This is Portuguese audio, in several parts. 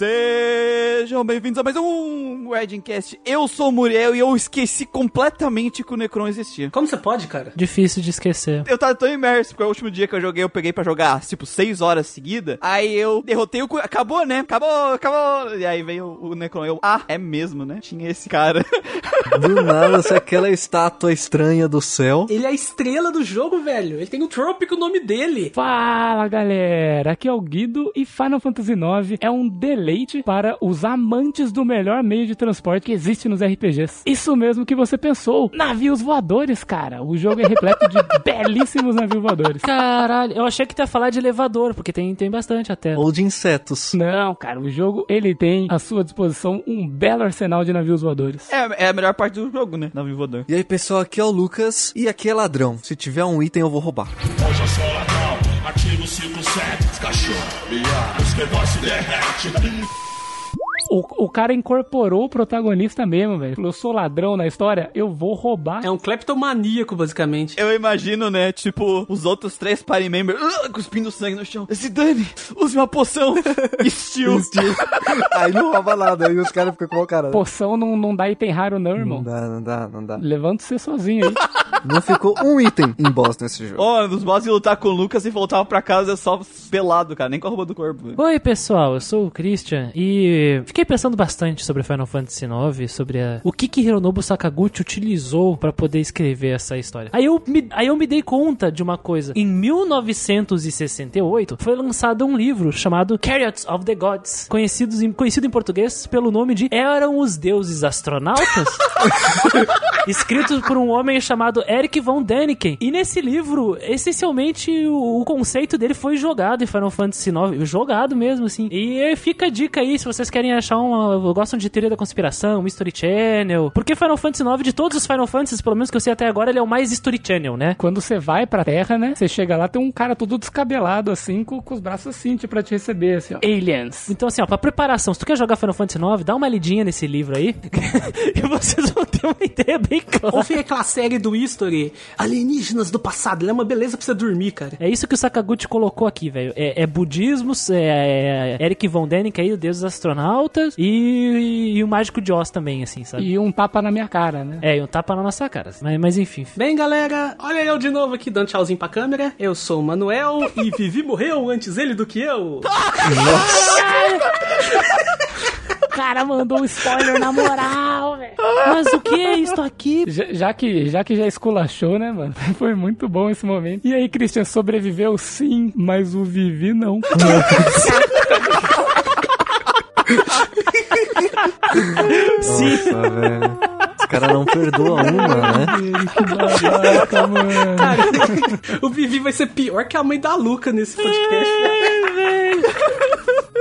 Sejam bem-vindos a mais um Redcast. Eu sou o Muriel e eu esqueci completamente que o Necron existia. Como você pode, cara? Difícil de esquecer. Eu tava tão imerso, porque o último dia que eu joguei, eu peguei pra jogar, tipo, 6 horas seguidas. Aí eu derrotei o... Acabou, né? Acabou, acabou. E aí veio o Necron. Eu, ah, é mesmo, né? Tinha esse cara. Do nada, se aquela estátua estranha do céu. Ele é a estrela do jogo, velho. Ele tem o Tropic, o nome dele. Fala galera, aqui é o Guido e Final Fantasy IX é um deleite para os amantes do melhor meio de transporte que existe nos RPGs. Isso mesmo que você pensou, navios voadores, cara. O jogo é repleto de belíssimos navios voadores. Caralho, eu achei que tu ia falar de elevador, porque tem, tem bastante até. Ou de insetos. Não, cara, o jogo ele tem à sua disposição um belo arsenal de navios voadores. É, é a melhor parte do jogo, né? Na Vivodor. E aí, pessoal, aqui é o Lucas e aqui é ladrão. Se tiver um item, eu vou roubar. Hoje eu sou ladrão, ativo 57, cachorro, miado, os negócios derrete. O, o cara incorporou o protagonista mesmo, velho. Falou, Eu sou ladrão na história, eu vou roubar. É um cleptomaníaco, basicamente. Eu imagino, né, tipo, os outros três party members uh, cuspindo sangue no chão. Esse Dani, use uma poção. Steel. aí não rouba nada, aí os caras ficam com a cara. Poção não, não dá item raro, não, não irmão. dá, não dá, não dá. Levanta você sozinho aí. Não ficou um item em boss nesse jogo. Ó, nos boss iam lutar com o Lucas e voltava pra casa só pelado, cara. Nem com a roupa do corpo. velho. Oi, pessoal, eu sou o Christian e fiquei pensando bastante sobre Final Fantasy IX, sobre a- o que que Hironobu Sakaguchi utilizou pra poder escrever essa história. Aí eu, me, aí eu me dei conta de uma coisa. Em 1968 foi lançado um livro chamado Chariots of the Gods, conhecidos em, conhecido em português pelo nome de Eram os Deuses Astronautas? escrito por um homem chamado Eric von Däniken. E nesse livro, essencialmente, o, o conceito dele foi jogado em Final Fantasy IX. Jogado mesmo, assim. E fica a dica aí, se vocês querem achar uma... Gostam de teoria da conspiração, Mystery Channel. Porque Final Fantasy IX, de todos os Final Fantasies, pelo menos que eu sei até agora, ele é o mais Story Channel, né? Quando você vai pra terra, né? Você chega lá, tem um cara todo descabelado, assim, com, com os braços assim, tipo, pra te receber, assim, ó. Aliens. Então, assim, ó, pra preparação, se tu quer jogar Final Fantasy IX, dá uma lidinha nesse livro aí. e vocês vão ter uma ideia bem clara. Ou fica aquela série do History, Alienígenas do passado. Ele é uma beleza pra você dormir, cara. É isso que o Sakaguchi colocou aqui, velho. É, é budismo, é, é Eric Von Däniken aí, o deus dos astronautas, e, e o Mágico de Oz também, assim, sabe? E um tapa na minha cara, né? É, e um tapa na nossa cara. Mas, mas enfim. Bem, galera, olha eu de novo aqui dando tchauzinho pra câmera. Eu sou o Manuel e Vivi morreu antes ele do que eu. O cara mandou um spoiler na moral, velho. Mas o que é isso aqui? Já, já que, já que já esculachou, né, mano? Foi muito bom esse momento. E aí, Christian, sobreviveu sim, mas o Vivi não. Nossa, velho. Os caras não perdoam uma, né? que babaca, mano. Cara, o Vivi vai ser pior que a mãe da Luca nesse podcast.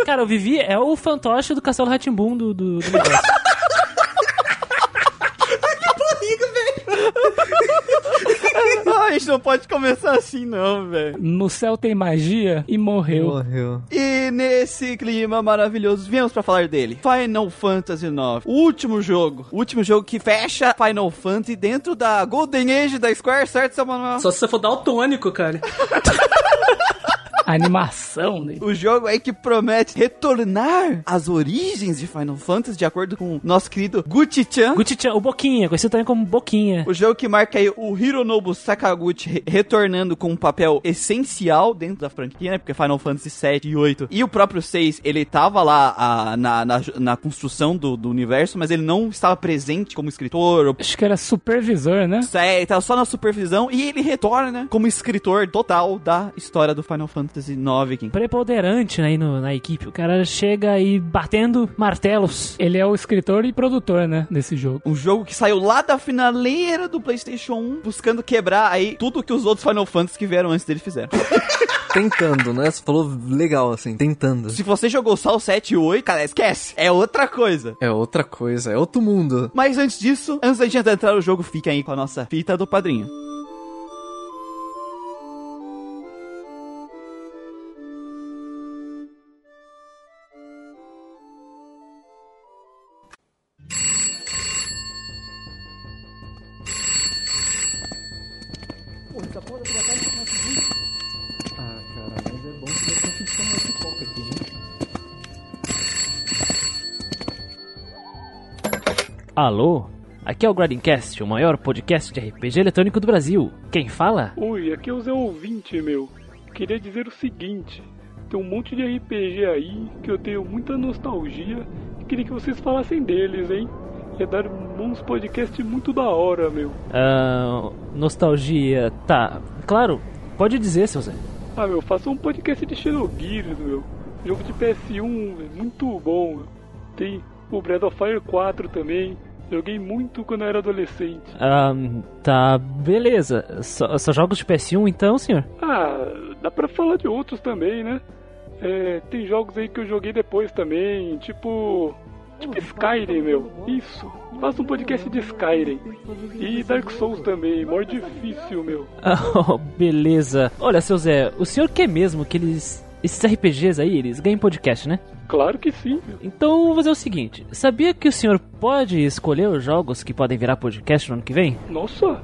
Cara, o Vivi é o fantoche do Castelo Ratimbum do, do, do negócio. Ah, a gente não pode começar assim, não, velho. No céu tem magia e morreu. Morreu. E nesse clima maravilhoso, viemos pra falar dele. Final Fantasy IX. O último jogo. O último jogo que fecha Final Fantasy dentro da Golden Age da Square, certo, seu Manuel? Só se você for daltônico, cara. A animação dele. O jogo aí que promete retornar às origens de Final Fantasy, de acordo com o nosso querido Gucci-chan. Gucci-chan, o Boquinha, conhecido também como Boquinha. O jogo que marca aí o Hironobu Sakaguchi re- retornando com um papel essencial dentro da franquia, né? Porque Final Fantasy 7 e 8 e o próprio 6, ele tava lá ah, na, na, na construção do, do universo, mas ele não estava presente como escritor ou Acho que era supervisor, né? É, ele tava só na supervisão e ele retorna como escritor total da história do Final Fantasy 9 aqui. Preponderante aí no, na equipe. O cara chega aí batendo martelos. Ele é o escritor e produtor, né? Desse jogo. Um jogo que saiu lá da finaleira do PlayStation 1, buscando quebrar aí tudo que os outros Final Fantasy que vieram antes dele fizeram. Tentando, né? Você falou legal, assim, tentando. Se você jogou só o 7 e o 8, cara, esquece. É outra coisa. É outra coisa, é outro mundo. Mas antes disso, antes da gente entrar no jogo, fica aí com a nossa fita do padrinho. Alô? Aqui é o Grindcast, o maior podcast de RPG eletrônico do Brasil. Quem fala? Oi, aqui é o Zé Ouvinte, meu. Queria dizer o seguinte: tem um monte de RPG aí que eu tenho muita nostalgia e queria que vocês falassem deles, hein? Ia dar uns podcasts muito da hora, meu. Ah, nostalgia. Tá, claro, pode dizer, seu Zé. Ah, meu, faça um podcast de Xenogears, meu. Jogo de PS1, é muito bom. Tem o Breath of Fire 4 também. Joguei muito quando eu era adolescente. Ah, tá, beleza. Só, só jogos de PS1 então, senhor? Ah, dá pra falar de outros também, né? É, tem jogos aí que eu joguei depois também, tipo. Tipo Skyrim, meu. Isso. Faça um podcast de Skyrim. E Dark Souls também, mó difícil, meu. Ah, beleza. Olha, seu Zé, o senhor quer mesmo que eles. Esses RPGs aí, eles ganhem podcast, né? Claro que sim. Então vou fazer o seguinte: sabia que o senhor pode escolher os jogos que podem virar podcast no ano que vem? Nossa,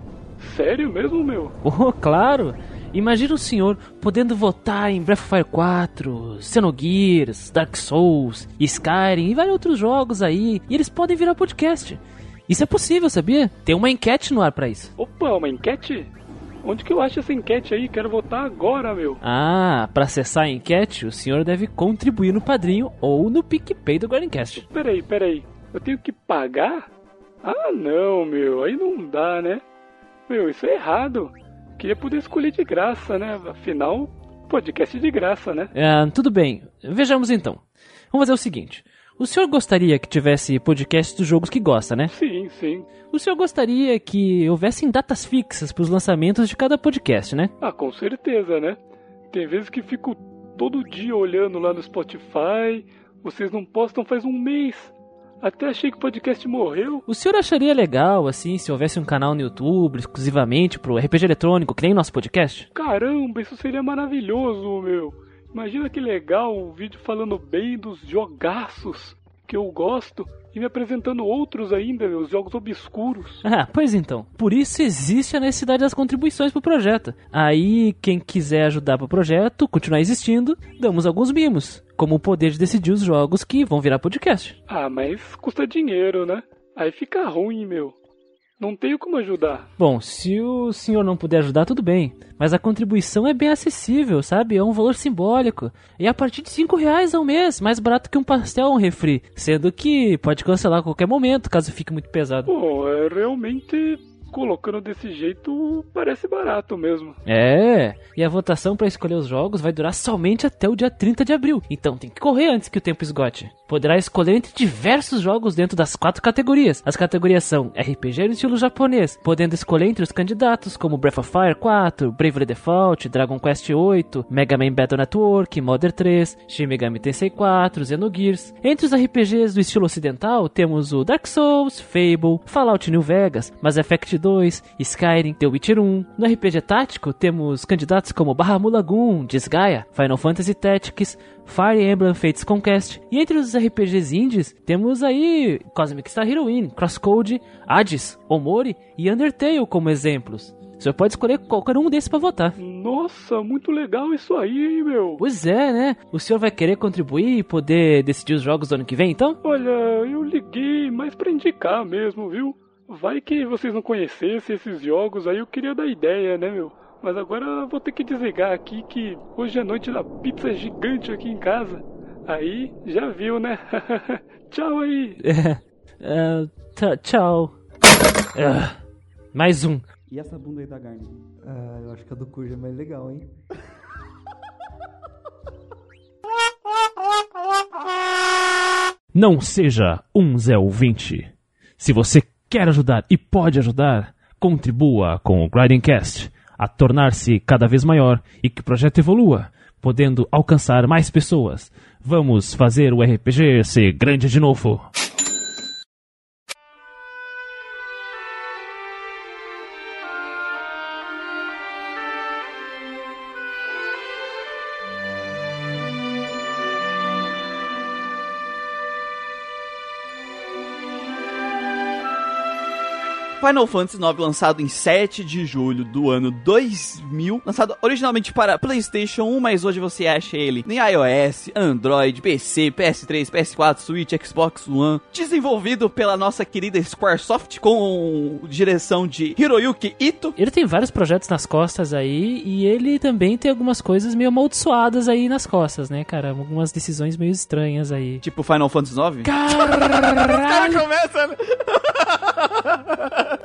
sério mesmo, meu? Oh, claro! Imagina o senhor podendo votar em Breath of Fire 4, Xenogears, Dark Souls, Skyrim e vários outros jogos aí, e eles podem virar podcast. Isso é possível, sabia? Tem uma enquete no ar pra isso. Opa, uma enquete? Onde que eu acho essa enquete aí? Quero votar agora, meu. Ah, pra acessar a enquete, o senhor deve contribuir no Padrinho ou no PicPay do Guardiancast. Peraí, peraí. Eu tenho que pagar? Ah, não, meu. Aí não dá, né? Meu, isso é errado. Queria poder escolher de graça, né? Afinal, podcast de graça, né? Ah, tudo bem, vejamos então. Vamos fazer o seguinte: o senhor gostaria que tivesse podcast dos jogos que gosta, né? Sim, sim. O senhor gostaria que houvessem datas fixas para os lançamentos de cada podcast, né? Ah, com certeza, né? Tem vezes que fico todo dia olhando lá no Spotify. Vocês não postam faz um mês. Até achei que o podcast morreu. O senhor acharia legal, assim, se houvesse um canal no YouTube exclusivamente pro RPG eletrônico, que nem nosso podcast? Caramba, isso seria maravilhoso, meu. Imagina que legal um vídeo falando bem dos jogaços que eu gosto e me apresentando outros ainda, meus jogos obscuros. Ah, pois então. Por isso existe a necessidade das contribuições pro projeto. Aí, quem quiser ajudar pro projeto, continuar existindo, damos alguns mimos. Como o poder de decidir os jogos que vão virar podcast. Ah, mas custa dinheiro, né? Aí fica ruim, meu. Não tenho como ajudar. Bom, se o senhor não puder ajudar, tudo bem. Mas a contribuição é bem acessível, sabe? É um valor simbólico. E a partir de 5 reais ao mês, mais barato que um pastel ou um refri. Sendo que pode cancelar a qualquer momento, caso fique muito pesado. Bom, é realmente colocando desse jeito parece barato mesmo. É, e a votação para escolher os jogos vai durar somente até o dia 30 de abril. Então tem que correr antes que o tempo esgote. Poderá escolher entre diversos jogos dentro das quatro categorias. As categorias são RPG no estilo japonês, podendo escolher entre os candidatos como Breath of Fire 4, Bravely Default, Dragon Quest 8, Mega Man Battle Network, Modern 3, Shin Megami Tensei 4, Xenogears. Entre os RPGs do estilo ocidental, temos o Dark Souls, Fable, Fallout New Vegas, Mass Effect 2, Skyrim, The Witcher 1. No RPG tático, temos candidatos como Bahamut Lagoon, Disgaea, Final Fantasy Tactics, Fire Emblem Fates Conquest. E entre os RPGs indies, temos aí Cosmic Star Heroine, Crosscode, Hades, Omori e Undertale como exemplos. O senhor pode escolher qualquer um desses para votar. Nossa, muito legal isso aí, hein, meu. Pois é, né? O senhor vai querer contribuir e poder decidir os jogos do ano que vem, então? Olha, eu liguei mais pra indicar mesmo, viu? Vai que vocês não conhecessem esses jogos, aí eu queria dar ideia, né, meu? Mas agora eu vou ter que desligar aqui que hoje é noite da pizza gigante aqui em casa. Aí já viu, né? tchau aí. É, tá- tchau. Ah, mais um. E essa bunda aí da Garni? Ah, eu acho que a do Cuja é mais legal, hein? Não seja um Zé ouvinte. Se você quer ajudar e pode ajudar, contribua com o Grindcast a tornar-se cada vez maior e que o projeto evolua, podendo alcançar mais pessoas. Vamos fazer o RPG ser grande de novo. Final Fantasy IX lançado em 7 de julho do ano 2000, lançado originalmente para PlayStation 1, mas hoje você acha ele em iOS, Android, PC, PS3, PS4, Switch, Xbox One, desenvolvido pela nossa querida Squaresoft com direção de Hiroyuki Ito. Ele tem vários projetos nas costas aí e ele também tem algumas coisas meio amaldiçoadas aí nas costas, né, cara? Algumas decisões meio estranhas aí. Tipo Final Fantasy IX? Caralho! começa, né?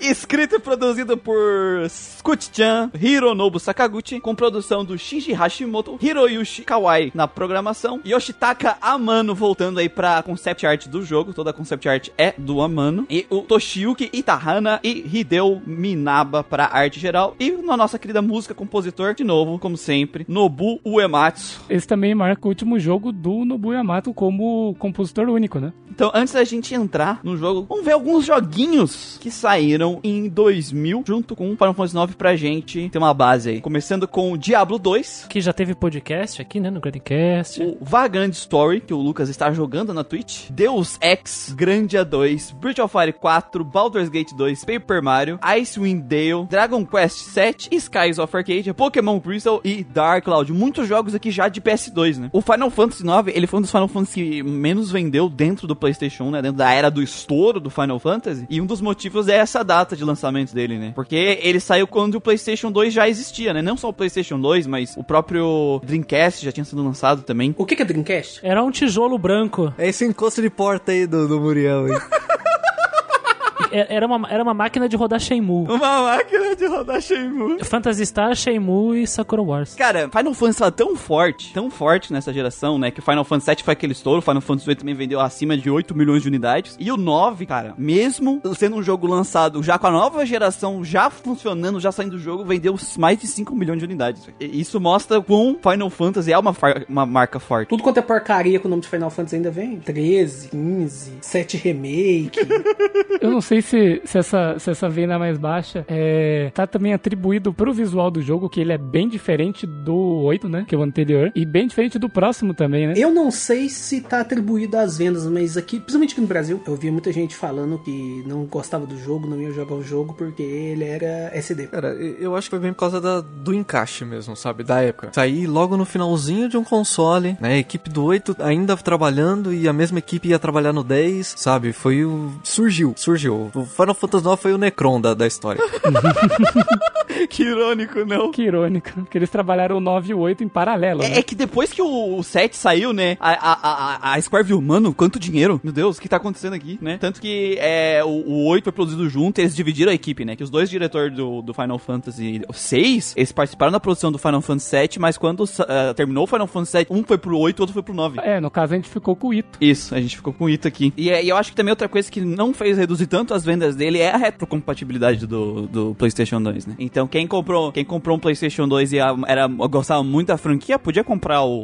Escrito e produzido por Scoot-chan Hironobu Sakaguchi, com produção do Shinji Hashimoto, Hiroyushi Kawai na programação, Yoshitaka Amano voltando aí pra concept art do jogo, toda a concept art é do Amano, e o Toshiyuki Itahana e Hideo Minaba pra arte geral, e na nossa querida música, compositor, de novo, como sempre, Nobu Uematsu. Esse também marca o último jogo do Nobuo Yamato como compositor único, né? Então, antes da gente entrar no jogo, vamos ver alguns joguinhos que saíram em 2000, junto com o Final Fantasy IX pra gente ter uma base aí. Começando com Diablo 2, Que já teve podcast aqui, né, no Grandcast. o Vagant Story, que o Lucas está jogando na Twitch, Deus Ex, Grandia 2, Bridge of Fire 4, Baldur's Gate 2, Paper Mario, Icewind Dale, Dragon Quest 7, Skies of Arcadia, Pokémon Crystal e Dark Cloud. Muitos jogos aqui já de PS2, né? O Final Fantasy IX, ele foi um dos Final Fantasy que menos vendeu dentro do PlayStation 1, né? Dentro da era do estouro do Final Fantasy. E um dos motivos é essa data de lançamento dele, né? Porque ele saiu quando o PlayStation 2 já existia, né? Não só o PlayStation 2, mas o próprio Dreamcast já tinha sido lançado também. O que que é Dreamcast? Era um tijolo branco. É esse encosto de porta aí do, do Muriel aí. É- Era uma, era uma máquina de rodar Shenmue. Uma máquina de rodar Shenmue. Phantasy Star, Shenmue e Sakura Wars. Cara, Final Fantasy tava tão forte, tão forte nessa geração, né? Que o Final Fantasy VII foi aquele estouro, o Final Fantasy VIII também vendeu acima de 8 milhões de unidades. E o 9, cara, mesmo sendo um jogo lançado já com a nova geração, já funcionando, já saindo do jogo, vendeu mais de 5 milhões de unidades. E isso mostra quão Final Fantasy é uma, uma marca forte. Tudo quanto é porcaria com o nome de Final Fantasy ainda vem. 13, 15, 7 Remake. Eu não sei se, se, essa, se essa venda mais baixa é, tá também atribuído pro visual do jogo, que ele é bem diferente do 8, né? Que é o anterior. E bem diferente do próximo também, né? Eu não sei se tá atribuído às vendas, mas aqui, principalmente aqui no Brasil, eu vi muita gente falando que não gostava do jogo, não ia jogar o jogo porque ele era SD. Cara, eu acho que foi bem por causa da- do encaixe mesmo, sabe? Da época. Saí logo no finalzinho de um console, né? A equipe do 8 ainda trabalhando e a mesma equipe ia trabalhar no 10, sabe? Foi o. Surgiu, surgiu. O Final Fantasy IX foi o Necron da, da história. que irônico, não? Que irônico. Porque eles trabalharam o 9 e o 8 em paralelo. É, né? é que depois que o, o 7 saiu, né? A, a, a, a Square viu, mano, quanto dinheiro? Meu Deus, o que tá acontecendo aqui, né? Tanto que é, o, o 8 foi produzido junto e eles dividiram a equipe, né? Que os dois diretores do, do Final Fantasy 6, eles participaram da produção do Final Fantasy 7, mas quando eh, terminou o Final Fantasy 7, um foi pro 8 e outro foi pro 9. É, no caso a gente ficou com o Ito. Isso, a gente ficou com isso aqui. E, é- e eu acho que também outra coisa que não fez reduzir tanto as vendas dele é a retrocompatibilidade do, do PlayStation 2, né? Então quem comprou, quem comprou um PlayStation 2 e era, gostava muito da franquia, podia comprar o,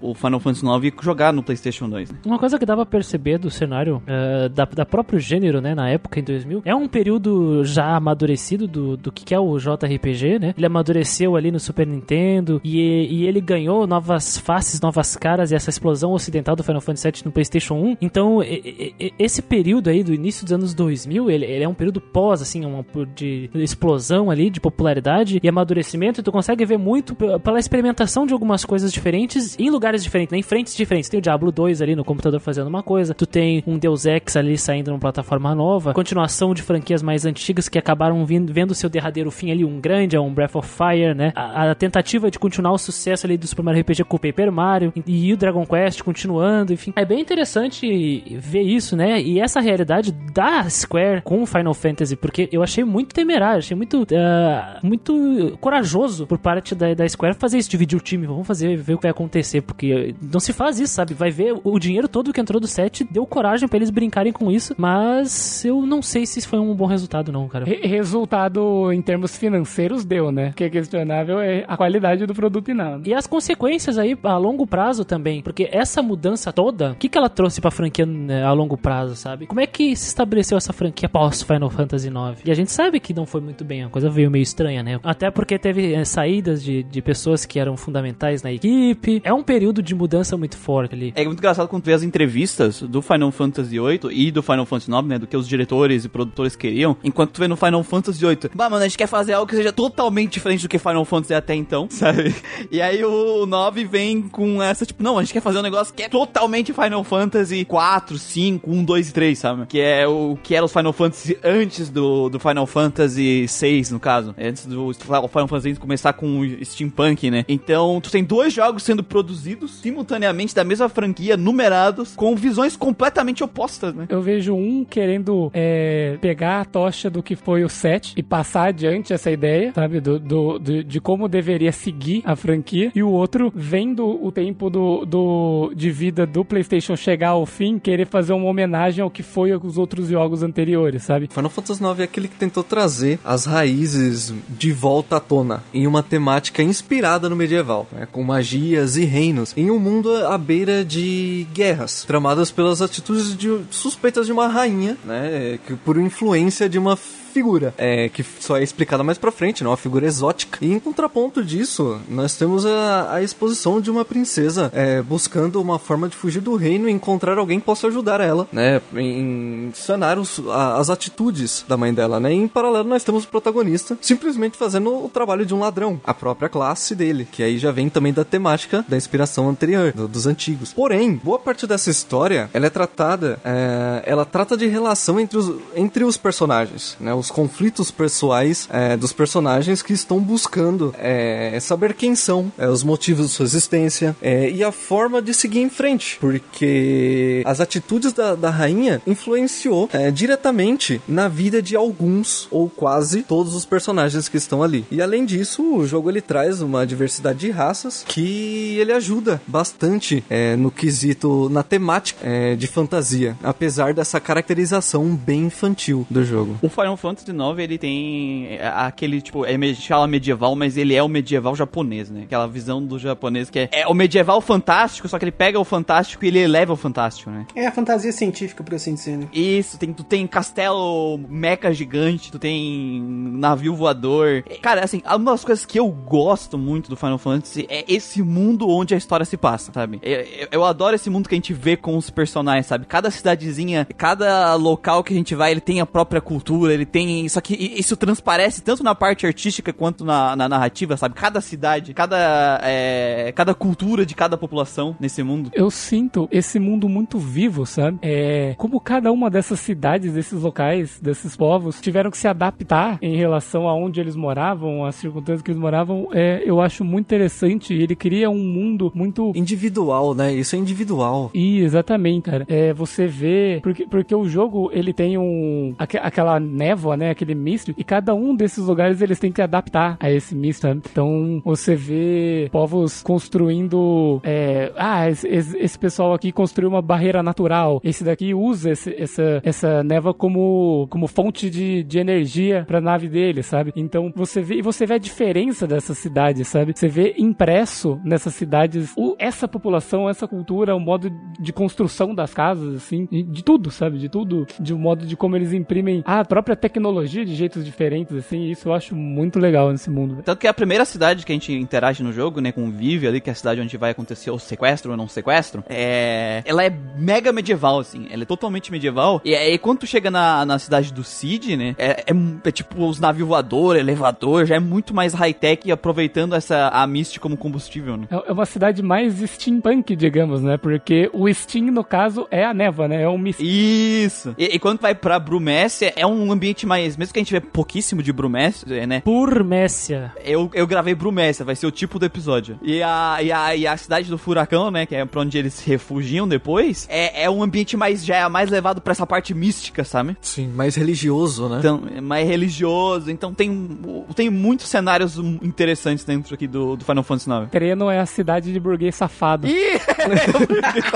o, o Final Fantasy 9 e jogar no PlayStation 2, né? Uma coisa que dava pra perceber do cenário eh, da, da próprio gênero, né, na época, em 2000, é um período já amadurecido do, do que é o JRPG, né? Ele amadureceu ali no Super Nintendo e, e ele ganhou novas faces, novas caras e essa explosão ocidental do Final Fantasy VII no PlayStation 1. Então, e- e- esse período aí do início dos anos 2000, ele, ele é um período pós, assim, uma, de explosão ali, de popularidade e amadurecimento. E tu consegue ver muito pela experimentação de algumas coisas diferentes em lugares diferentes, né? em frentes diferentes. Tem o Diablo 2 ali no computador fazendo uma coisa, tu tem um Deus Ex ali saindo numa plataforma nova, continuação de franquias mais antigas que acabaram vindo, vendo seu derradeiro fim ali, um grande, um Breath of Fire, né? A, a tentativa de continuar o sucesso ali do Super Mario RPG com o Paper Mario e, e o Dragon Quest continuando, enfim. É bem interessante ver isso, né? E essa realidade da Square com o Final Fantasy, porque eu achei muito temerário, achei muito, ah, muito corajoso por parte da, da Square fazer isso, dividir o time, vamos fazer, ver o que vai acontecer, porque não se faz isso, sabe? Vai ver o dinheiro todo que entrou do set, deu coragem pra eles brincarem com isso, mas eu não sei se foi um bom resultado não, cara. Re- resultado em termos financeiros deu, né? O que é questionável é a qualidade do produto final. né? E as consequências aí a longo prazo também, porque essa mudança toda, o que, que ela trouxe pra franquia né, a longo prazo, sabe? Como é que se estabeleceu essa franquia franquia pós Final Fantasy IX. E a gente sabe que não foi muito bem, a coisa veio meio estranha, né? Até porque teve é, saídas de, de pessoas que eram fundamentais na equipe. É um período de mudança muito forte ali. É muito engraçado quando tu vê as entrevistas do Final Fantasy VIII e do Final Fantasy IX, né? Do que os diretores e produtores queriam. Enquanto tu vê no Final Fantasy VIII, bah, mano, a gente quer fazer algo que seja totalmente diferente do que Final Fantasy até então, sabe? E aí o 9 vem com essa, tipo, não, a gente quer fazer um negócio que é totalmente Final Fantasy 4, 5, 1, 2 e 3, sabe? Que é o que era os Final Fantasy antes do, do Final Fantasy 6, no caso. Antes do Final Fantasy começar com o steampunk, né? Então, tu tem dois jogos sendo produzidos simultaneamente da mesma franquia, numerados, com visões completamente opostas, né? Eu vejo um querendo é, pegar a tocha do que foi o 7 e passar adiante essa ideia, sabe? Do, do, do- de como deveria seguir a franquia. E o outro, vendo o tempo do, do, de vida do PlayStation chegar ao fim, querer fazer uma homenagem ao que foi os outros jogos anteriores, sabe? Final Fantasy IX é aquele que tentou trazer as raízes de volta à tona em uma temática inspirada no medieval, né, com magias e reinos, em um mundo à beira de guerras, tramadas pelas atitudes de- suspeitas de uma rainha, né, que por influência de uma figura, é, que só é explicada mais pra frente, né, uma figura exótica. E em contraponto disso, nós temos a, a exposição de uma princesa é, buscando uma forma de fugir do reino e encontrar alguém que possa ajudar ela, né, em sanar os- a- as atitudes da mãe dela, né. E em paralelo nós temos o protagonista simplesmente fazendo o trabalho de um ladrão, a própria classe dele, que aí já vem também da temática da inspiração anterior, do- dos antigos. Porém, boa parte dessa história, ela é tratada, é, ela trata de relação entre os, entre os personagens, né, os conflitos pessoais é, dos personagens que estão buscando é, saber quem são, é, os motivos de sua existência é, e a forma de seguir em frente, porque as atitudes da, da rainha influenciou é, diretamente na vida de alguns ou quase todos os personagens que estão ali. E além disso, o jogo ele traz uma diversidade de raças que ele ajuda bastante é, no quesito, na temática de fantasia, apesar dessa caracterização bem infantil do jogo. O Final Fantasy IX, ele tem é, aquele, tipo, é fala medieval, mas ele é o medieval japonês, né? Aquela visão do japonês que é, é o medieval fantástico, só que ele pega o fantástico e ele eleva o fantástico, né? É a fantasia científica, por assim dizer, né? Isso, tem, tu tem castelo meca gigante, tu tem navio voador. Cara, assim, uma das coisas que eu gosto muito do Final Fantasy é esse mundo onde a história se passa, sabe? Eu, eu- eu adoro esse mundo que a gente vê com os personagens, sabe? Cada cidadezinha, cada local que a gente vai, ele tem a própria cultura, ele tem. Só que isso transparece tanto na parte artística quanto na, na narrativa, sabe? Cada cidade, cada, é, cada cultura de cada população nesse mundo. Eu sinto esse mundo muito vivo, sabe? É, como cada uma dessas cidades, desses locais, desses povos, tiveram que se adaptar em relação a onde eles moravam, às circunstâncias que eles moravam, é, eu acho muito interessante. Ele cria um mundo muito Individual, né? Isso é individual. e exatamente, cara. É, você vê. Porque, porque o jogo ele tem um. aque- aquela né? Aquele misto. E cada um desses lugares eles têm que adaptar a esse misto. sabe? Então você vê povos construindo. é, ah, esse, esse- pessoal aqui construiu uma barreira natural. Esse daqui usa esse- essa, essa névoa como, como fonte de, de energia pra nave dele, sabe? Então você vê. Você vê a diferença dessas cidades, sabe? Você vê impresso nessas cidades o- essa população, essa cultura, o modo de construção das casas, assim, de tudo, sabe? De tudo, de um modo de como eles imprimem a própria tecnologia de jeitos diferentes, assim, e isso eu acho muito legal nesse mundo. Tanto que a primeira cidade que a gente interage no jogo, né, com o Vive ali, que é a cidade onde vai acontecer o sequestro ou não sequestro, é... ela é mega medieval, assim, ela é totalmente medieval. E aí, quando tu chega na, na cidade do Cid, né, é, é, é tipo os navios voador, elevador, já é muito mais high-tech, aproveitando essa, a Mist como combustível, né. É é uma cidade mais steampunk, digamos, né? Porque o steam, no caso, é a névoa, né? É um mistério. Isso! E, e quando vai pra Brumécia, é um ambiente mais. Mesmo que a gente vê pouquíssimo de Brumécia, né? Por Messia. Eu, eu gravei Brumécia, vai ser o tipo do episódio. E a, e, a, e a cidade do furacão, né? Que é pra onde eles se refugiam depois, é, é um ambiente mais. já é mais levado pra essa parte mística, sabe? Sim, mais religioso, né? Então, é mais religioso. Então tem, tem muitos cenários interessantes dentro aqui do, do Final Fantasy IX. Treno é a cidade de burguês safado. Ih!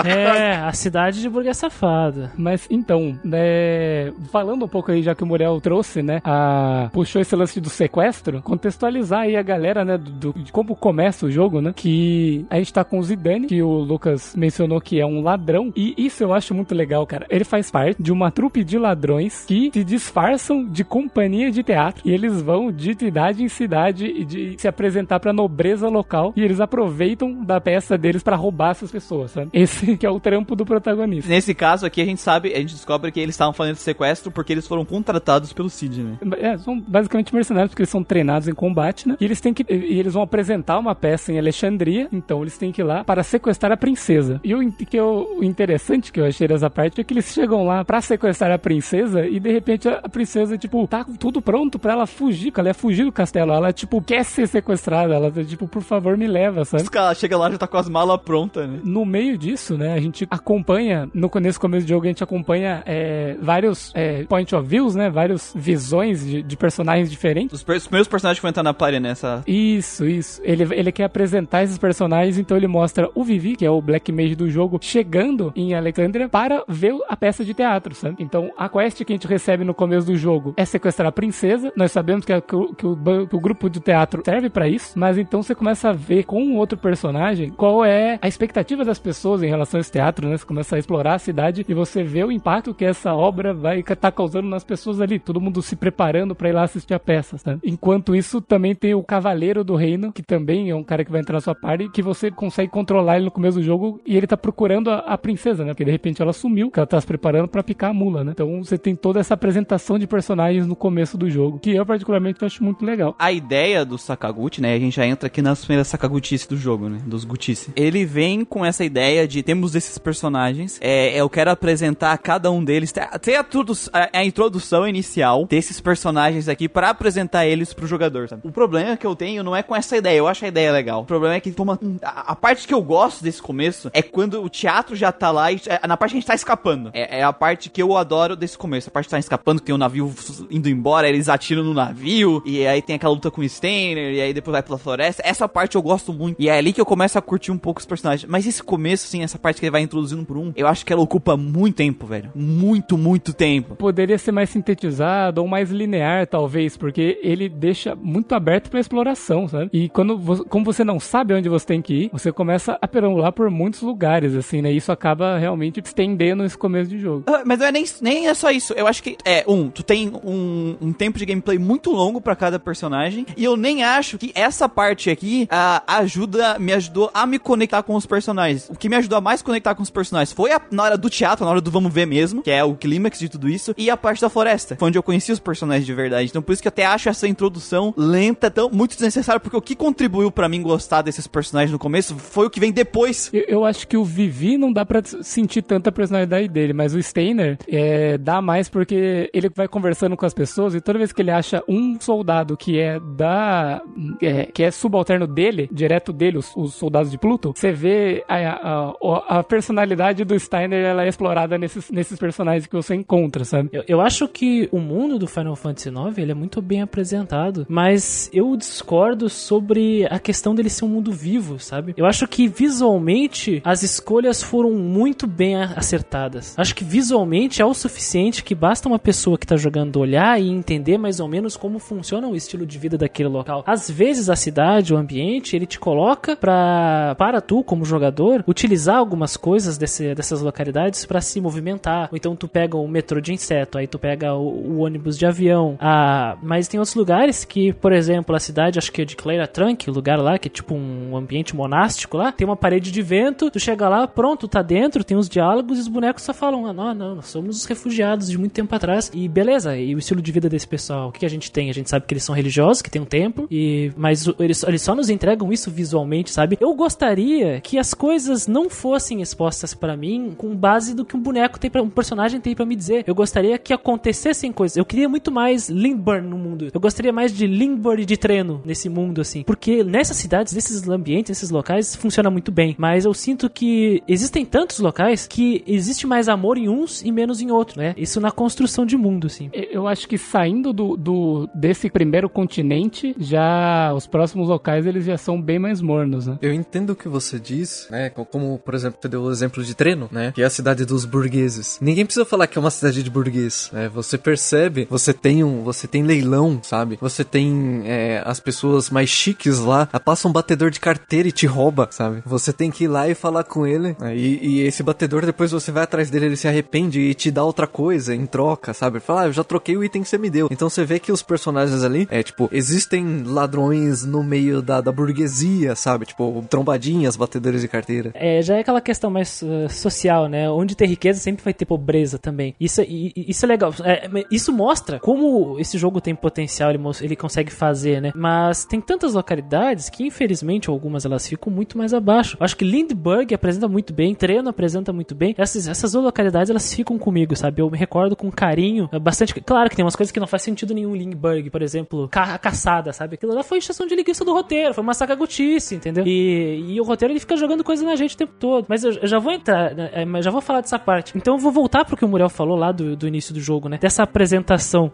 É, a cidade de burguês safada. Mas então, né, falando um pouco aí, já que o Muriel trouxe, né, a, puxou esse lance do sequestro, contextualizar aí a galera, né, do, de como começa o jogo, né, que a gente tá com o Zidane, que o Lucas mencionou que é um ladrão, e isso eu acho muito legal, cara. Ele faz parte de uma trupe de ladrões que se disfarçam de companhia de teatro e eles vão de cidade em cidade e de se apresentar pra nobreza local e eles aproveitam da peça deles pra roubar essas pessoas, sabe? Esse que é o trampo do protagonista. Nesse caso aqui, a gente sabe, a gente descobre que eles estavam fazendo sequestro porque eles foram contratados pelo Cid, né? É, são basicamente mercenários porque eles são treinados em combate, né? E eles têm que e eles vão apresentar uma peça em Alexandria, então eles têm que ir lá para sequestrar a princesa. E o, que eu- o interessante que eu achei dessa parte é que eles chegam lá pra sequestrar a princesa e de repente a, princesa, tipo, tá com tudo pronto pra ela fugir, que ela ia fugir do castelo. Ela, tipo, quer ser sequestrada. Ela tá, tipo, por favor, me leva, sabe? Os caras chegam lá já tá com as malas prontas, né? No meio disso, né, a gente acompanha, no nesse começo do jogo, a gente acompanha é, vários é, point of views, né, várias visões de, de personagens diferentes. Os, os primeiros personagens que vão entrar na party nessa. Isso, isso. Ele, ele quer apresentar esses personagens, então ele mostra o Vivi, que é o Black Mage do jogo, chegando em Alexandria para ver a peça de teatro, sabe? Então, a quest que a gente recebe no começo do jogo é sequestrar a princesa. Nós sabemos que, a- que o, que o que o grupo de teatro serve pra isso, mas então você começa a ver com um outro personagem qual é a expectativa das pessoas em relação a esse teatro, né? Você começa a explorar a cidade e você vê o impacto que essa obra vai estar causando nas pessoas ali. Todo mundo se preparando pra ir lá assistir a peça, sabe? Enquanto isso, também tem o Cavaleiro do Reino, que também é um cara que vai entrar na sua party, que você consegue controlar ele no começo do jogo e ele tá procurando a, a princesa, né? Porque de repente ela sumiu, que ela tá se preparando pra picar a mula, né? Então você tem toda essa apresentação de personagens no começo do jogo, que eu particularmente acho muito legal. A ideia do Sakaguchi, né? A gente já entra aqui nas primeiras Sakagutice do jogo, né? Dos Gutice. Ele vem com essa ideia de temos esses personagens. É, eu quero apresentar cada um deles. Ter a, a, a introdução inicial desses personagens aqui pra apresentar eles pro jogador, sabe? O problema que eu tenho não é com essa ideia. Eu acho a ideia legal. O problema é que toma, a, parte que eu gosto desse começo é quando o teatro já tá lá e é, na parte que a gente tá escapando. É, é a parte que eu adoro desse começo. A parte que tá escapando, que tem o navio indo embora, eles atiram no navio, e aí tem aquela luta com o Steiner, e aí depois vai pela floresta. Essa parte eu gosto muito. E é ali que eu começo a curtir um pouco os personagens. Mas esse começo, assim, essa parte que ele vai introduzindo por um, eu acho que ela ocupa muito tempo, velho. Muito, muito tempo. Poderia ser mais sintetizado ou mais linear, talvez, porque ele deixa muito aberto pra exploração, sabe? E quando como você não sabe onde você tem que ir, você começa a perambular por muitos lugares, assim, né? Isso acaba realmente estendendo esse começo de jogo. Ah, Mas não é nem, nem é só isso. Eu acho que, é, um, tu tem um, um tempo de gameplay muito longo pra cada personagem. E eu nem acho que essa parte aqui ajuda, me ajudou a me conectar com os personagens. O que me ajudou a mais conectar com os personagens foi a- na hora do teatro, na hora do vamos ver mesmo, que é o clímax de tudo isso, e a parte da floresta, foi onde eu conheci os personagens de verdade. Então por isso que eu até acho essa introdução lenta, tão muito desnecessária, porque o que contribuiu pra mim gostar desses personagens no começo foi o que vem depois. Eu, eu acho que o Vivi não dá pra sentir tanta personalidade dele, mas o Steiner é, dá mais porque ele vai conversando com as pessoas e toda vez que ele acha um soldado que é da. é, que é subalterno dele, direto dele, os, os soldados de Pluto, você vê a, a, a- a personalidade do Steiner ela é explorada nesses, nesses personagens que você encontra, sabe? Eu, eu acho que o mundo do Final Fantasy IX ele é muito bem apresentado, mas eu discordo sobre a questão dele ser um mundo vivo, sabe? Eu acho que visualmente as escolhas foram muito bem acertadas. Acho que visualmente é o suficiente que basta uma pessoa que tá jogando olhar e entender mais ou menos como funciona o estilo de vida daquele local. Às vezes a cidade, o ambiente, ele te coloca pra, para tu como jogador utilizar algumas coisas desse- dessas localidades pra se movimentar. Ou então tu pega o metrô de inseto, aí tu pega o, o ônibus de avião. Ah, mas tem outros lugares que, por exemplo, a cidade, acho que é de Cleira Trunk, o lugar lá que é tipo um ambiente monástico lá, tem uma parede de vento, tu chega lá, pronto, tá dentro, tem os diálogos e os bonecos só falam: "Ah, não, não, nós somos os refugiados de muito tempo atrás". E beleza, e o estilo de vida desse pessoal, o que a gente tem? A gente sabe que eles são religiosos, que tem um templo, e mas eles, eles só nos entregam isso visualmente, sabe? Eu gostaria que as coisas não fossem expostas pra mim com base do que um boneco tem para um personagem tem pra me dizer. Eu gostaria que acontecessem coisas. Eu queria muito mais Limburn no mundo. Eu gostaria mais de Limburn de treino nesse mundo assim, porque nessas cidades, nesses ambientes, nesses locais funciona muito bem, mas eu sinto que existem tantos locais que existe mais amor em uns e menos em outros, né? Isso na construção de mundo assim. Eu acho que saindo do, do- desse primeiro continente, já os próximos locais eles já são bem mais mornos, né? Eu entendo o que você diz, né? co- Como, por exemplo, você deu o exemplo de treino, né? Que é a cidade dos burgueses. Ninguém precisa falar que é uma cidade de burguês, né? Você percebe, você tem um, você tem leilão, sabe? Você tem é, as pessoas mais chiques lá, passa um batedor de carteira e te rouba, sabe? Você tem que ir lá e falar com ele, né? e, e esse batedor depois você vai atrás dele, ele se arrepende e te dá outra coisa em troca, sabe? Fala, ah, eu já troquei o item que você me deu. Então você vê que os personagens ali, é tipo, existem ladrões no meio da, da burguesia, sabe? Tipo, trombadinhas, batedores de carteira. É, já é aquela questão mais uh, social, né? Onde tem riqueza sempre vai ter pobreza também. Isso, e- isso é legal. É, isso mostra como esse jogo tem potencial, ele, ele consegue fazer, né? Mas tem tantas localidades que, infelizmente, algumas elas ficam muito mais abaixo. Acho que Lindbergh apresenta muito bem, Treno apresenta muito bem. Essas, essas localidades, elas ficam comigo, sabe? Eu me recordo com carinho, é bastante... Claro que tem umas coisas que não faz sentido nenhum Lindbergh, por exemplo, ca caçada, sabe? Aquilo lá foi encheção de linguiça do roteiro, foi uma sacagutice, entendeu? E, e o roteiro, ele fica jogando coisa na gente o tempo todo. Mas eu, eu já vou entrar, né, mas já vou falar dessa parte. Então eu vou voltar pro que o Muriel falou lá do, do início do jogo, né? Dessa apresentação.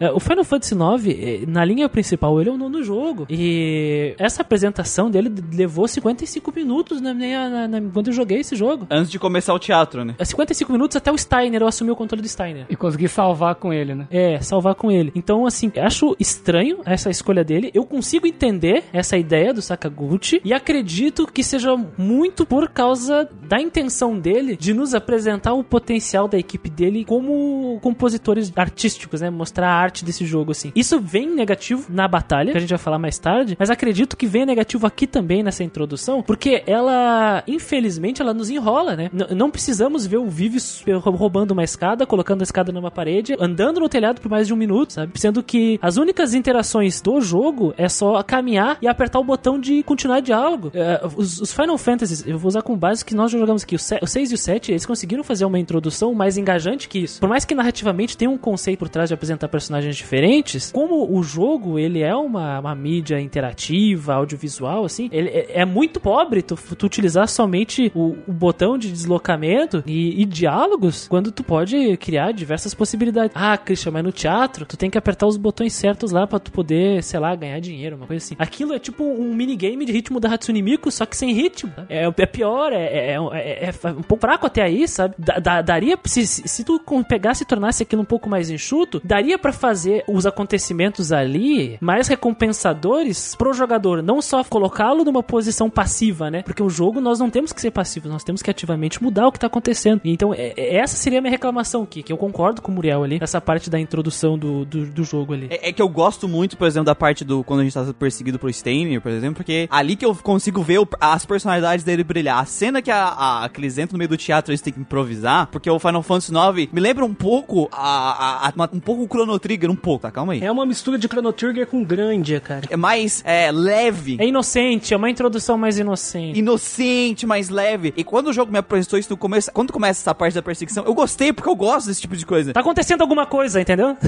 É, o Final Fantasy IX, eh, na linha principal, ele é o nono jogo. E essa apresentação dele levou 55 minutos na minha, na- na- quando eu joguei esse jogo. Antes de começar o teatro, né? É 55 minutos até o Steiner, eu assumi o controle do Steiner. E consegui salvar com ele, né? É, salvar com ele. Então, assim, acho estranho essa escolha dele. Eu consigo entender essa ideia do Sakaguchi e acredito que seja muito por causa da intenção dele de nos apresentar o potencial da equipe dele como compositores artísticos, né? Mostrar a arte desse jogo, assim. Isso vem negativo na batalha, que a gente vai falar mais tarde, mas acredito que vem negativo aqui também nessa introdução, porque ela, infelizmente, ela nos enrola, né? N- não precisamos ver o Vives roubando uma escada, colocando a escada numa parede, andando no telhado por mais de um minuto, sabe? Sendo que as únicas interações do jogo é só caminhar e apertar o botão de continuar diálogo. É, os, os Final Fantasies, eu vou usar como base que nós jogamos aqui, o 6 e o 7, eles conseguiram fazer uma introdução mais engajante que isso. Por mais que narrativamente tenha um conceito por trás de apresentar personagens diferentes, como o jogo, ele é uma, uma mídia interativa, audiovisual, assim, ele é, é muito pobre tu, tu utilizar somente o, o botão de deslocamento e, e diálogos quando tu pode criar diversas possibilidades. Ah, Christian, mas no teatro tu tem que apertar os botões certos lá pra tu poder, sei lá, ganhar dinheiro, uma coisa assim. Aquilo é tipo um minigame de ritmo da Hatsune Miku, só que sem ritmo. É, é pior, é, é, é- é um pouco fraco até aí, sabe? Da- da- daria, se, se tu pegasse e tornasse aquilo um pouco mais enxuto, daria pra fazer os acontecimentos ali mais recompensadores pro jogador, não só colocá-lo numa posição passiva, né? Porque o jogo nós não temos que ser passivos, nós temos que ativamente mudar o que tá acontecendo. Então, é- é- essa seria a minha reclamação aqui, que eu concordo com o Muriel ali, essa parte da introdução do, do, do jogo ali. É, é que eu gosto muito, por exemplo, da parte do quando a gente tá perseguido pro Steiner, por exemplo, porque ali que eu consigo ver o- as personalidades dele brilhar. A cena que, a, a- que eles entram no meio do teatro eles têm que improvisar, porque o Final Fantasy IX me lembra um pouco a, a- a- um pouco o Chrono Trigger, um pouco, tá? Calma aí. É uma mistura de Chrono Trigger com Grandia, cara. É mais é, leve. É inocente, é uma introdução mais inocente. Inocente, mais leve. E quando o jogo me apresentou isso no começo, quando começa essa parte da perseguição, eu gostei porque eu gosto desse tipo de coisa. Tá acontecendo alguma coisa, entendeu?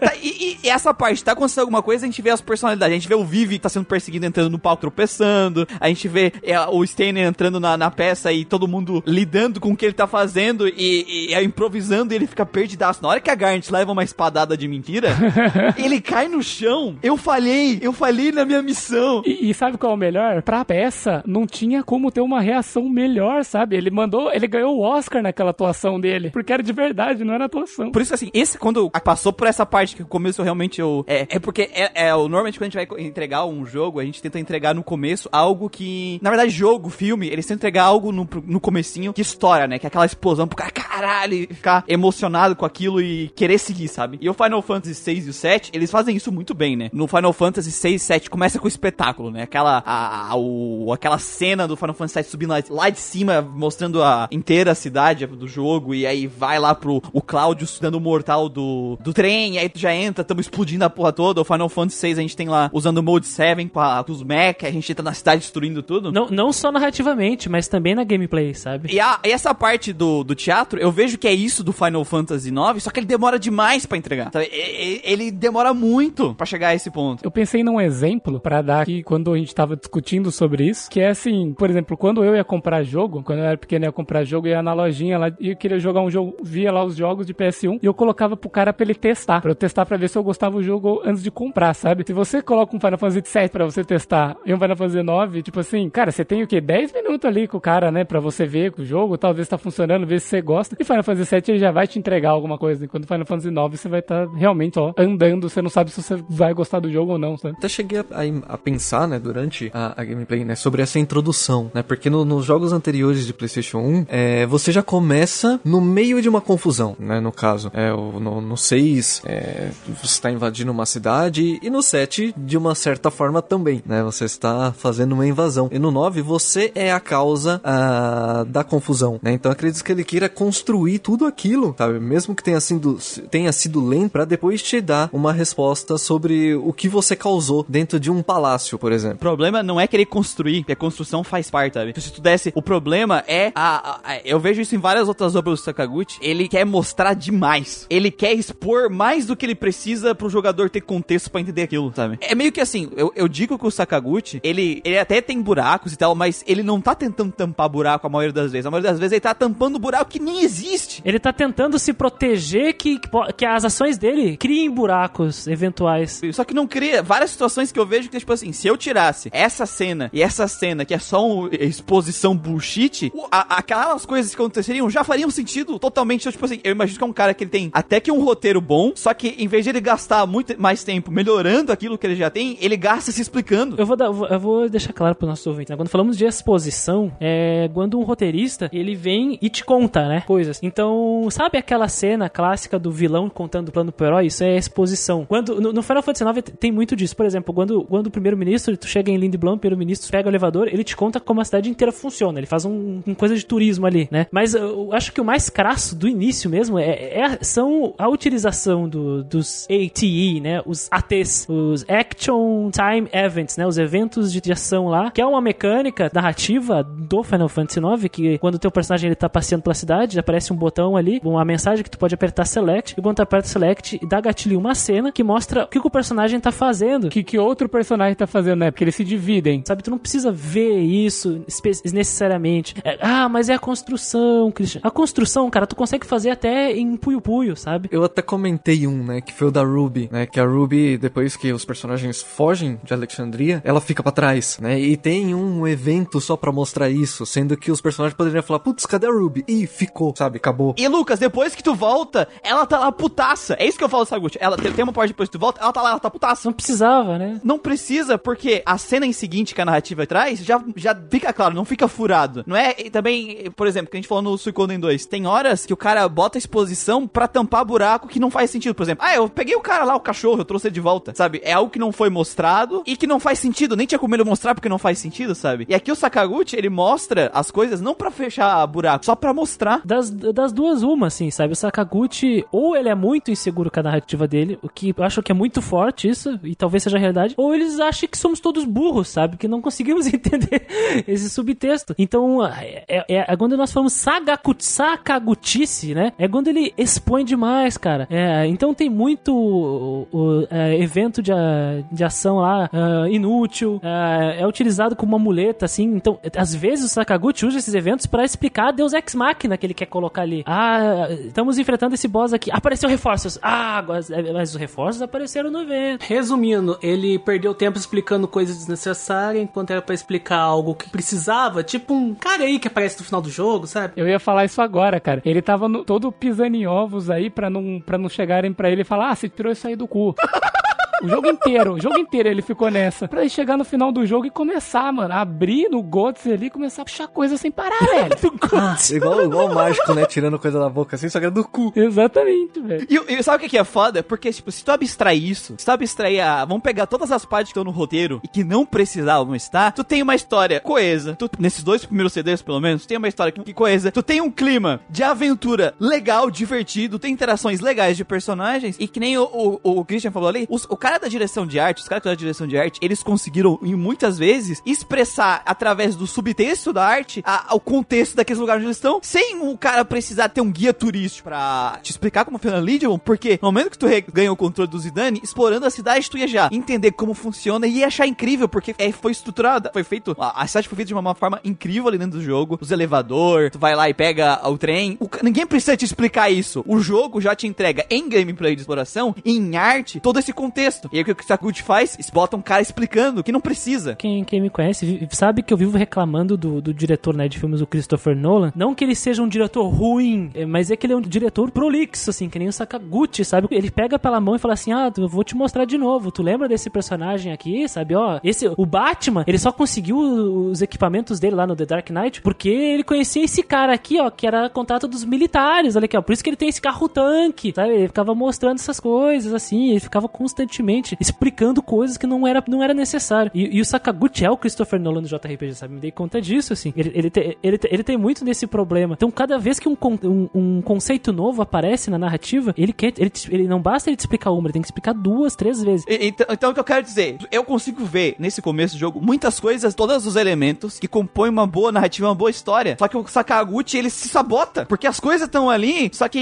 Tá, e, e- essa parte, tá acontecendo alguma coisa, a gente vê as personalidades. A gente vê o Vivi que tá sendo perseguido entrando no palco tropeçando. A gente vê é, o Steiner entrando na, na peça e todo mundo lidando com o que ele tá fazendo e, e é, improvisando e ele fica perdidaço. Na hora que a Garnet leva uma espadada de mentira, ele cai no chão. Eu falhei, eu falhei na minha missão. E, e sabe qual é o melhor? Pra peça, não tinha como ter uma reação melhor, sabe? Ele mandou, ele ganhou o Oscar naquela atuação dele, porque era de verdade, não era atuação. Por isso, assim, esse, quando passou por essa parte que o começo realmente eu. É, é porque é, é, normalmente quando a gente vai entregar um jogo, a gente tenta entregar no começo algo que. Na verdade, jogo, filme, eles tentam entregar algo no, no comecinho que estoura, né? Que é aquela explosão pro cara, caralho, ficar emocionado com aquilo e querer seguir, sabe? E o Final Fantasy 6 e o 7, eles fazem isso muito bem, né? No Final Fantasy 6 e 7 começa com o espetáculo, né? Aquela, a, a- o, aquela cena do Final Fantasy 7 subindo lá, lá de cima, mostrando a inteira cidade do jogo, e aí vai lá pro o Cláudio dando o mortal do, do trem, e aí tu já entra, tamo explodindo a porra toda. O Final Fantasy 6 a gente tem lá usando o Mode 7 com, a, com os mech, a gente entra na cidade destruindo tudo. Não, não só narrativamente, mas também na gameplay, sabe? E, a- e essa parte do, do teatro, eu vejo que é isso do Final Fantasy IX, só que ele demora demais pra entregar. sabe? Ele demora muito pra chegar a esse ponto. Eu pensei num exemplo pra dar aqui quando a gente tava discutindo sobre isso, que é assim, por exemplo, quando eu ia comprar jogo, quando eu era pequeno eu ia comprar jogo, eu ia na lojinha lá e eu queria jogar um jogo, via lá os jogos de PS1 e eu colocava pro cara pra ele testar, pra eu testar pra ver se eu gostava do jogo antes de comprar, sabe? Se você coloca um Final Fantasy VII pra você testar e um Final Fantasy IX, tipo assim, cara, você tem o quê? 10 minutos ali com o cara, né? Pra você ver o jogo, talvez tá funcionando, ver se você gosta. E Final Fantasy VII ele já vai te entregar alguma coisa. Enquanto Final Fantasy IX você vai estar realmente, ó, andando, você não sabe se você vai gostar do jogo ou não, sabe? Até cheguei a, a- a pensar, né, durante a, a gameplay, né, sobre essa introdução, né, porque no- nos jogos anteriores de PlayStation 1, é, você já começa no meio de uma confusão, né, no caso. É, o, no, no 6, é, você está invadindo uma cidade, e no 7, de uma certa forma também, né, você está fazendo uma invasão. E no 9, você é a causa ah, da confusão, né, então acredito que ele queira construir tudo aquilo, sabe, mesmo que tenha sido, tenha sido lento, pra depois te dar uma resposta sobre o que você causou dentro de um palácio, por O exemplo. problema não é querer construir, porque a construção faz parte, sabe? Se tu desse, o problema é a, a- a- eu vejo isso em várias outras obras do Sakaguchi, ele quer mostrar demais. Ele quer expor mais do que ele precisa pro jogador ter contexto pra entender aquilo, sabe? É meio que assim, eu, eu digo que o Sakaguchi, ele, ele até tem buracos e tal, mas ele não tá tentando tampar buraco a maioria das vezes. A maioria das vezes ele tá tampando buraco que nem existe. Ele tá tentando se proteger que, que, que as ações dele criem buracos eventuais. Só que não cria várias situações que eu vejo que, tipo assim, se eu tirasse essa cena e essa cena, que é só uma exposição bullshit, a- aquelas coisas que aconteceriam já fariam sentido totalmente. Então, tipo assim, eu imagino que é um cara que ele tem até que um roteiro bom, só que em vez de ele gastar muito mais tempo melhorando aquilo que ele já tem, ele gasta se explicando. Eu vou, dar- eu vou deixar claro pro nosso ouvinte, né? Quando falamos de exposição, é quando um roteirista, ele vem e te conta, né? Coisas. Então, sabe aquela cena clássica do vilão contando o plano pro herói? Isso é exposição. Quando, no, no Final Fantasy IX tem muito disso. Por exemplo, quando, quando o primeiro-ministro, tu chega em Lindblom, o primeiro-ministro pega o elevador, ele te conta como a cidade inteira funciona. Ele faz um, um coisa de turismo ali, né? Mas eu acho que o mais crasso do início mesmo é, é- são a utilização do- dos ATE, né? Os ATs, os Action Time Events, né? Os eventos de, de ação lá, que é uma mecânica narrativa do Final Fantasy IX, que quando o teu personagem ele tá passeando pela cidade, aparece um botão ali, uma mensagem que tu pode apertar Select, e quando tu aperta Select, dá gatilho uma cena que mostra o que, que o personagem tá fazendo. O que, que outro personagem tá fazendo, né? Porque eles se dividem. Sabe, tu não precisa ver isso necessariamente. É, ah, mas é a construção, Christian. A construção, cara, tu consegue fazer até em puio-puio, sabe? Eu até comentei um, né, que foi o da Ruby, né, que a Ruby, depois que os personagens fogem de Alexandria, ela fica pra trás, né, e tem um evento só pra mostrar isso, sendo que os personagens poderiam falar, putz, cadê a Ruby? Ih, ficou, sabe, acabou. E Lucas, depois que tu volta, ela tá lá putaça. É isso que eu falo do Sakaguchi. Ela tem, uma parte depois que tu volta, ela tá lá, ela tá putaça. Não precisava, né? Não precisa, porque a cena em seguinte que a narrativa traz já, já fica claro, não fica furado. Não é e também, por exemplo, que a gente falou no Suicoden 2, tem horas que o cara bota a exposição pra tampar buraco que não faz sentido. Por exemplo, ah, eu peguei o cara lá, o cachorro, eu trouxe ele de volta, sabe? É algo que não foi mostrado e que não faz sentido, nem tinha como ele mostrar porque não faz sentido, sabe? E aqui o Sakaguchi, ele mostra as coisas não pra fechar buraco, só pra mostrar. Das, das duas, uma, assim, sabe? O Sakaguchi, ou ele é muito inseguro com a narrativa dele, o que eu acho que é muito forte isso, e talvez seja a realidade, ou eles acham que somos todos burros, sabe? Que não conseguimos entender esse subtexto. Então, é, é- é quando nós falamos Sakagutice, né? É quando ele expõe demais, cara. É, então tem muito o, o, é, evento de, de ação lá ah, inútil, ah, é utilizado como uma muleta, assim. Então, às vezes o Sakaguchi usa esses eventos pra explicar Deus Ex Machina que ele quer colocar ali. Ah, estamos enfrentando esse boss aqui. Apareceu reforços. Ah, mas os reforços apareceram no evento. Resumindo, ele perdeu tempo explicando coisas desnecessárias enquanto era pra explicar algo que precisava, tipo um cara aí que aparece no final do jogo, sabe? Eu ia falar isso agora, cara. Ele tava no- todo pisando em ovos aí pra não, pra não chegarem pra ele e falar, ah, você tirou isso aí do cu. O jogo inteiro, o jogo inteiro ele ficou nessa. Pra ele chegar no final do jogo e começar, mano, a abrir no Gods ali e começar a puxar coisa sem parar, velho. Igual, igual o mágico, né, tirando coisa da boca assim, só que era do cu. Exatamente, velho. E, e sabe o que é foda? Porque, tipo, se tu abstrair isso, se tu abstrair a. Vamos pegar todas as partes que estão no roteiro e que não precisavam estar, tu tem uma história coesa. Tu, nesses dois primeiros CDs, pelo menos, tu tem uma história que, que coesa. Tu tem um clima de aventura legal, divertido, tem interações legais de personagens. E que nem o, o, o Christian falou ali, os- o cara cara da direção de arte, os caras da direção de arte, eles conseguiram, muitas vezes, expressar através do subtexto da arte a- o contexto daqueles lugares onde eles estão, sem o cara precisar ter um guia turístico pra te explicar como funciona Legion, porque no momento que tu ganha o controle do Zidane, explorando a cidade, tu ia já entender como funciona e ia achar incrível, porque é, foi estruturada, foi feito, a, a cidade foi feita de uma, uma forma incrível ali dentro do jogo, os elevador, tu vai lá e pega o trem, o ninguém precisa te explicar isso, o jogo já te entrega em gameplay de exploração, em arte, todo esse contexto. E aí o que o Sakuchi faz? Botam um cara explicando que não precisa. Quem, quem me conhece sabe que eu vivo reclamando do, do diretor né, de filmes, o Christopher Nolan. Não que ele seja um diretor ruim, é, mas é que ele é um diretor prolixo, assim, que nem o Sakaguchi, sabe? Ele pega pela mão e fala assim: Ah, eu vou te mostrar de novo. Tu lembra desse personagem aqui, sabe? Ó, esse, o Batman, ele só conseguiu os equipamentos dele lá no The Dark Knight porque ele conhecia esse cara aqui, ó, que era contato dos militares. Olha aqui, ó. Por isso que ele tem esse carro tanque, sabe? Ele ficava mostrando essas coisas, assim. Ele ficava constantemente explicando coisas que não era, não era necessário. E, e o Sakaguchi é o Christopher Nolan do JRPG, sabe? Me dei conta disso, assim. Ele, ele, te- ele, te- ele tem muito desse problema. Então, cada vez que um, um, um conceito novo aparece na narrativa, ele quer. Ele, ele não basta ele te explicar uma, ele tem que explicar duas, três vezes. Então, então o que eu quero dizer, eu consigo ver nesse começo do jogo muitas coisas, todos os elementos que compõem uma boa narrativa, uma boa história. Só que o Sakaguchi ele se sabota, porque as coisas estão ali, só que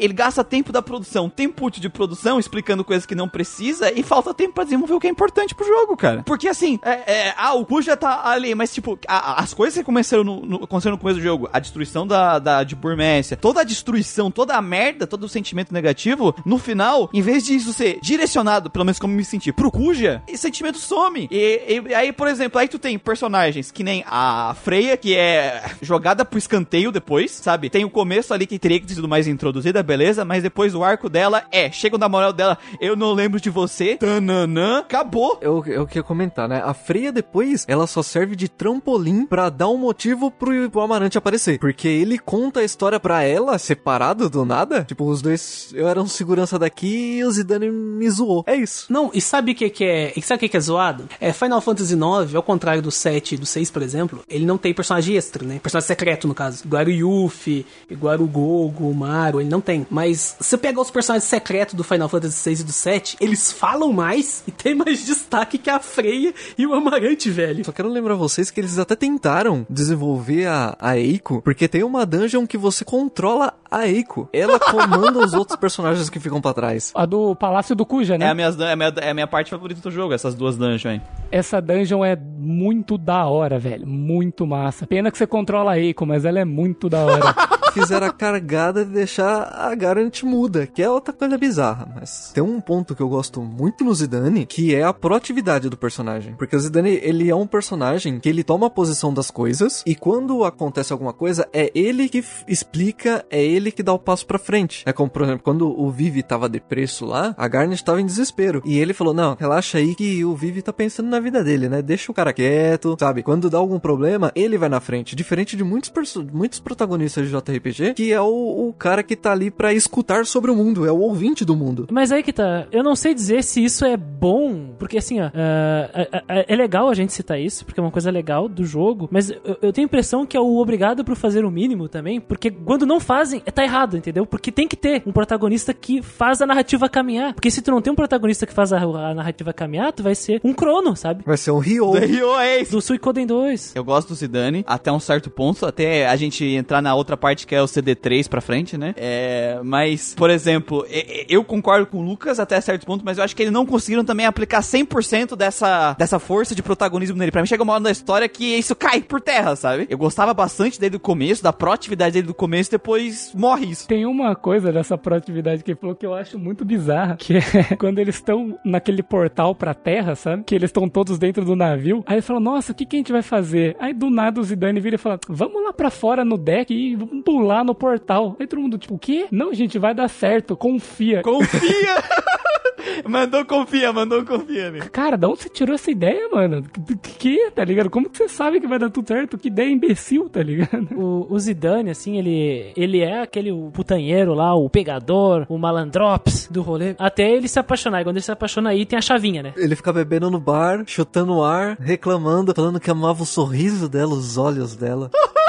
ele gasta tempo da produção, tempo útil de produção, explicando coisas que não precisa e falta tempo pra desenvolver o que é importante pro jogo, cara. Porque assim, é, é, ah, o cu já tá ali, mas tipo, a- as coisas que começaram no, no, aconteceram no começo do jogo, a destruição da, da de Burmécia, toda a destruição, toda a merda, todo o sentimento negativo, no final, em vez de isso ser direcionado, pelo menos como me senti, pro Kuja, esse sentimento some. E, e aí, por exemplo, aí tu tem personagens que nem a Freya, que é jogada pro escanteio depois, sabe? Tem o começo ali que teria que ter sido mais introduzida, beleza, mas depois o arco dela é, chega na moral dela, eu não lembro de você, tananã, acabou. Eu, eu queria comentar, né? A Freya depois, ela só serve de trampolim pra dar um motivo pro, pro Amarante aparecer. Porque ele conta a história pra ela, separado do nada. Tipo, os dois, eu era um segurança daqui e o Zidane me zoou. É isso. Não, e sabe o que, que é. E sabe o que, que é zoado? É Final Fantasy IX, ao contrário do 7 e do 6, por exemplo, ele não tem personagem extra, né? Personagem secreto, no caso. Igual o Yuffie, igual o Gogo, o Mario, ele não tem. Mas se você pegar os personagens secretos do Final Fantasy 6 e do 7, eles falam mais e tem mais destaque que a Freya e o Amarante, velho. Só quero lembrar vocês que eles até tentaram desenvolver a, a Eiko, porque tem uma dungeon que você controla a Eiko. Ela comanda os outros personagens que ficam pra trás. A do Palácio do Cuja, É né? a, minha, é, a minha, é a minha parte favorita do jogo, essas duas dungeons aí. Essa dungeon é muito da hora, velho. Muito massa. Pena que você controla a Eiko, mas ela é muito da hora. Fizeram a cargada de deixar a Garant muda, que é outra coisa bizarra. Mas tem um ponto que eu gosto muito no Zidane, que é a proatividade do personagem. Porque o Zidane, ele é um personagem que ele toma a posição das coisas, e quando acontece alguma coisa, é ele que explica, é ele que dá o passo pra frente. É como, por exemplo, quando o Vivi tava depresso lá, a Garnet tava em desespero. E ele falou, não, relaxa aí que o Vivi tá pensando na vida dele, né? Deixa o cara quieto, sabe? Quando dá algum problema, ele vai na frente. Diferente de muitos, muitos protagonistas de JRPG, que é o, o cara que tá ali pra escutar sobre o mundo, é o ouvinte do mundo. Mas aí que tá. Eu não sei dizer se isso é bom, porque assim, ó, ah, ah, ah, é legal a gente citar isso, porque é uma coisa legal do jogo, mas eu, eu tenho a impressão que é o obrigado por fazer o mínimo também, porque quando não fazem, é tá errado, entendeu? Porque tem que ter um protagonista que faz a narrativa caminhar. Porque se tu não tem um protagonista que faz a, a narrativa caminhar, tu vai ser um crono, sabe? Vai ser um Ryo. The Hero Ace. Do Suicoden 2. Eu gosto do Zidane até um certo ponto, até a gente entrar na outra parte que é o CD3 pra frente, né? É, mas, por exemplo, eu concordo com o Lucas até certo ponto, mas eu acho que eles não conseguiram também aplicar 100% dessa, dessa força de protagonismo nele. Pra mim chega uma hora da história que isso cai por terra, sabe? Eu gostava bastante dele do começo, da proatividade dele do começo, depois morre isso. Tem uma coisa dessa proatividade que ele falou que eu acho muito bizarra, que é quando eles estão naquele portal pra terra, sabe? Que eles estão todos dentro do navio. Aí eles falam, nossa, o que, que a gente vai fazer? Aí do nada o Zidane vira e fala, vamos lá pra fora no deck e vamos pular no portal. Aí todo mundo, tipo, o quê? Não, gente, vai dar certo, confia. Confia! mandou confia, mandou confia? Cara, da onde você tirou essa ideia, mano? Que, que, tá ligado? Como que você sabe que vai dar tudo certo? Que ideia imbecil, tá ligado? O, o Zidane, assim, ele, ele é aquele o putanheiro lá, o pegador, o malandrops do rolê. Até ele se apaixonar. E quando ele se apaixona aí, tem a chavinha, né? Ele fica bebendo no bar, chutando o ar, reclamando, falando que amava o sorriso dela, os olhos dela.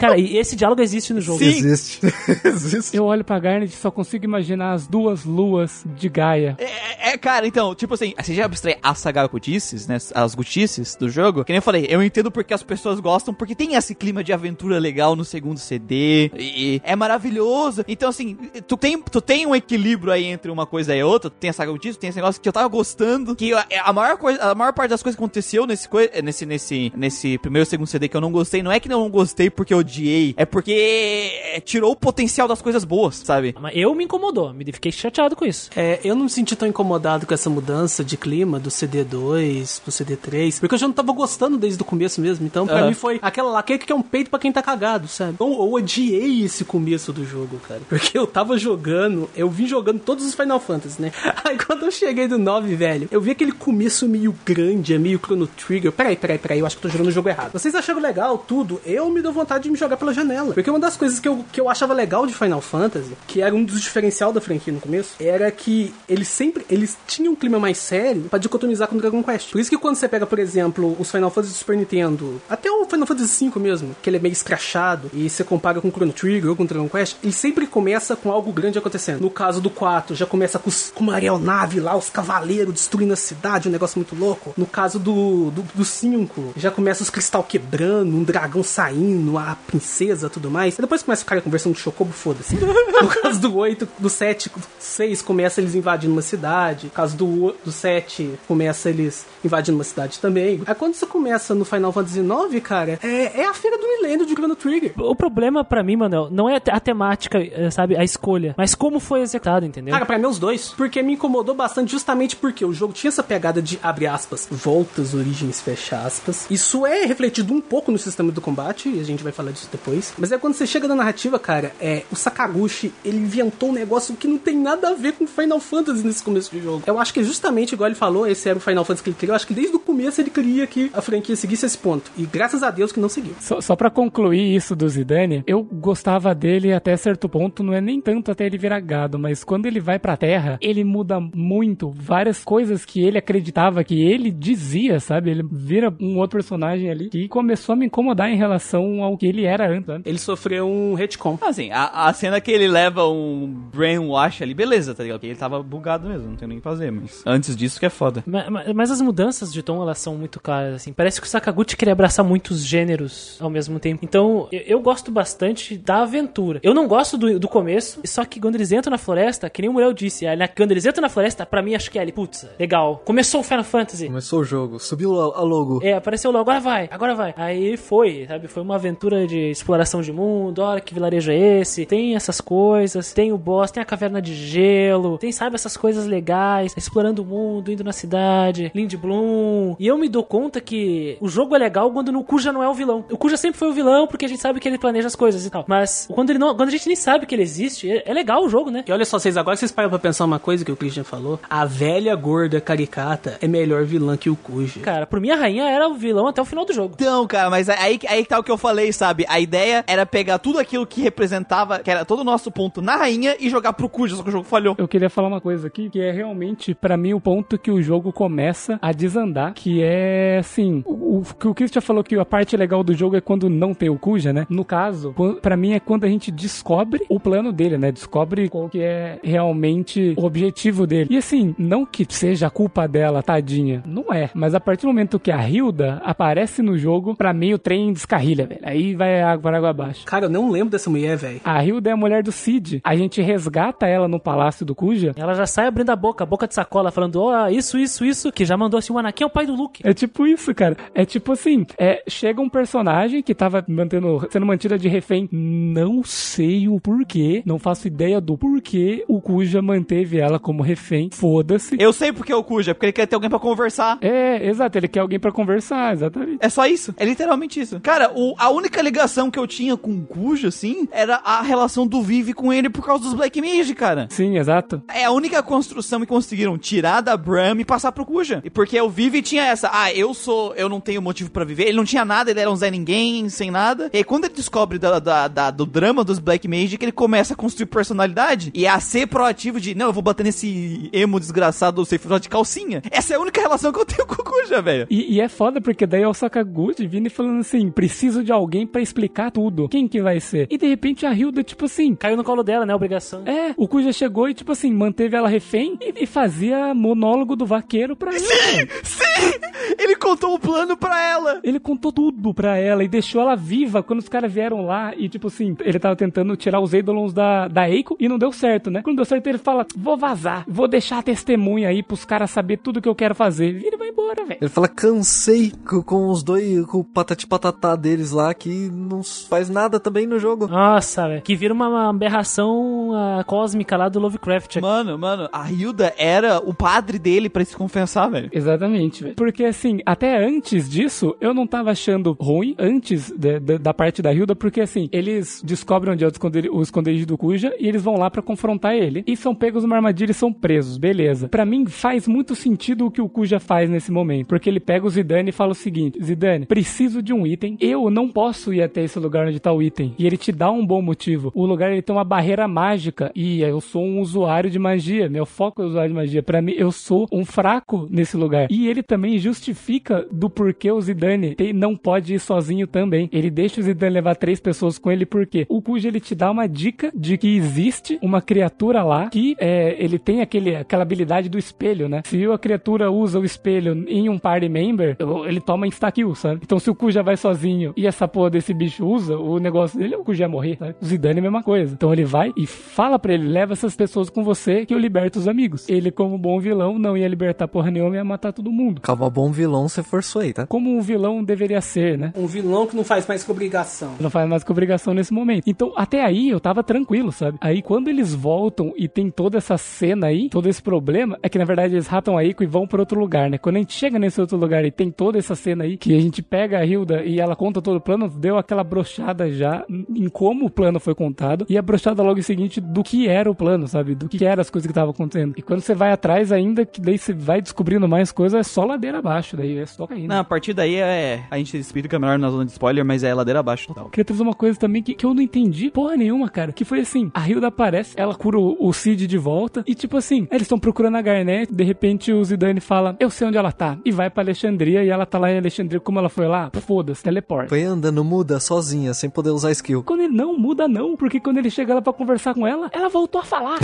Cara, e esse diálogo existe no jogo. Sim. Existe. Existe. Eu olho pra Garnet e só consigo imaginar as duas luas de Gaia. É, é, cara, então, tipo assim, você já abstrai as sagagutices, né? As gutices do jogo. Que nem eu falei, eu entendo porque as pessoas gostam, porque tem esse clima de aventura legal no segundo CD. E é maravilhoso. Então, assim, tu tem, tu tem um equilíbrio aí entre uma coisa e outra. Tem a sagagutice, tem esse negócio que eu tava gostando. Que a, a maior coisa, a maior parte das coisas que aconteceu nesse, nesse, nesse, nesse primeiro e segundo CD que eu não gostei, não é que não gostei porque eu odiei, é porque é, tirou o potencial das coisas boas, sabe? Mas eu me incomodou, me fiquei chateado com isso. É, eu não me senti tão incomodado com essa mudança de clima do CD2 pro CD3, porque eu já não tava gostando desde o começo mesmo. Então, pra Aham. mim foi aquela lá que é um peito pra quem tá cagado, sabe? Então, eu odiei esse começo do jogo, cara. Porque eu tava jogando, eu vim jogando todos os Final Fantasy, né? Aí quando eu cheguei do 9, velho, eu vi aquele começo meio grande, é meio Chrono Trigger. Peraí, peraí, peraí, eu acho que eu tô jogando o jogo errado. Vocês acharam legal tudo? Eu me dou vontade de me jogar pela janela. Porque uma das coisas que eu, que eu achava legal de Final Fantasy, que era um dos diferencial da franquia no começo, era que eles sempre eles tinham um clima mais sério pra dicotomizar com Dragon Quest. Por isso que quando você pega, por exemplo, os Final Fantasy do Super Nintendo, até o Final Fantasy V mesmo, que ele é meio escrachado, e você compara com Chrono Trigger ou com Dragon Quest, ele sempre começa com algo grande acontecendo. No caso do 4, já começa com, os, com uma aeronave lá, os cavaleiros destruindo a cidade, um negócio muito louco. No caso do, do, do 5, já começa os cristal quebrando, um dragão saindo, a princesa tudo mais. E depois começa o cara conversando de Chocobo, foda-se. No caso do 8, do 7, 6, começa eles invadindo uma cidade. No caso do, do 7, começa eles invadindo uma cidade também. Aí quando você começa no Final Fantasy 9, cara, é, é a feira do milênio de Chrono Trigger. O problema pra mim, Manuel, não é a temática, eh, sabe, a escolha, mas como foi executado, entendeu? Cara, pra mim os dois. Porque me incomodou bastante justamente porque o jogo tinha essa pegada de, abre aspas, voltas, origens, fecha aspas. Isso é refletido um pouco no sistema do combate, e a gente vai falar disso depois. Mas é quando você chega na narrativa, cara, é o Sakaguchi, ele inventou um negócio que não tem nada a ver com Final Fantasy nesse começo de jogo. Eu acho que justamente, igual ele falou, esse era o Final Fantasy que ele criou. Eu acho que desde o começo ele queria que a franquia seguisse esse ponto. E graças a Deus que não seguiu. Só, só pra concluir isso do Zidane, eu gostava dele até certo ponto, não é nem tanto até ele virar gado, mas quando ele vai pra Terra, ele muda muito várias coisas que ele acreditava, que ele dizia, sabe? Ele vira um outro personagem ali que começou a me incomodar em relação ao que ele era antes. Ele sofreu um retcon. Assim, a, a cena que ele leva um brainwash ali, beleza, tá ligado? Porque ele tava bugado mesmo, não tem nem o que fazer, mas antes disso que é foda. Ma- ma- Mas, as mudanças de tom, elas são muito claras, assim. Parece que o Sakaguchi queria abraçar muitos gêneros ao mesmo tempo. Então, eu, eu gosto bastante da aventura. Eu não gosto do, do começo, só que quando eles entram na floresta, que nem o Muriel disse, ali, quando eles entram na floresta, pra mim, acho que é ali, putz, legal. Começou o Final Fantasy. Começou o jogo, subiu a a logo. É, apareceu logo, agora vai, agora vai. Aí foi, sabe? Foi uma aventura de exploração de mundo. Olha que vilarejo é esse? Tem essas coisas, tem o boss, tem a caverna de gelo, tem, sabe, essas coisas legais. Explorando o mundo, indo na cidade, Lind Bloom. E eu me dou conta que o jogo é legal quando o Kuja não é o vilão. O Kuja sempre foi o vilão porque a gente sabe que ele planeja as coisas e tal. Mas quando, ele não, quando a gente nem sabe que ele existe, é, é legal o jogo, né? E olha só, vocês agora vocês param pra pensar uma coisa que o Christian falou. A velha gorda caricata é melhor vilã que o Kuja. Cara, por mim a rainha era o vilão até o final do jogo. Então, cara, mas aí, aí que tá o que eu falei, sabe? A ideia era pegar tudo aquilo que representava, que era todo o nosso ponto na rainha e jogar pro Kuja, só que o jogo falhou. Eu queria falar uma coisa aqui, que é realmente, pra mim, o ponto que o jogo começa a desandar, que é, assim, o, que o Christian falou que a parte legal do jogo é quando não tem o Kuja, né? No caso, pra mim é quando a gente descobre o plano dele, né? Descobre qual que é realmente o objetivo dele. E assim, não que seja a culpa dela, tadinha, não é. Mas a partir do momento que a Hilda aparece no jogo, pra mim o trem descarrilha, velho. Aí vai água para água abaixo. Cara, eu não lembro dessa mulher, velho. A Hilda é a mulher do Cid. A gente resgata ela no palácio do Kuja. Ela já sai abrindo a boca, a boca de sacola, falando, ó, isso, isso, isso, que já mandou assim, o Anakin é o pai do Luke. É tipo isso, cara. É tipo assim, é, chega um personagem que tava mantendo, sendo mantida de refém. Não sei o porquê, não faço ideia do porquê o Kuja manteve ela como refém. Foda-se. Eu sei porque é o Kuja, porque ele quer ter alguém pra conversar. É, exato, ele quer alguém pra conversar, exatamente. É só isso. É literalmente isso. Cara, o- a única ligação que eu tinha com o Kuja, assim, era a relação do Vive com ele por causa dos Black Mage, cara. Sim, exato. É a única construção que conseguiram tirar da Bram e passar pro Kuja. E porque o Vive tinha essa, ah, eu sou, eu não tenho motivo pra viver. Ele não tinha nada, ele era um Zé Ninguém, sem nada. E aí quando ele descobre da- da- da- do drama dos Black Mage, que ele começa a construir personalidade e a ser proativo de, não, eu vou bater nesse emo desgraçado do Safe de calcinha. Essa é a única relação que eu tenho com o Kuja, velho. E, e é foda porque daí é o Sakaguchi vindo e falando assim: preciso de alguém pra explicar tudo. Quem que vai ser? E de repente a Hilda, tipo assim, Caiu no colo dela, né? Obrigação. é, o Cuja chegou e, tipo assim, manteve ela refém e, e fazia monólogo do vaqueiro pra ela. velho. Sim! Ele contou o plano pra ela! Ele contou tudo pra ela e deixou ela viva quando os caras vieram lá e, tipo assim, ele tava tentando tirar os Eidolons da, da Eiko e não deu certo, né? Quando deu certo, ele fala: Vou vazar, vou deixar a testemunha aí pros caras saber tudo que eu quero fazer. E ele vai embora, velho. Ele fala, cansei co- com os dois, com o patati patatá deles lá, que não faz nada também no jogo. Nossa, velho. Que vira uma, aberração ah, cósmica lá do Lovecraft. Mano, mano, a Hilda era o padre dele pra se confessar, velho. Exatamente, velho. Porque assim, até antes disso, eu não tava achando ruim, antes de- de- da parte da Hilda, porque assim, eles descobrem onde é o esconderi- o esconderijo do Cuja e eles vão lá pra confrontar ele. E são pegos numa armadilha e são presos, beleza. Pra mim, faz muito sentido o que o Cuja faz nesse momento. Porque ele pega o Zidane e fala o seguinte: Zidane, preciso de um item. Eu não posso ir até esse lugar onde tá o item. E ele te dá um bom motivo. O lugar ele tem uma barreira mágica. E eu sou um usuário de magia. Meu foco é usuário de magia. Pra mim, eu sou um fraco nesse lugar. E ele também justifica do porquê o Zidane não pode ir sozinho também. Ele deixa o Zidane levar três pessoas com ele, porque o Cujo ele te dá uma dica de que existe uma criatura lá que é, ele tem aquele, aquela habilidade do espelho, né? Se a criatura usa o espelho em um party member, ele toma insta-kill, sabe? Então se o Cuja vai sozinho e essa porra desse bicho usa, o negócio dele, o Cuja ia morrer, sabe? O Zidane é a mesma coisa. Então ele vai e fala pra ele, leva essas pessoas com você que eu liberto os amigos. Ele, como bom vilão, não ia libertar porra nenhuma e ia matar todo mundo. Calma, bom vilão você forçou aí, tá? Como um vilão deveria ser, né? Um vilão que não faz mais que obrigação. Não faz mais que obrigação nesse momento. Então, até aí eu tava tranquilo, sabe? Aí quando eles voltam e tem toda essa cena aí, todo esse problema, é que na verdade eles ratam a Ico e vão pra outro lugar, né? Quando a gente chega nesse outro lugar e tem toda essa cena aí, que a gente pega a Hilda e ela conta todo o plano, deu aquela brochada já em como o plano foi contado, e a brochada logo em seguinte do que era o plano, sabe? Do que eram as coisas que estavam acontecendo. E quando você vai atrás ainda, que daí você vai descobrindo mais coisas, é só ladeira abaixo, daí é só caindo. Não, a partir daí é. A gente explica melhor na zona de spoiler, mas é ladeira abaixo total. Queria trazer uma coisa também que, que eu não entendi porra nenhuma, cara. Que foi assim: a Hilda aparece, ela cura o, o Cid de volta. E tipo assim, eles estão procurando a Garnet. De repente o Zidane fala: Eu sei onde ela tá. E vai pra Alexandria. E ela tá lá em Alexandria. Como ela foi lá? Foda-se, teleporta. Foi andando muda, sozinha, sem poder usar skill. Quando ele não muda, não. Porque quando ele chega lá pra conversar com ela, ela voltou a falar.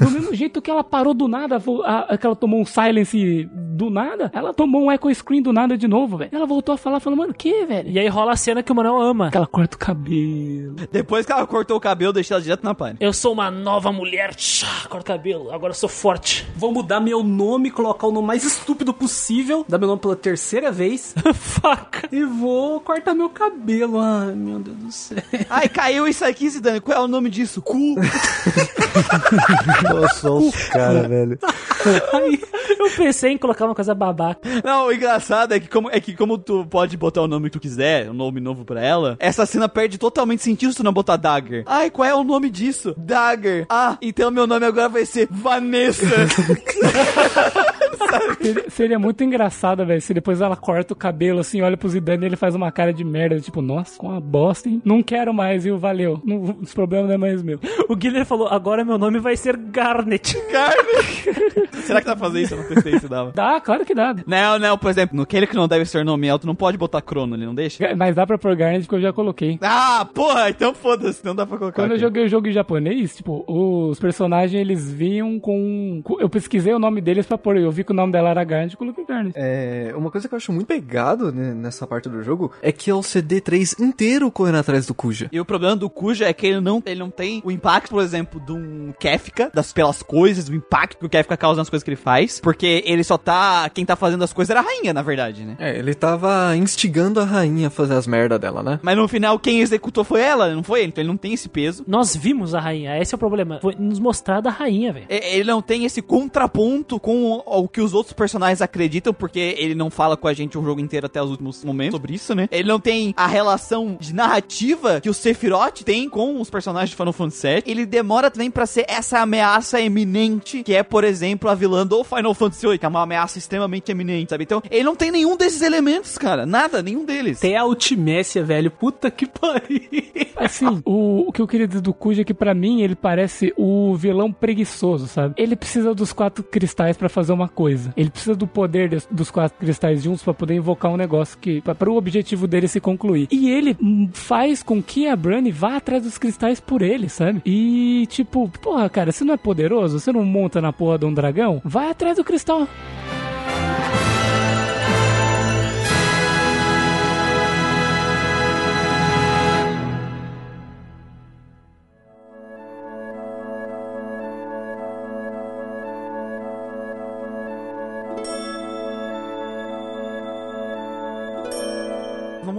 Do mesmo jeito que ela parou do nada, a- a- que ela tomou um silence do nada, ela tomou um echo screen do nada de novo, velho. Ela voltou a falar, falando, mano, que, velho? E aí rola a cena que o Manuel ama. Que ela corta o cabelo. Depois que ela cortou o cabelo, deixei ela direto na pane. Eu sou uma nova mulher. Tchá, corta o cabelo. Agora eu sou forte. Vou mudar meu nome, colocar o nome mais estúpido possível, dar meu nome pela terceira vez Faca. e vou cortar meu cabelo. Ai, meu Deus do céu. Ai, caiu isso aqui, Zidane. Qual é o nome disso? Cu. Nossa, os cara, velho. Aí eu pensei em colocar uma coisa babaca. Não, o engraçado é que, como, é que como tu pode botar o nome que tu quiser, um nome novo pra ela, essa cena perde totalmente sentido se tu não botar Dagger. Ai, qual é o nome disso? Dagger. Ah, então meu nome agora vai ser Vanessa. Seria, seria muito engraçado, velho, se depois ela corta o cabelo assim, olha pro Zidane e ele faz uma cara de merda, tipo, nossa, com uma bosta, hein? Não quero mais, viu? Valeu. Não, esse problema não é mais meu. O Guilherme falou: agora meu nome vai ser Garnet. Carne. Será que dá pra fazer isso? Eu não testei se dava. Dá, claro que dá. Não, não, por exemplo, no aquele que não deve ser nome alto, não pode botar Crono, ele não deixa? Mas dá pra pôr Garnet que eu já coloquei. Ah, porra, então foda-se, não dá pra colocar. Quando eu aqui. joguei o jogo em japonês, tipo, os personagens eles vinham com. com- Eu pesquisei o nome deles pra pôr. Eu vi que o nome dela era Garnet e coloquei Garnet. É, uma coisa que eu acho muito pegado né, nessa parte do jogo é que é o CD3 inteiro correndo atrás do Kuja. E o problema do Kuja é que ele não, ele não tem o impacto, por exemplo, de um Kefka, das, pelas coisas, o impacto que o Kefka causa nas coisas que ele faz, porque ele só tá. Quem tá fazendo as coisas era a rainha, na verdade, né? É, ele tava instigando a rainha a fazer as merda dela, né? Mas no final, quem executou foi ela, não foi ele, então ele não tem esse peso. Nós vimos a rainha, esse é o problema. Foi nos mostrar da rainha, velho. Ele não tem esse contraponto com o, o que os outros personagens acreditam, porque ele não fala com a gente o jogo inteiro até os últimos momentos sobre isso, né? Ele não tem a relação de narrativa que o Sephiroth tem com os personagens de Final Fantasy VII. Ele demora também pra ser essa ameaça eminente, que é, por exemplo, a vilã do Final Fantasy VIII, que é uma ameaça extremamente eminente, sabe? Então, ele não tem nenhum desses elementos, cara. Nada, nenhum deles. Até a Ultimécia, velho. Puta que pariu. Assim, o, o que eu queria dizer do Kuja é que pra mim ele parece o vilão preguiçoso, sabe? Ele precisa dos quatro cristais pra fazer uma coisa. Coisa. Ele precisa do poder des- dos quatro cristais juntos pra poder invocar um negócio que para o objetivo dele se concluir. E ele hum, faz com que a Branny vá atrás dos cristais por ele, sabe? E tipo, porra, cara, você não é poderoso? Você não monta na porra de um dragão? Vai atrás do cristal.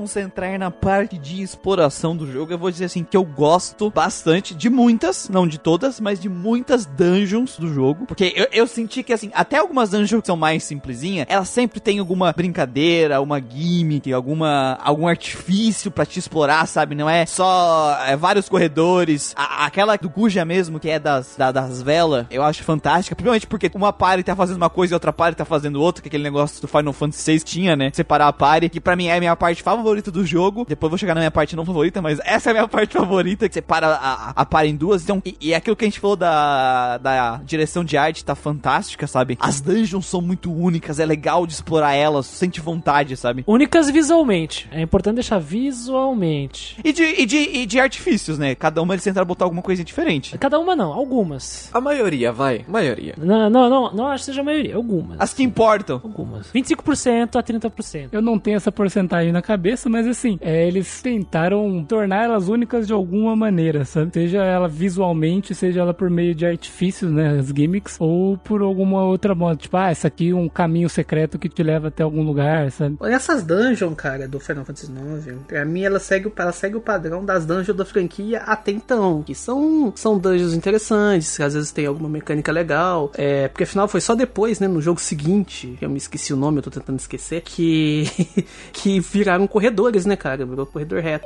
Vamos entrar na parte de exploração do jogo. Eu vou dizer assim que eu gosto bastante de muitas, não de todas, mas de muitas dungeons do jogo. Porque eu, eu senti que, assim, até algumas dungeons que são mais simplesinhas, elas sempre tem alguma brincadeira, uma gimmick, alguma, algum artifício pra te explorar, sabe? Não é só é, vários corredores. A- aquela do Guja mesmo, que é das, da- das velas, eu acho fantástica. Principalmente porque uma party tá fazendo uma coisa e outra party tá fazendo outra, que aquele negócio do Final Fantasy VI tinha, né? Separar a party, que pra mim é a minha parte favorita do jogo. Depois eu vou chegar na minha parte não favorita, mas essa é a minha parte favorita, que separa a, a, a party em duas. Então, e, e aquilo que a gente falou da, da direção de arte tá fantástica, sabe? As dungeons são muito únicas, é legal de explorar elas, sente vontade, sabe? Únicas visualmente. É importante deixar visualmente. E de, e de, e de artifícios, né? Cada uma eles tentaram botar alguma coisa diferente. Cada uma não, algumas. A maioria, vai. Maioria. Não, não, não, não acho que seja a maioria, algumas. As que importam. Algumas. 25% a 30%. Eu não tenho essa porcentagem na cabeça, mas assim, é, eles tentaram tornar elas únicas de alguma maneira, sabe? Seja ela visualmente, seja ela por meio de artifícios, né? As gimmicks, ou por alguma outra moda. Tipo, ah, essa aqui é um caminho secreto que te leva até algum lugar, sabe? Essas dungeons, cara, do Final Fantasy IX, pra mim ela segue, ela segue o padrão das dungeons da franquia até então. Que são, são dungeons interessantes, que às vezes tem alguma mecânica legal. É, porque afinal foi só depois, né, no jogo seguinte, eu me esqueci o nome, eu tô tentando esquecer, que, que viraram corredores, né, cara? Virou corredor reto.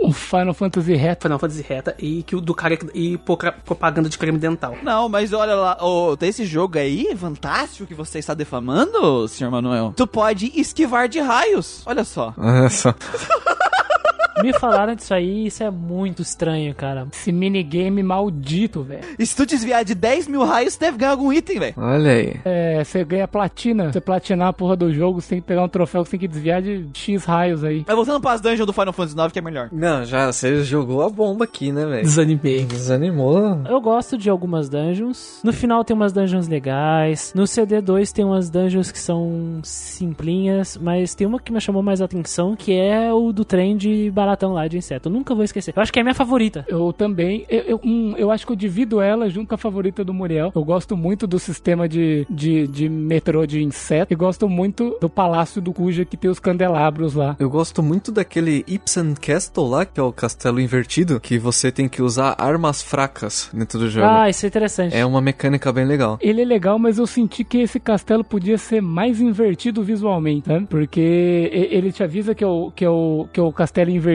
O Final Fantasy reto. Final Fantasy reta e que o do cara e propaganda de creme dental. Não, mas olha lá, ô, esse jogo aí, fantástico que você está defamando, senhor Manuel. Tu pode esquivar de raios. Olha só. Olha só. Me falaram disso aí, isso é muito estranho, cara. Esse minigame maldito, velho. E se tu desviar de 10 mil raios, você deve ganhar algum item, velho. Olha aí. É, você ganha platina. Você platinar a porra do jogo, você tem que pegar um troféu que você tem que desviar de X raios aí. Mas voltando para as dungeons do Final Fantasy IX, que é melhor. Não, já você jogou a bomba aqui, né, velho? Desanimei. Desanimou. Eu gosto de algumas dungeons. No final tem umas dungeons legais. No CD2 tem umas dungeons que são simplinhas, mas tem uma que me chamou mais atenção, que é o do trem de baratão lá de inseto. Eu nunca vou esquecer. Eu acho que é a minha favorita. Eu também, eu, eu, hum, eu acho que eu divido ela junto com a favorita do Muriel. Eu gosto muito do sistema de, de, de metrô de inseto e gosto muito do Palácio do Cuja que tem os candelabros lá. Eu gosto muito daquele Ibsen Castle lá, que é o castelo invertido, que você tem que usar armas fracas dentro do jogo. Ah, isso é interessante. É uma mecânica bem legal. Ele é legal, mas eu senti que esse castelo podia ser mais invertido visualmente, sabe? Porque ele te avisa que é o, que é o, que é o castelo invertido.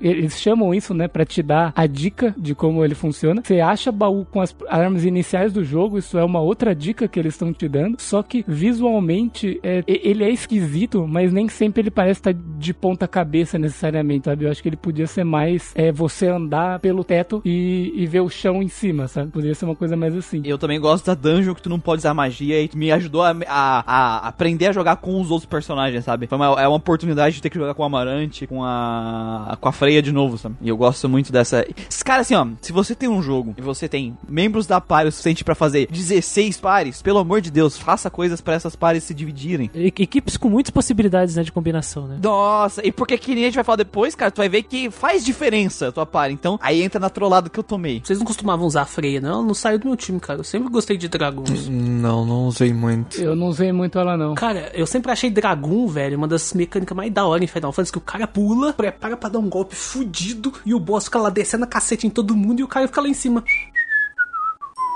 Eles chamam isso, né, pra te dar a dica de como ele funciona. Você acha baú com as armas iniciais do jogo, isso é uma outra dica que eles estão te dando. Só que visualmente é, ele é esquisito, mas nem sempre ele parece estar de ponta cabeça necessariamente, sabe? Eu acho que ele podia ser mais é, você andar pelo teto e, e ver o chão em cima, sabe? Poderia ser uma coisa mais assim. Eu também gosto da dungeon que tu não pode usar magia e me ajudou a, a- a aprender a jogar com os outros personagens, sabe? Foi uma, é uma oportunidade de ter que jogar com o Amarante, com a com a Freya de novo, sabe? E eu gosto muito dessa. Cara, assim, ó, se você tem um jogo e você tem membros da party o suficiente pra fazer 16 pares, pelo amor de Deus, faça coisas pra essas pares se dividirem. E- Equipes com muitas possibilidades né, de combinação, né? Nossa, e porque que nem a gente vai falar depois, cara, tu vai ver que faz diferença a tua par. Então, aí entra na trollada que eu tomei. Vocês não costumavam usar a freia, não? Ela não saiu do meu time, cara. Eu sempre gostei de dragões. Não, não usei muito. Eu não usei muito ela, não. Cara, eu sempre achei Dragon, velho, uma das mecânicas mais da hora em Final Fantasy, que o cara pula, prepara pra dar um golpe fudido, e o boss fica lá descendo a cacete em todo mundo, e o cara fica lá em cima.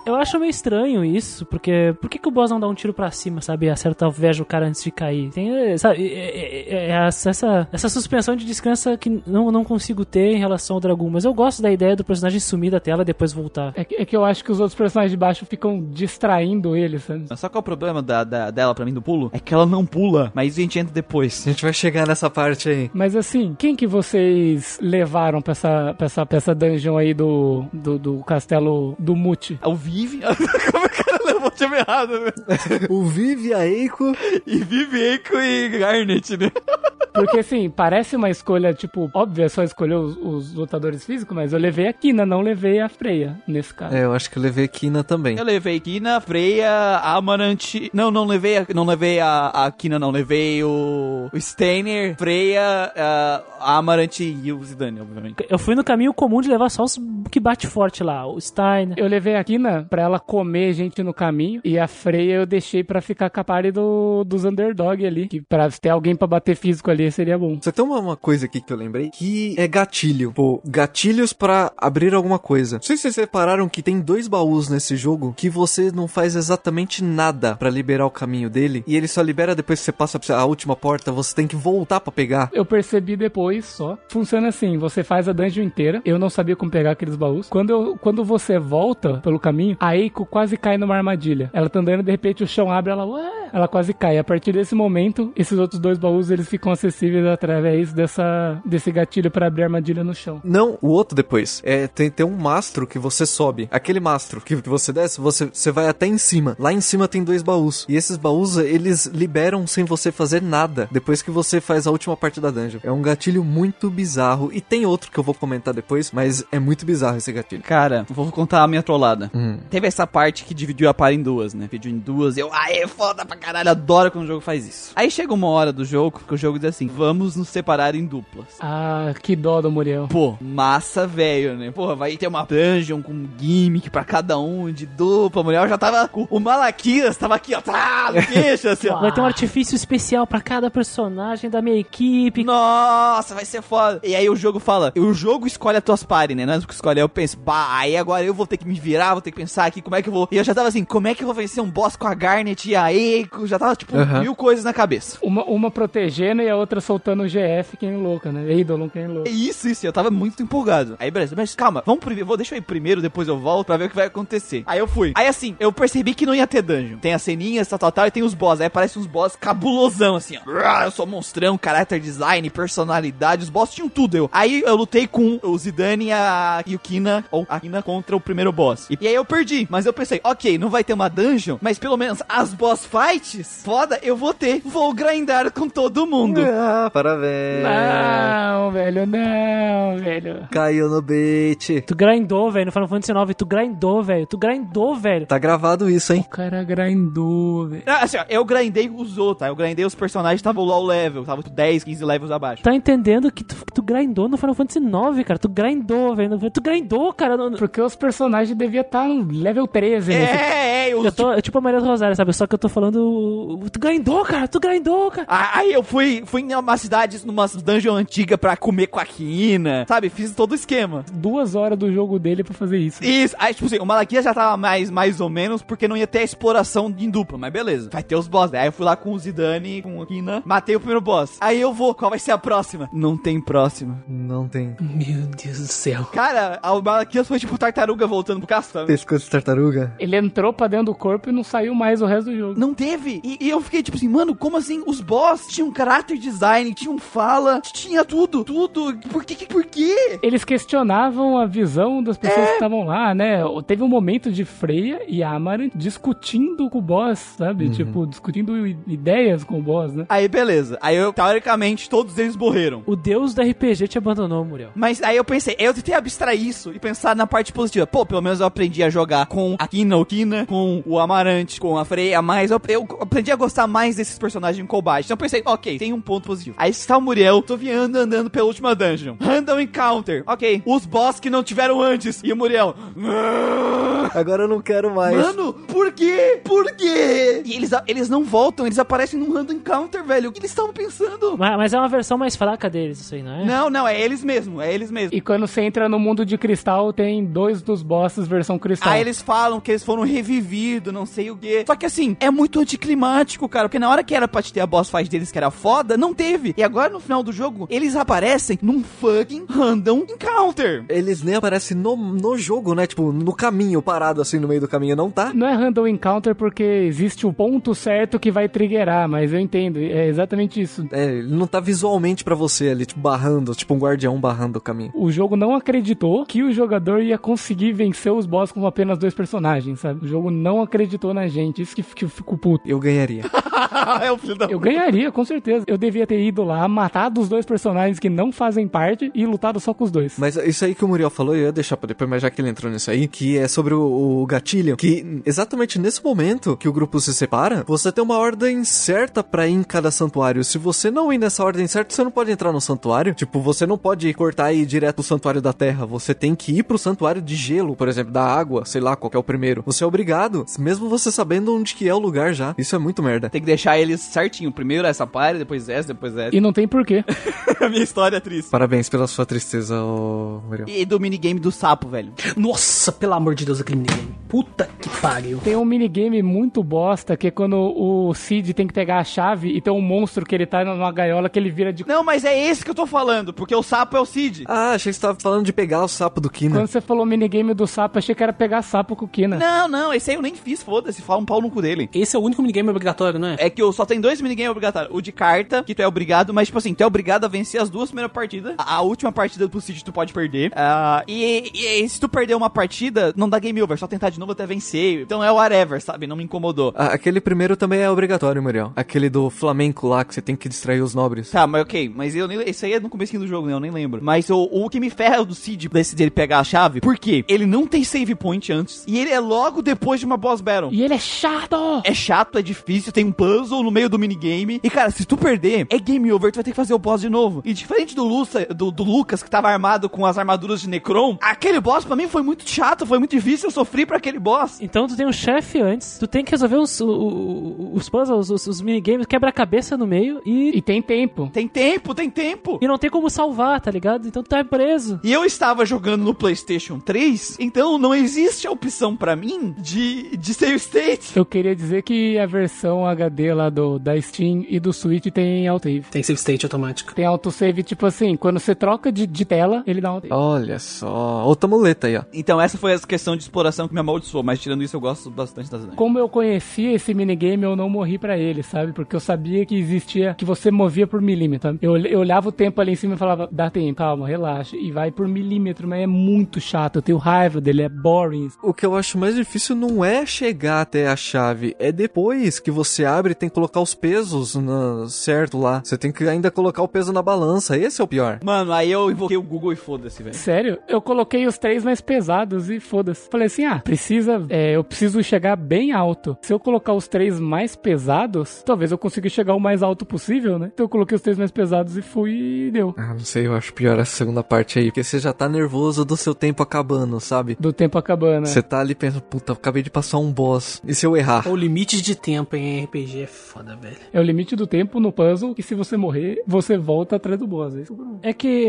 Eu acho meio estranho isso, porque por que, que o boss não dá um tiro pra cima, sabe? E acerta veja o cara antes de cair. Tem, eh, sabe, é, é- é essa, essa, essa suspensão de descanso que não, não consigo ter em relação ao Dragon, mas eu gosto da ideia do personagem sumir da tela e depois voltar. É que, é que eu acho que os outros personagens de baixo ficam distraindo ele, sabe? Mas Só que é o problema da, da- dela pra mim do pulo? É que ela não pula, mas a gente entra depois. A gente vai chegar nessa parte aí. Mas assim, quem que vocês levaram pra essa, pra essa, pra essa dungeon aí do, do, do castelo do Mute? É O Vive. É nome errado, né? O Vivi, a Eiko. E Vivi Eiko e Garnet, né? Porque assim, parece uma escolha, tipo, óbvia, só escolher os, os lutadores físicos, mas eu levei a Kina, não levei a Freya, nesse caso. É, eu acho que eu levei Kina também. Eu levei Kina, Freya, Amarant. Não, não levei a, não levei a, a Kina, não. Levei o, o Steiner, Freya, a Amarant e o Zidane, obviamente. Eu fui no caminho comum de levar só os que bate forte lá. O Stein. Eu levei a Kina pra ela comer gente no caminho, e a Freya eu deixei pra ficar com a party do, dos underdog ali, que pra ter alguém pra bater físico ali seria bom. Você tem uma, uma coisa aqui que eu lembrei que é gatilho. Pô, gatilhos pra abrir alguma coisa. Não sei se vocês repararam que tem dois baús nesse jogo que você não faz exatamente nada pra liberar o caminho dele e ele só libera depois que você passa a última porta, você tem que voltar pra pegar. Eu percebi depois só. Funciona assim: você faz a dungeon inteira. Eu não sabia como pegar aqueles baús. Quando, eu, quando você volta pelo caminho, a Eiko quase cai numa armadilha. Ela tá andando, de repente o chão abre, ela, ué, ela quase cai. A partir desse momento, esses outros dois baús eles ficam acessíveis através dessa, desse gatilho pra abrir armadilha no chão. Não, o outro depois. É, tem, tem um mastro que você sobe. Aquele mastro que, você desce, você, você vai até em cima. Lá em cima tem dois baús. E esses baús, eles liberam sem você fazer nada. Depois que você faz a última parte da dungeon. É um gatilho muito bizarro. E tem outro que eu vou comentar depois, mas é muito bizarro esse gatilho. Cara, vou contar a minha trollada. Hum. Teve essa parte que dividiu a par em duas, né? Dividiu em duas. Eu, ai, é foda pra caralho. Adoro quando o jogo faz isso. Aí chega uma hora do jogo que o jogo diz assim: vamos nos separar em duplas. Ah, que dó do Muriel. Pô, massa, velho, né? Porra, vai ter uma dungeon com gimmick pra cada um, de dupla. A mulher já tava. com- O Malaquias tava aqui, ó, tá, no queixo, assim, ó. Vai ter um artifício especial pra cada personagem da minha equipe. Nossa, vai ser foda. E aí o jogo fala, o jogo escolhe as tuas pares, né? Não é o que escolhe. Eu penso, bah, aí agora eu vou ter que me virar, vou ter que pensar aqui como é que eu vou. E eu já tava assim, como é que eu vou vencer um boss com a Garnet e a Eiko? Já tava, tipo, Aham. mil coisas na cabeça. Uma, uma protegendo e a outra soltando o GF, quem louca, né? Eidolon, quem louca. É Isso, isso, eu tava muito empolgado. Aí, beleza, mas calma, vamos primeiro, vou, deixa eu ir primeiro, depois eu volto pra ver o que vai acontecer. Aí eu fui. Aí assim, eu percebi que não ia ter dungeon. Tem as ceninhas, tal, tal, tal, e tem os boss. Aí aparecem uns boss cabulosão, assim, ó. Eu sou monstrão, character design, personalidade, os boss tinham tudo. Eu. Aí eu lutei com o Zidane e a Yukina, ou a Kina contra o primeiro boss. E, e aí eu perdi, mas eu pensei, ok, não vai ter uma dungeon, mas pelo menos as boss fights, foda, eu vou ter. Vou grindar com todo mundo. Ah, parabéns. Não, velho, não, velho. Caiu no bait. Tu grindou, velho, no Final Fantasy IX. Tu grindou, velho. Tu grindou, velho. Tá gravado isso, hein? O cara grindou, velho. Ah, Assim, ó, eu grindei os outros, tá? Eu grindei os personagens que estavam low level, estavam 10, 15 levels abaixo. Tá entendendo que tu, que tu grindou no Final Fantasy IX, cara. Tu grindou, velho. Tu grindou, cara. no- Porque os personagens deviam estar no level 13 nesse É, é, eu, Eu tô, é tipo a Maria do Rosário, sabe? Só que eu tô falando. Tu grindou, cara. Tu grindou, cara. Ah, Aí eu fui, fui em uma cidade, numa dungeon antiga pra comer com a Kina, sabe? Fiz todo o esquema. duas horas do jogo dele pra fazer isso. Isso, aí tipo assim, o Malaquias já tava mais, mais ou menos, porque não ia ter a exploração em dupla, mas beleza. Vai ter os boss. Aí eu fui lá com o Zidane, com a Kina, matei o primeiro boss. Aí eu vou, qual vai ser a próxima? Não tem próxima. Não tem. Meu Deus do céu. Cara, o Malaquias foi tipo tartaruga voltando pro castelo. Pescoço de tartaruga. Ele entrou pra dentro do corpo e não saiu mais o resto do jogo. Não teve. E, e eu fiquei tipo assim, mano, como assim? Os boss tinham character design, tinham fala, tinha tudo, tudo. Por que? Por quê? Eles questionavam a visão das pessoas que estavam lá, né? Teve um momento de Freya e Amaranth discutindo com o boss, sabe? Tipo, discutindo ideias com o boss, né? Aí, beleza. Aí eu, teoricamente, todos eles morreram. O deus do RPG te abandonou, Muriel. Mas aí eu pensei, eu tentei abstrair isso e pensar na parte positiva. Pô, pelo menos eu aprendi a jogar com a Kina, o Kina, com o Amarante, com a Freya, mas eu, eu aprendi a gostar mais desses personagens em combate. Então eu pensei, ok, tem um ponto positivo. Aí está o Muriel, tô viando andando pela última dungeon. Random Encounter. Ok, os boss que não tiveram antes. E o Muriel. Agora eu não quero mais. Mano, por quê? Por quê? E eles, eles não voltam, eles aparecem num random encounter, velho. O que eles estavam pensando? Mas, mas é uma versão mais fraca deles, isso aí, não é? Não, não, é eles mesmo, é eles mesmo. E quando você entra no mundo de cristal, tem dois dos bosses versão cristal. Aí eles falam que eles foram revividos, não sei o quê. Só que assim, é muito anticlimático, cara. Porque na hora que era pra te ter a boss fight deles que era foda, não teve. E agora no final do jogo, eles aparecem num fucking random encounter. Eles nem aparecem no, no jogo, né? Tipo, no caminho, parado assim no meio do caminho, não tá? Não é random encounter porque existe o ponto certo que vai triggerar, mas eu entendo. É exatamente isso. É, ele não tá visualmente pra você ali, tipo, barrando, tipo um guardião barrando o caminho. O jogo não acreditou que o jogador ia conseguir vencer os boss com apenas dois personagens, sabe? O jogo não acreditou na gente. Isso que, que eu fico puto. Eu ganharia. é o filho da Eu ganharia, com certeza. Eu devia ter ido lá, matado os dois personagens que não fazem parte e lutado só com os dois. Mas isso aí que o Muriel falou, eu ia deixar pra depois, mas já que ele entrou nisso aí, que é sobre o, o gatilho, que exatamente nesse momento que o grupo se separa, você tem uma ordem certa pra ir em cada santuário. Se você não ir nessa ordem certa, você não pode entrar no santuário. Tipo, você não pode cortar e ir direto pro santuário da terra. Você tem que ir pro santuário de gelo, por exemplo, da água, sei lá, qual que é o primeiro. Você é obrigado, mesmo você sabendo onde que é o lugar já. Isso é muito merda. Tem que deixar eles certinho. Primeiro essa party, depois essa, depois essa. E não tem porquê. a minha história é triste. Parabéns pela sua tristeza, ô Muriel. E do minigame do sapo, velho. Nossa, pelo amor de Deus, aquele minigame. Puta que pariu. Tem um minigame muito bosta que é quando o Cid tem que pegar a chave e tem um monstro que ele tá numa gaiola que ele vira de. Não, mas é esse que eu tô falando, porque o sapo é o Cid. Ah, achei que você tava falando de pegar o sapo do Kina. Quando você falou minigame do sapo, achei que era pegar sapo com o Kina. Não, não, esse aí eu nem fiz, foda-se, fala um pau no cu dele. Esse é o único minigame obrigatório, não é? É que eu só tem dois minigames obrigatórios. O de carta, que tu é obrigado, mas tipo assim, tu é obrigado a vencer as duas primeiras partidas. A, a última partida do Cid tu pode perder. Ah, e, e- e se tu perder uma partida, não dá game over, só tentar de novo até vencer. Então é whatever, sabe? Não me incomodou. Ah, aquele primeiro também é obrigatório, Muriel. Aquele do flamenco lá, que você tem que distrair os nobres. Tá, mas ok, mas eu nem, esse aí é no começo do jogo, né? Eu nem lembro. Mas o, o que me ferra é o do Cid, desse dele pegar a chave, porque ele não tem save point antes, e ele é logo depois de uma boss battle. E ele é chato! É chato, é difícil, tem um puzzle no meio do minigame. E, cara, se tu perder, é game over, tu vai ter que fazer o boss de novo. E diferente do, Luça, do, do Lucas, que tava armado com as armaduras de Necron, aquele boss pra mim foi muito chato, foi muito difícil, eu sofri pra aquele boss. Então tu tem um chefe antes, tu tem que resolver os, o- o- os puzzles, os, os minigames, quebra-cabeça no meio e, E tem tempo. Tem tempo, tem tempo. e não tem como salvar, tá ligado? Então tu tá preso. E eu estava jogando no PlayStation 3, então não existe a opção pra mim de, de save state. Eu queria dizer que a versão HD lá do, da Steam e do Switch tem autosave. Tem save state automático. Tem autosave, tipo assim, quando você troca de, de tela, ele dá autosave. Olha só. Outra muleta aí, ó. Então essa foi a questão de exploração que me amaldiçoou, mas tirando isso eu gosto bastante das Como eu conhecia esse minigame, eu não morri pra ele, sabe? Porque eu sabia que existia, que você movia por milímetro. Eu, eu olhava o tempo ali em cima e falava, dá tempo, calma, relaxa. E vai por milímetro, mas é muito chato. Eu tenho raiva dele, é boring. O que eu acho mais difícil não é chegar até a chave, é depois que você abre e tem que colocar os pesos na- certo lá. Você tem que ainda colocar o peso na balança. Esse é o pior. Mano, aí eu invoquei o Google e foda-se, velho. Sério, eu coloquei os três mais pesados e foda-se. Falei assim, ah, precisa, é, eu preciso chegar bem alto. Se eu colocar os três mais pesados, talvez eu consiga chegar o mais alto possível, né? Então eu coloquei os três mais pesados e fui e deu. Ah, não sei, eu acho pior essa segunda parte aí. Porque você já tá nervoso do seu tempo acabando, sabe? Do tempo acabando. Você tá ali pensando, puta, acabei de passar um boss. E se eu errar? O limite de tempo em RPG é foda, velho. É o limite do tempo no puzzle e se você morrer, você volta atrás do boss. É que É que.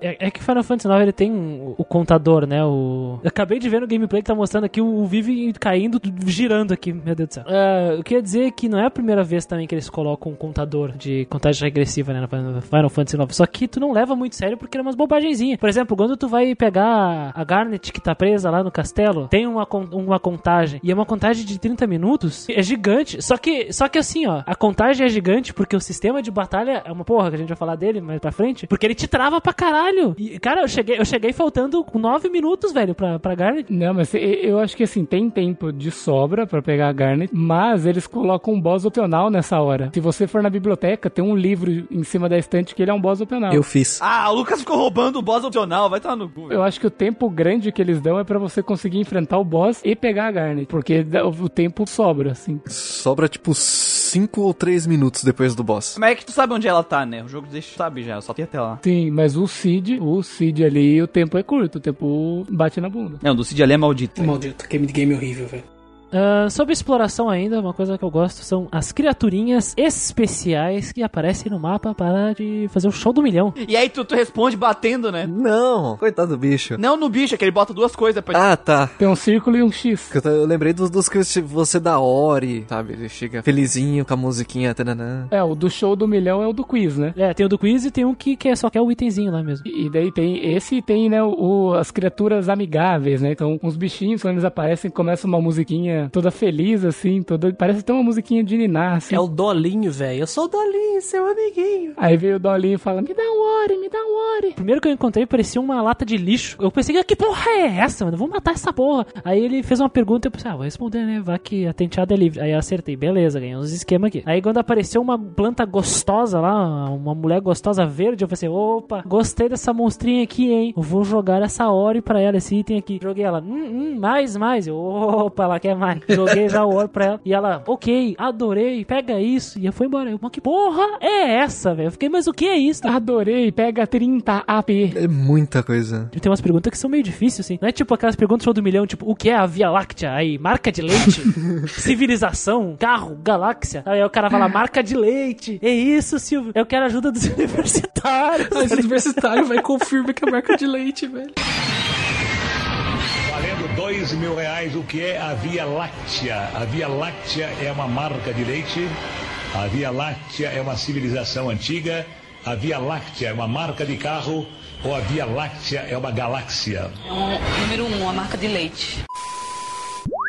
É, é que Final Fantasy IX ele tem o, o contador, né? O. Eu acabei de ver no gameplay que tá mostrando aqui o, o Vive caindo, girando aqui, meu Deus do céu. É, eu queria dizer que não é a primeira vez também que eles colocam um contador de contagem regressiva, né? No Final Fantasy IX. Só que tu não leva muito sério porque é umas bobagenzinhas. Por exemplo, quando tu vai pegar a Garnet que tá presa lá no castelo, tem uma, uma contagem. E é uma contagem de 30 minutos. É gigante. Só que, só que assim, ó, a contagem é gigante porque o sistema de batalha é uma porra que a gente vai falar dele mais pra frente. Porque ele te trava pra caralho. E, cara, eu cheguei, eu cheguei faltando 9 minutos, velho, pra, pra Garnet. Não, mas eu acho que assim, tem tempo de sobra pra pegar a Garnet, mas eles colocam um boss opcional nessa hora. Se você for na biblioteca, tem um livro em cima da estante que ele é um boss opcional. Eu fiz. Ah, o Lucas ficou roubando o boss opcional, vai estar no cu. Eu acho que o tempo grande que eles dão é pra você conseguir enfrentar o boss e pegar a Garnet, porque dá- o tempo sobra, assim. Sobra tipo 5 ou 3 minutos depois do boss. Mas é que tu sabe onde ela tá, né? O jogo deixa, sabe já, só tem até lá. Sim, mas o Cid, o Cid ali, o tempo é curto, o tempo bate na bunda. Não, do Cid ali é maldito. Maldito, que minigame horrível, velho. Ah, sobre exploração ainda, uma coisa que eu gosto são as criaturinhas especiais que aparecem no mapa para de fazer o show do milhão. E aí tu, tu responde batendo, né? Não, coitado do bicho. Não no bicho, é que ele bota duas coisas pra... Ah, tá. Tem um círculo e um X. Que Eu, eu lembrei dos, dos que você dá Ori, sabe? Ele chega felizinho com a musiquinha. Tananã. É, o do show do milhão é o do quiz, né? É, tem o do quiz e tem um que, que é só quer o itemzinho lá mesmo. E daí tem esse e tem, né, o, as criaturas amigáveis, né? Então, uns bichinhos, quando eles aparecem, começa uma musiquinha toda feliz, assim, toda. Parece até uma musiquinha de ninar, assim. É o Dolinho, velho. Eu sou o Dolinho, seu amiguinho. Aí veio o Dolinho e fala: Me dá um ore, me dá um ore. Primeiro que eu encontrei parecia uma lata de lixo. Eu pensei, que porra é essa, mano? Eu vou matar essa porra. Aí ele fez uma pergunta e eu pensei, ah, vou responder, né? Vai que a tenteada é livre. Aí eu acertei, beleza, ganhei uns esquemas aqui. Aí quando apareceu uma planta gostosa lá, uma mulher gostosa verde, eu pensei, opa, gostei dessa monstrinha aqui, hein? Eu vou jogar essa ore pra ela, esse item aqui. Joguei ela, hum, hum, mais, mais. Eu, opa, ela quer mais. Joguei já o ore pra ela. E ela, ok, adorei, pega isso. E eu fui embora. Eu, mas que porra é essa, velho? Eu fiquei, mas o que é isso? Adorei, pega 30 AP. É muita coisa. Tem umas perguntas que são meio difíceis, assim. Não é tipo aquelas perguntas show do milhão, tipo, o que é a Via Láctea? Aí, marca de leite, civilização, carro, galáxia. Aí o cara fala, marca de leite. É isso, Silvio. Eu quero ajuda dos universitários. Mas universitário vai confirma que é marca de leite, velho. Dois mil reais, o que é a Via Láctea? A Via Láctea é uma marca de leite. A Via Láctea é uma civilização antiga. A Via Láctea é uma marca de carro. Ou a Via Láctea é uma galáxia. É um, número um, a marca de leite.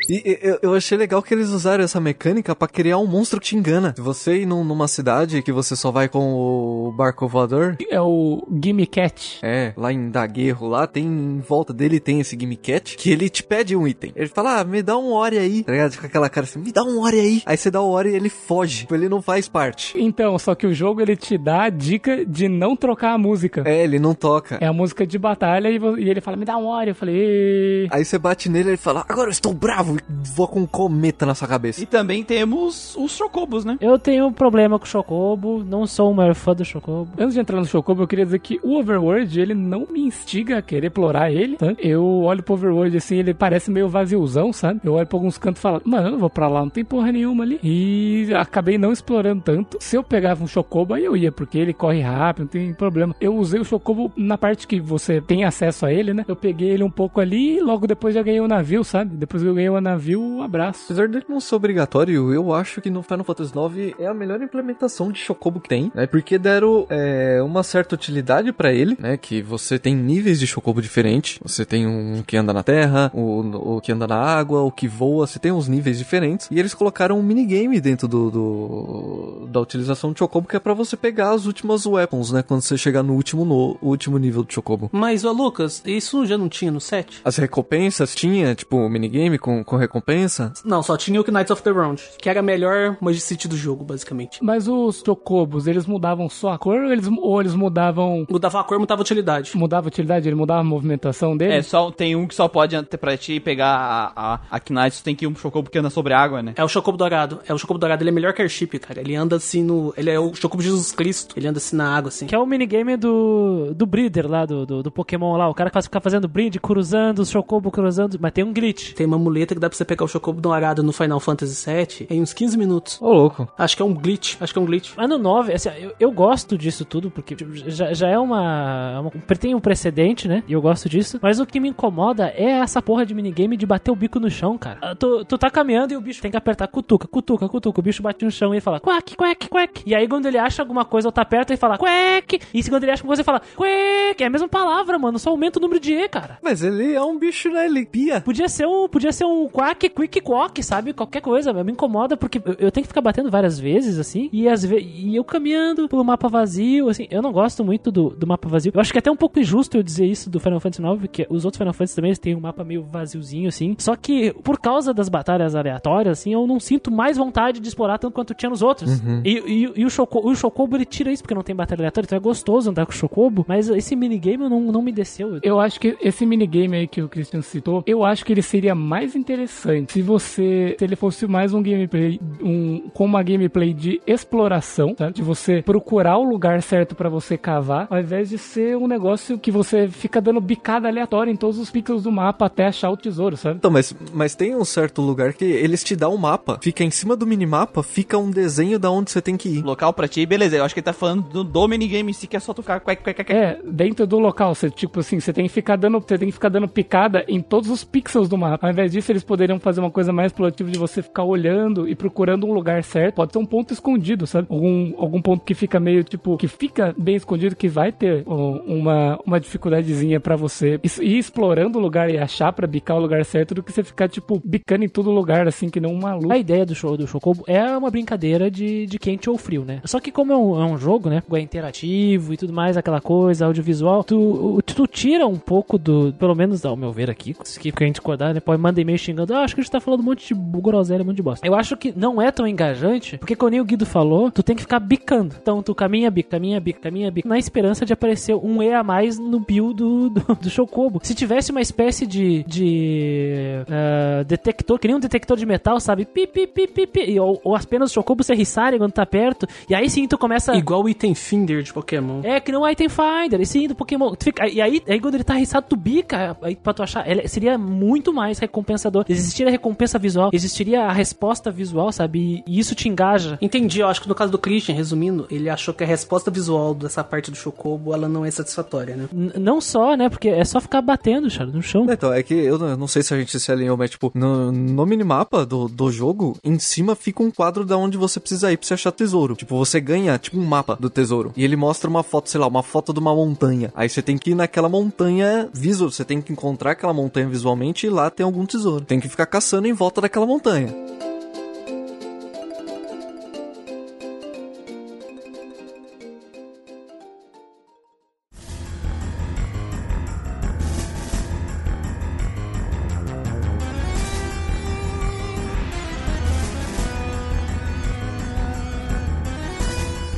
E eu, eu achei legal que eles usaram essa mecânica pra criar um monstro que te engana. Você ir num- numa cidade que você só vai com o barco voador, É o Gimme Cat. é, lá em Daguerro, lá tem, em volta dele tem esse Gimme Cat, que ele te pede um item. Ele fala, ah, me dá um Ori aí, tá ligado? Com aquela cara assim, me dá um Ori aí. Aí você dá o Ori e ele foge, tipo, ele não faz parte. Então, só que o jogo ele te dá a dica de não trocar a música. É, ele não toca. É a música de batalha e, e ele fala, me dá um ore. Eu falei, "Ê". Aí você bate nele e ele fala, agora eu estou bravo, voa com um cometa na sua cabeça. E também temos os chocobos, né? Eu tenho um problema com o Chocobo, não sou o maior fã do Chocobo. Antes de entrar no Chocobo, eu queria dizer que o Overworld, ele não me instiga a querer explorar ele, tá? Eu olho pro Overworld assim, ele parece meio vaziozão, sabe? Eu olho pra alguns cantos e falo, mano, eu não vou pra lá, não tem porra nenhuma ali. E acabei não explorando tanto. Se eu pegava um Chocobo, aí eu ia, porque ele corre rápido, não tem problema. Eu usei o Chocobo na parte que você tem acesso a ele, né? Eu peguei ele um pouco ali e logo depois já ganhei o navio, sabe? Depois eu ganhei o navio, um abraço. Apesar dele não ser obrigatório, eu acho que no Final Fantasy IX é a melhor implementação de Chocobo que tem, né? Porque deram é, uma certa utilidade pra ele, né? Que você tem níveis de Chocobo diferentes. Você tem um que anda na terra, o, o que anda na água, o que voa, você tem uns níveis diferentes. E eles colocaram um minigame dentro do, do- da utilização de Chocobo, que é pra você pegar as últimas weapons, né? Quando você chegar no último, no, último nível do Chocobo. Mas, ô Lucas, isso já não tinha no 7? As recompensas tinha, tipo, minigame com, com recompensa. Não, só tinha o Knights of the Round, que era a melhor Magicity do jogo, basicamente. Mas os Chocobos, eles mudavam só a cor ou eles, ou eles mudavam... Mudava a cor, mudava a utilidade. Mudava a utilidade, ele mudava a movimentação dele? É, só tem um que só pode ter pra ti pegar a, a, a Knights, tem que ir um chocobo que anda sobre a água, né? É o Chocobo Dourado. É o Chocobo Dourado, ele é melhor que Airship, cara. Ele anda assim no... Ele é o Chocobo Jesus Cristo. Ele anda assim na água, assim. Que é o minigame do, do Breeder lá, do, do, do Pokémon lá. O cara que faz ficar fazendo breed, cruzando, Chocobo cruzando, mas tem um glitch. Tem uma muleta que dá pra você pegar o Chocobo Dourado no Final Fantasy VII em uns 15 minutos. Ô, louco. Acho que é um glitch. Acho que é um glitch. Mas no 9, assim, eu, eu gosto disso tudo, porque tipo, já, já é uma, uma. Tem um precedente, né? E eu gosto disso. Mas o que me incomoda é essa porra de minigame de bater o bico no chão, cara. Ah, Tu, tu tá caminhando e o bicho tem que apertar cutuca, cutuca, cutuca. O bicho bate no chão e ele fala quack, quack, quack. E aí quando ele acha alguma coisa ou tá perto, ele fala quack. E se quando ele acha alguma coisa, ele fala quack. É a mesma palavra, mano. Só aumenta o número de E, cara. Mas ele é um bicho, né? Ele pia. Podia ser um, podia ser um quack, quick, quack, sabe? Qualquer coisa. Me incomoda porque eu, eu tenho que ficar batendo várias vezes, assim. E, às ve e eu caminhando pelo mapa vazio, assim. Eu não gosto muito do, do mapa vazio. Eu acho que é até um pouco injusto eu dizer isso do Final Fantasy IX, porque os outros Final Fantasy também eles têm um mapa meio vaziozinho, assim. Só que por causa das batalhas aleatórias, assim, eu não sinto mais vontade de explorar tanto quanto tinha nos outros. E, e- e o, Choco, o Chocobo ele tira isso porque não tem batalha aleatória, então é gostoso andar com o Chocobo. Mas esse minigame não, não me desceu. Eu acho que esse minigame aí que o Christian citou, eu acho que ele seria mais interessante se você, se ele fosse mais um gameplay, um, com uma gameplay de exploração, tá? De você procurar o lugar certo pra você cavar, ao invés de ser um negócio que você fica dando bicada aleatória em todos os pixels do mapa até achar o tesouro, sabe? Então, mas, mas tem um certo lugar que eles te dão um mapa, fica em cima do minimapa, fica um desenho da onde você tem que ir. Local pra ti, beleza. Eu acho que ele tá falando do, do minigame em si, que é só tocar. É, dentro do local, você, tipo assim, você tem que ficar dando, você tem que ficar dando picada em todos os pixels do mapa. Ao invés disso, eles poderiam fazer uma coisa mais explorativa de você ficar olhando e procurando um lugar certo. Pode ser um ponto escondido, sabe? Algum, algum ponto que fica meio, tipo, que fica bem escondido, que vai ter uma, uma dificuldadezinha pra você ir explorando o lugar e achar pra bicar o lugar certo do que você ficar, tipo, bicando em todo lugar, assim, que nem um maluco. A ideia do show do Chocobo é uma brincadeira de, de quente ou frio, né? Só que como é um, é um jogo, né? É interativo e tudo mais, aquela coisa, audiovisual, tu, tu, tira um pouco do. Pelo menos ao meu ver aqui, se que a gente acordar, né? Pode mandar e-mail xingando. Ah, acho que a gente tá falando um monte de groselha, um monte de bosta. Eu acho que não é tão engajante, porque como nem o Guido falou, tu tem que ficar bicando. Então tu caminha, bica, caminha, bica, caminha, bica, na esperança de aparecer um E a mais no build do, do, do Chocobo. Se tivesse uma espécie de. de. ah, detector, que nem um detector de metal, sabe? Pi, pi, pi, pi, pi, e- ou, ou as penas do Chocobo se erriçarem quando tá perto, e aí sim tu começa. Igual o item Finder de Pokémon. É, que nem o Item Finder, esse do Pokémon. Tu fica- e aí, aí quando ele tá arriçado, tu bica, aí pra tu achar, ele seria muito mais recompensador. Existiria a recompensa visual, existiria a resposta visual, sabe? E, e isso te engaja. Entendi, eu acho que no caso do Christian, resumindo, ele achou que a resposta visual dessa parte do Chocobo, ela não é satisfatória, né? N- não só, né? Porque é só ficar batendo, cara, no chão. Então, é que eu não- eu não sei se a gente se alinhou, mas tipo, no, no minimapa do, do jogo, em cima fica um quadro da onde você precisa ir pra você achar tesouro. Tipo, você ganha, tipo, um mapa do tesouro. E ele mostra uma foto, sei lá, uma foto de uma montanha. Aí você tem que ir naquela montanha visual, você tem que encontrar aquela montanha visualmente e lá tem algum tesouro. Tem que ficar caçando em volta daquela montanha.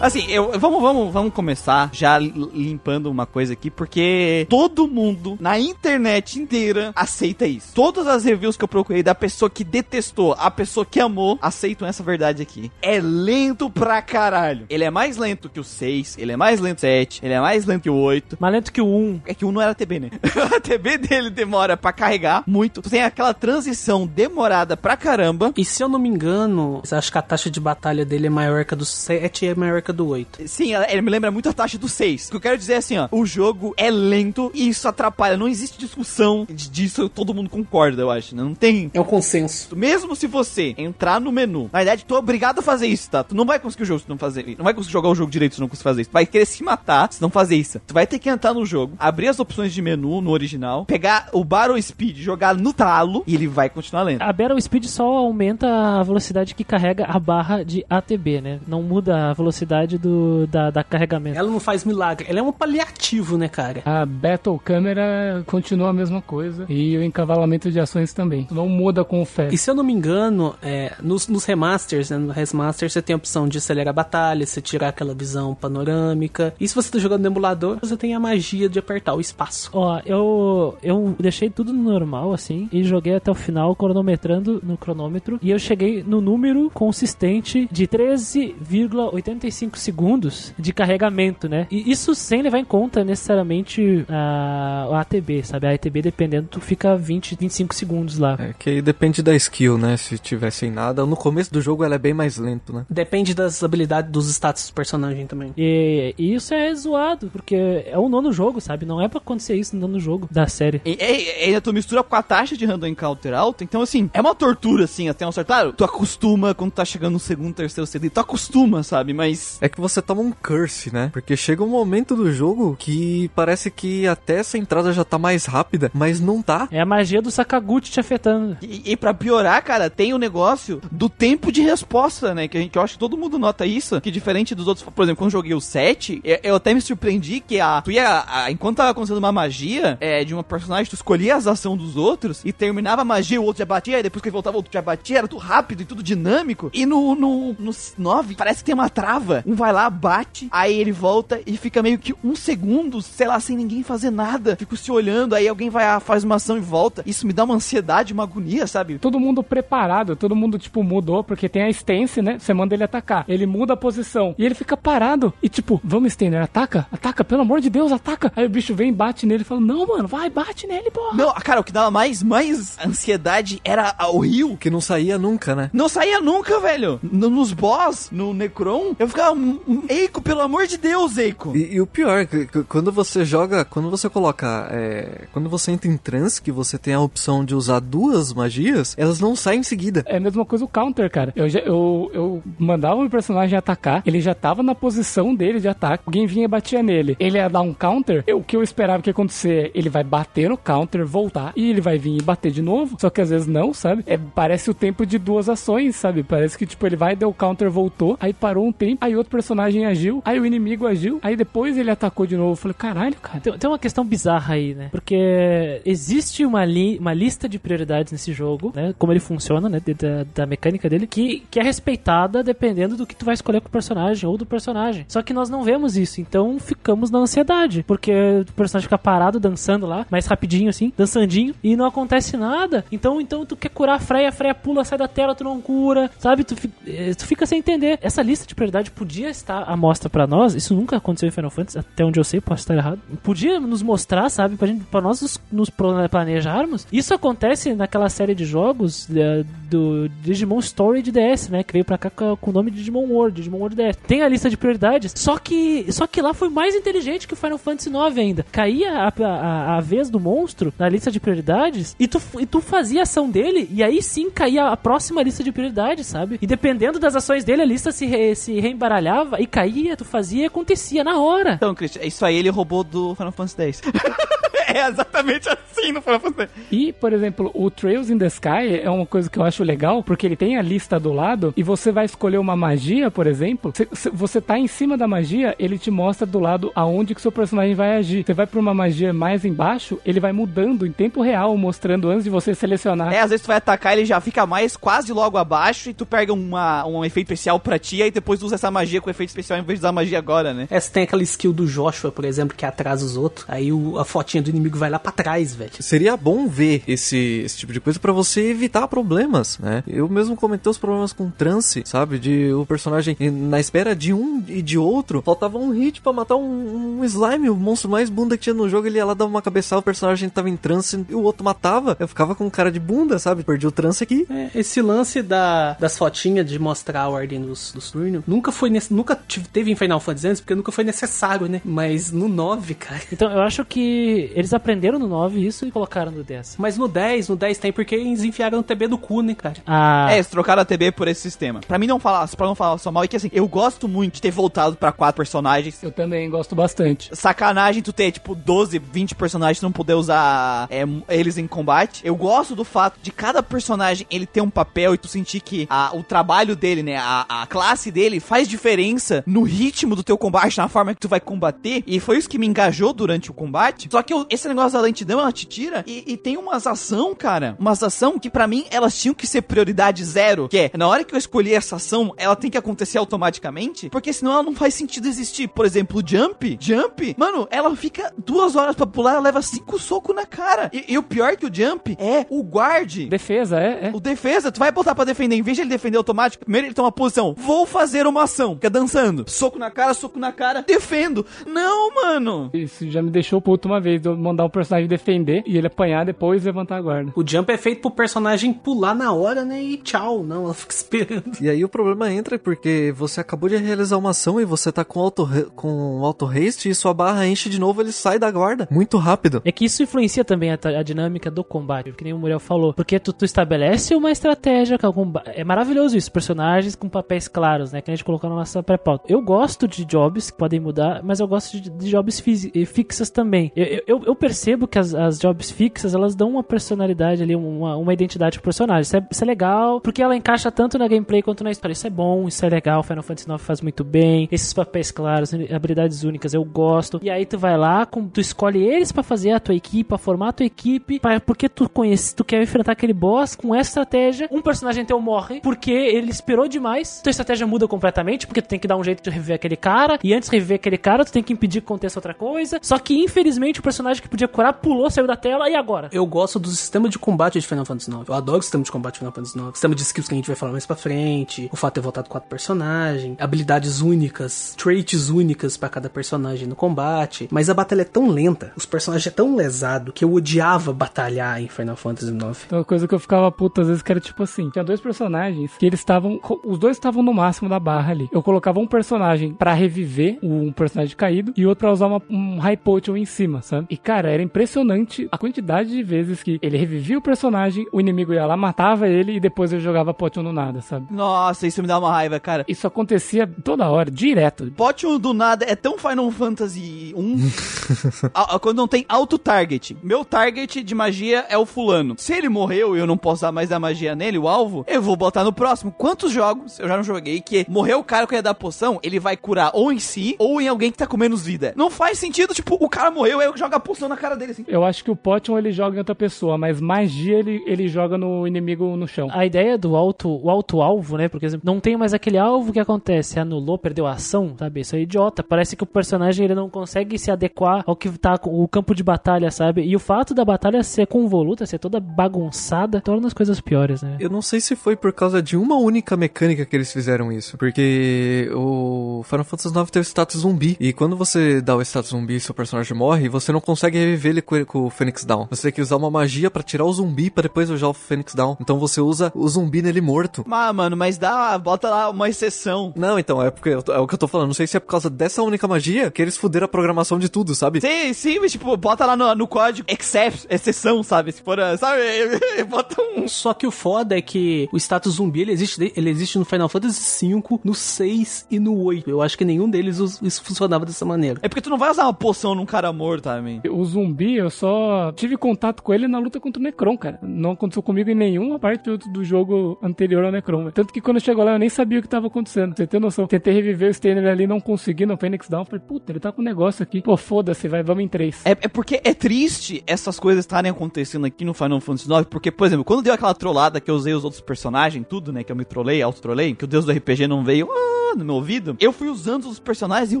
Assim, eu, vamos, vamos, vamos começar já li- limpando uma coisa aqui, porque todo mundo na internet inteira aceita isso. Todas as reviews que eu procurei da pessoa que detestou, a pessoa que amou, aceitam essa verdade aqui. É lento pra caralho. Ele é mais lento que o 6, ele é mais lento que o 7, ele é mais lento que o 8. Mais lento que o 1. É que o 1 não era TB, né? a TB dele demora pra carregar muito. Tu tem aquela transição demorada pra caramba. E se eu não me engano, acho que a taxa de batalha dele é maior que a do 7 e é maior que do 8. Sim, ela- ele me lembra muito a taxa do 6. O que eu quero dizer é assim, ó. O jogo é lento e isso atrapalha. Não existe discussão disso, todo mundo concorda, eu acho. né? Não tem. É um consenso. Mesmo se você entrar no menu, na verdade, tu é obrigado a fazer isso, tá? Tu não vai conseguir o jogo se não fazer isso. Não vai conseguir jogar o jogo direito se não conseguir fazer isso. Tu vai querer se matar se não fazer isso. Tu vai ter que entrar no jogo, abrir as opções de menu no original, pegar o Battle Speed, jogar no talo e ele vai continuar lento. A Battle Speed só aumenta a velocidade que carrega a barra de ATB, né? Não muda a velocidade do, da, da carregamento. Ela não faz milagre, ela é um paliativo, né, cara? A Battle Camera continua a mesma coisa. E o encavalamento de ações também. Não muda com o E Fast. se eu não me engano, é, nos, nos remasters, né, no remaster, você tem a opção de acelerar a batalha, você tirar aquela visão panorâmica. E se você tá jogando no emulador, você tem a magia de apertar o espaço. Ó, eu, eu deixei tudo no normal, assim, e joguei até o final, cronometrando no cronômetro, e eu cheguei no número consistente de 13,85 segundos de carregamento, né? E isso sem levar em conta necessariamente a, a ATB, sabe? A ATB, dependendo, tu fica 20, 25 segundos lá. É que aí depende da skill, né? Se tiver sem nada. No começo do jogo ela é bem mais lento, né? Depende das habilidades, dos status do personagem também. E, e isso é zoado, porque é o nono jogo, sabe? Não é pra acontecer isso no nono jogo da série. E, e, e ainda tu mistura com a taxa de random encounter alta, então assim, é uma tortura, assim, até um certo. Claro, tu acostuma quando tá chegando no segundo, terceiro CD, tu acostuma, sabe? Mas. É que você toma um curse, né? Porque chega um momento do jogo que parece que até essa entrada já tá mais rápida, mas não tá. É a magia do Sakaguchi te afetando. E, e pra piorar, cara, tem o negócio do tempo de resposta, né? Que a gente, eu acho que todo mundo nota isso. Que diferente dos outros, por exemplo, quando eu joguei o 7, eu, eu até me surpreendi que a. Tu ia. a- enquanto tava acontecendo uma magia é, de uma personagem, tu escolhia as ações dos outros e terminava a magia, o outro já batia, e depois que ele voltava, o outro já batia, era tudo rápido e tudo dinâmico. E no, no, no 9, parece que tem uma trava. Cara, um vai lá, bate, aí ele volta e fica meio que um segundo, sei lá, sem ninguém fazer nada. Fico se olhando, aí alguém vai, ah, faz uma ação e volta. Isso me dá uma ansiedade, uma agonia, sabe? Todo mundo preparado, todo mundo, tipo, mudou, porque tem a stance, né? Você manda ele atacar. Ele muda a posição. E ele fica parado. E tipo, vamos estender, ataca, ataca, pelo amor de Deus, ataca. Aí o bicho vem, bate nele e fala: Não, mano, vai, bate nele, porra. Não, cara, o que dava mais, mais ansiedade era o rio. Que não saía nunca, né? Não saía nunca, velho. No- nos boss, no Necron, eu ficava. "Hum, hum, Eiko, pelo amor de Deus, Eiko. E, e o pior, que- que quando você joga, quando você coloca, é, quando você entra em trance, que você tem a opção de usar duas magias, elas não saem em seguida. É a mesma coisa o counter, cara. Eu, já, eu, eu mandava o personagem atacar, ele já tava na posição dele de ataque, alguém vinha e batia nele. Ele ia dar um counter, eu- o que eu esperava que ia acontecer, ele vai bater no counter, voltar, e ele vai vir e bater de novo. Só que às vezes não, sabe? É, parece o tempo de duas ações, sabe? Parece que, tipo, ele vai, deu o counter, voltou, aí parou um tempo, aí outro personagem agiu, aí o inimigo agiu, aí depois ele atacou de novo. Eu falei, caralho, cara. Tem, tem uma questão bizarra aí, né? Porque existe uma, li- uma lista de prioridades nesse jogo, né? Como ele funciona, né? Da, da mecânica dele, que, que é respeitada dependendo do que tu vai escolher com o personagem ou do personagem. Só que nós não vemos isso, então ficamos na ansiedade. Porque o personagem fica parado, dançando lá, mais rapidinho assim, dançandinho, e não acontece nada. Então, então tu quer curar a Freya, a pula, sai da tela, tu não cura, sabe? Tu, eh, tu fica sem entender. Essa lista de prioridade podia estar à mostra pra nós, isso nunca aconteceu em Final Fantasy, até onde eu sei, posso estar errado. Podia nos mostrar, sabe, pra, gente, pra nós nos, nos planejarmos. Isso acontece naquela série de jogos eh, do Digimon Story de DS, né? Que veio pra cá com com o nome de Digimon World, Digimon World DS. Tem a lista de prioridades, só que, só que lá foi mais inteligente que o Final Fantasy IX ainda. Caía a, a, a vez do monstro na lista de prioridades e tu, e tu fazia a ação dele e aí sim caía a próxima lista de prioridades, sabe? E dependendo das ações dele, a lista se, re- se reembaralhava e caía, tu fazia e acontecia na hora. Então, Christian, isso aí ele roubou do Final Fantasy X. é exatamente assim no Final Fantasy. E, por exemplo, o Trails in the Sky é uma coisa que eu acho legal, porque ele tem a lista do lado e você vai escolher uma magia, por exemplo. Se, se você tá em cima da magia, ele te mostra do lado aonde que seu personagem vai agir. Você vai pra uma magia mais embaixo, ele vai mudando em tempo real, mostrando antes de você selecionar. É, às vezes tu vai atacar, ele já fica mais quase logo abaixo e tu pega uma, um efeito especial pra ti e depois tu usa essa magia com efeito especial em vez de usar magia agora, né? Essa tem aquela skill do Joshua, por exemplo, que atrasa os outros. Aí o- a fotinha do inimigo vai lá pra trás, velho. Seria bom ver esse, esse tipo de coisa pra você evitar problemas, né? Eu mesmo comentei os problemas com trance, sabe? De o personagem na espera de um e de outro, faltava um hit pra matar um, um slime, o monstro mais bunda que tinha no jogo, ele ia lá dar uma cabeçada, o personagem tava em trance e o outro matava. Eu ficava com cara de bunda, sabe? Perdi o trance aqui. É, esse lance da, das fotinhas de mostrar a ordem dos, dos turnos nunca foi nesse, nunca teve em Final Fantasy antes, porque nunca foi necessário, né? Mas no 9, cara. Então eu acho que eles aprenderam no 9 isso e colocaram no 10. Mas no 10, no 10 tem porque eles enfiaram o TB do cu, né, cara? Ah, É, eles trocaram a TB por esse sistema. Pra mim não falar, pra não falar só mal, é que assim, eu gosto muito de ter voltado pra quatro personagens. Eu também gosto bastante. Sacanagem tu ter, tipo, 12, 20 personagens e não poder usar é, eles em combate. Eu gosto do fato de cada personagem ele ter um papel e tu sentir que a- o trabalho dele, né, a, a classe dele faz diferença no ritmo do teu combate, na forma que tu vai combater. E foi isso que me engajou durante o combate. Só que eu- esse negócio da lentidão, ela te tira e, e tem umas ação, cara, umas ação que pra mim elas tinham que ser prioridade zero. Que é, na hora que eu escolhi essa ação, ela tem que acontecer automaticamente, porque senão ela não faz sentido existir. Por exemplo, o Jump, Jump, mano, ela fica duas horas pra pular, ela leva cinco socos na cara. E, e o pior que o Jump é o guard. Defesa, é, é. O defesa, tu vai botar pra defender, em vez de ele defender automático, primeiro ele toma uma posição, vou fazer uma ação, fica dançando, soco na cara, soco na cara, defendo. Não, mano. Isso já me deixou puto uma vez, eu mandar um personagem defender e ele apanhar depois e levantar a guarda. O jump é feito pro personagem pular na hora, né? E tchau. Não, ela fica esperando. E aí o problema entra porque você acabou de realizar uma ação e você tá com auto, com auto haste e sua barra enche de novo, ele sai da guarda. Muito rápido. É que isso influencia também a, a dinâmica do combate, que nem o Muriel falou. Porque tu, tu estabelece uma estratégia com algum. É maravilhoso isso, personagens com papéis claros, né? Que a gente colocou na nossa pré-pauta. Eu gosto de jobs que podem mudar, mas eu gosto de, de jobs eh, fixas também. Eu, eu, eu percebo que as, as jobs fixas, elas dão uma personalidade ali, uma, uma identidade pro personagem. Isso é, isso é legal, porque ela encaixa tanto na gameplay quanto na história. Isso é bom, isso é legal, Final Fantasy IX faz muito bem. Esses papéis claros, habilidades únicas, eu gosto. E aí tu vai lá, com, tu escolhe eles pra fazer a tua equipe, pra formar a tua equipe, pra, porque tu conhece, tu quer enfrentar aquele boss com essa estratégia. Um personagem teu morre porque ele esperou demais. Tua estratégia muda completamente, porque tu tem que dar um jeito de reviver aquele cara. E antes de reviver aquele cara, tu tem que impedir que aconteça outra coisa. Só que, infelizmente, o personagem que podia curar pulou, saiu da tela, e agora? Eu gosto do sistema de combate de Final Fantasy IX. Eu adoro o sistema de combate de Final Fantasy IX. O sistema de skills que a gente vai falar mais pra frente. O fato de ter voltado quatro personagens. Habilidades únicas. Traits únicas pra cada personagem no combate. Mas a batalha é tão lenta. Os personagens é tão lesado que eu odiava batalhar em Final Fantasy IX. Então, uma coisa que eu ficava puto às vezes que era tipo assim: tinha dois personagens que eles estavam. Os dois estavam no máximo da barra ali. Eu colocava um personagem pra reviver um personagem caído e outro pra usar uma, um high potion em cima, sabe? E cara, era impressionante a quantidade de vezes que ele revivia o personagem, o inimigo ia lá, matava ele e depois ele jogava potion no nada, sabe? Nossa, isso me dá uma raiva, cara. Isso acontecia toda hora, direto. Potion do nada é tão Final Fantasy 1 a- a- quando não tem auto-target. Meu target de magia é o fulano. Se ele morreu e eu não posso usar mais a magia nele, o alvo, eu vou botar no próximo. Quantos jogos eu já não joguei que morreu o cara que ia dar poção, ele vai curar ou em si ou em alguém que tá com menos vida. Não faz sentido, tipo, o cara morreu, aí eu jogo a poção na cara dele assim. Eu acho que o potion ele joga em outra pessoa, mas magia ele, ele joga no inimigo no chão. A ideia do alto, o alto-alvo, né? Porque exemplo, não tem mais aquele alvo que acontece, anulou, perdeu a ação, sabe? Isso é idiota. Parece que o personagem ele não consegue se adequar ao que tá com o campo de batalha, sabe? E o fato da batalha ser convoluta, ser toda bagunçada, torna as coisas piores, né? Eu não sei se foi por causa de uma única mecânica que eles fizeram isso. Porque o Final Fantasy IX teve status zumbi. E quando você dá o status zumbi e seu personagem morre, você não consegue reviver ele com, com o Phoenix Down. Você tem que usar uma magia pra tirar o zumbi pra depois usar o Phoenix Down. Então você usa o zumbi nele morto. Ah, mano, mas dá, bota lá uma exceção. Não, então, é porque é o que eu tô falando. Não sei se é por causa dessa única magia que eles fuderam a programação de tudo, sabe? Sim, sim, mas tipo, bota lá no, no código except, exceção, sabe? Se for, sabe? bota um. Só que o foda é que o status zumbi ele existe, ele existe no Final Fantasy V, no 6 e no 8. Eu acho que nenhum deles isso funcionava dessa maneira. É porque tu não vai usar uma poção num cara morto também. O zumbi, eu só tive contato com ele na luta contra o Necron, cara. Não aconteceu comigo em nenhuma parte do, jogo anterior ao Necron. velho. Tanto que quando chegou lá eu nem sabia o que tava acontecendo. Você tem noção? Tentei reviver o Steiner ali, não consegui no Phoenix Down. Falei, puta, ele tá com um negócio aqui. Pô, foda-se, vai, vamos em três. É, é porque é triste essas coisas estarem acontecendo aqui no Final Fantasy IX, porque, por exemplo, quando deu aquela trollada que eu usei os outros personagens, tudo, né, que eu me trolei, auto-trolei, que o deus do RPG não veio ah, no meu ouvido, eu fui usando os personagens e eu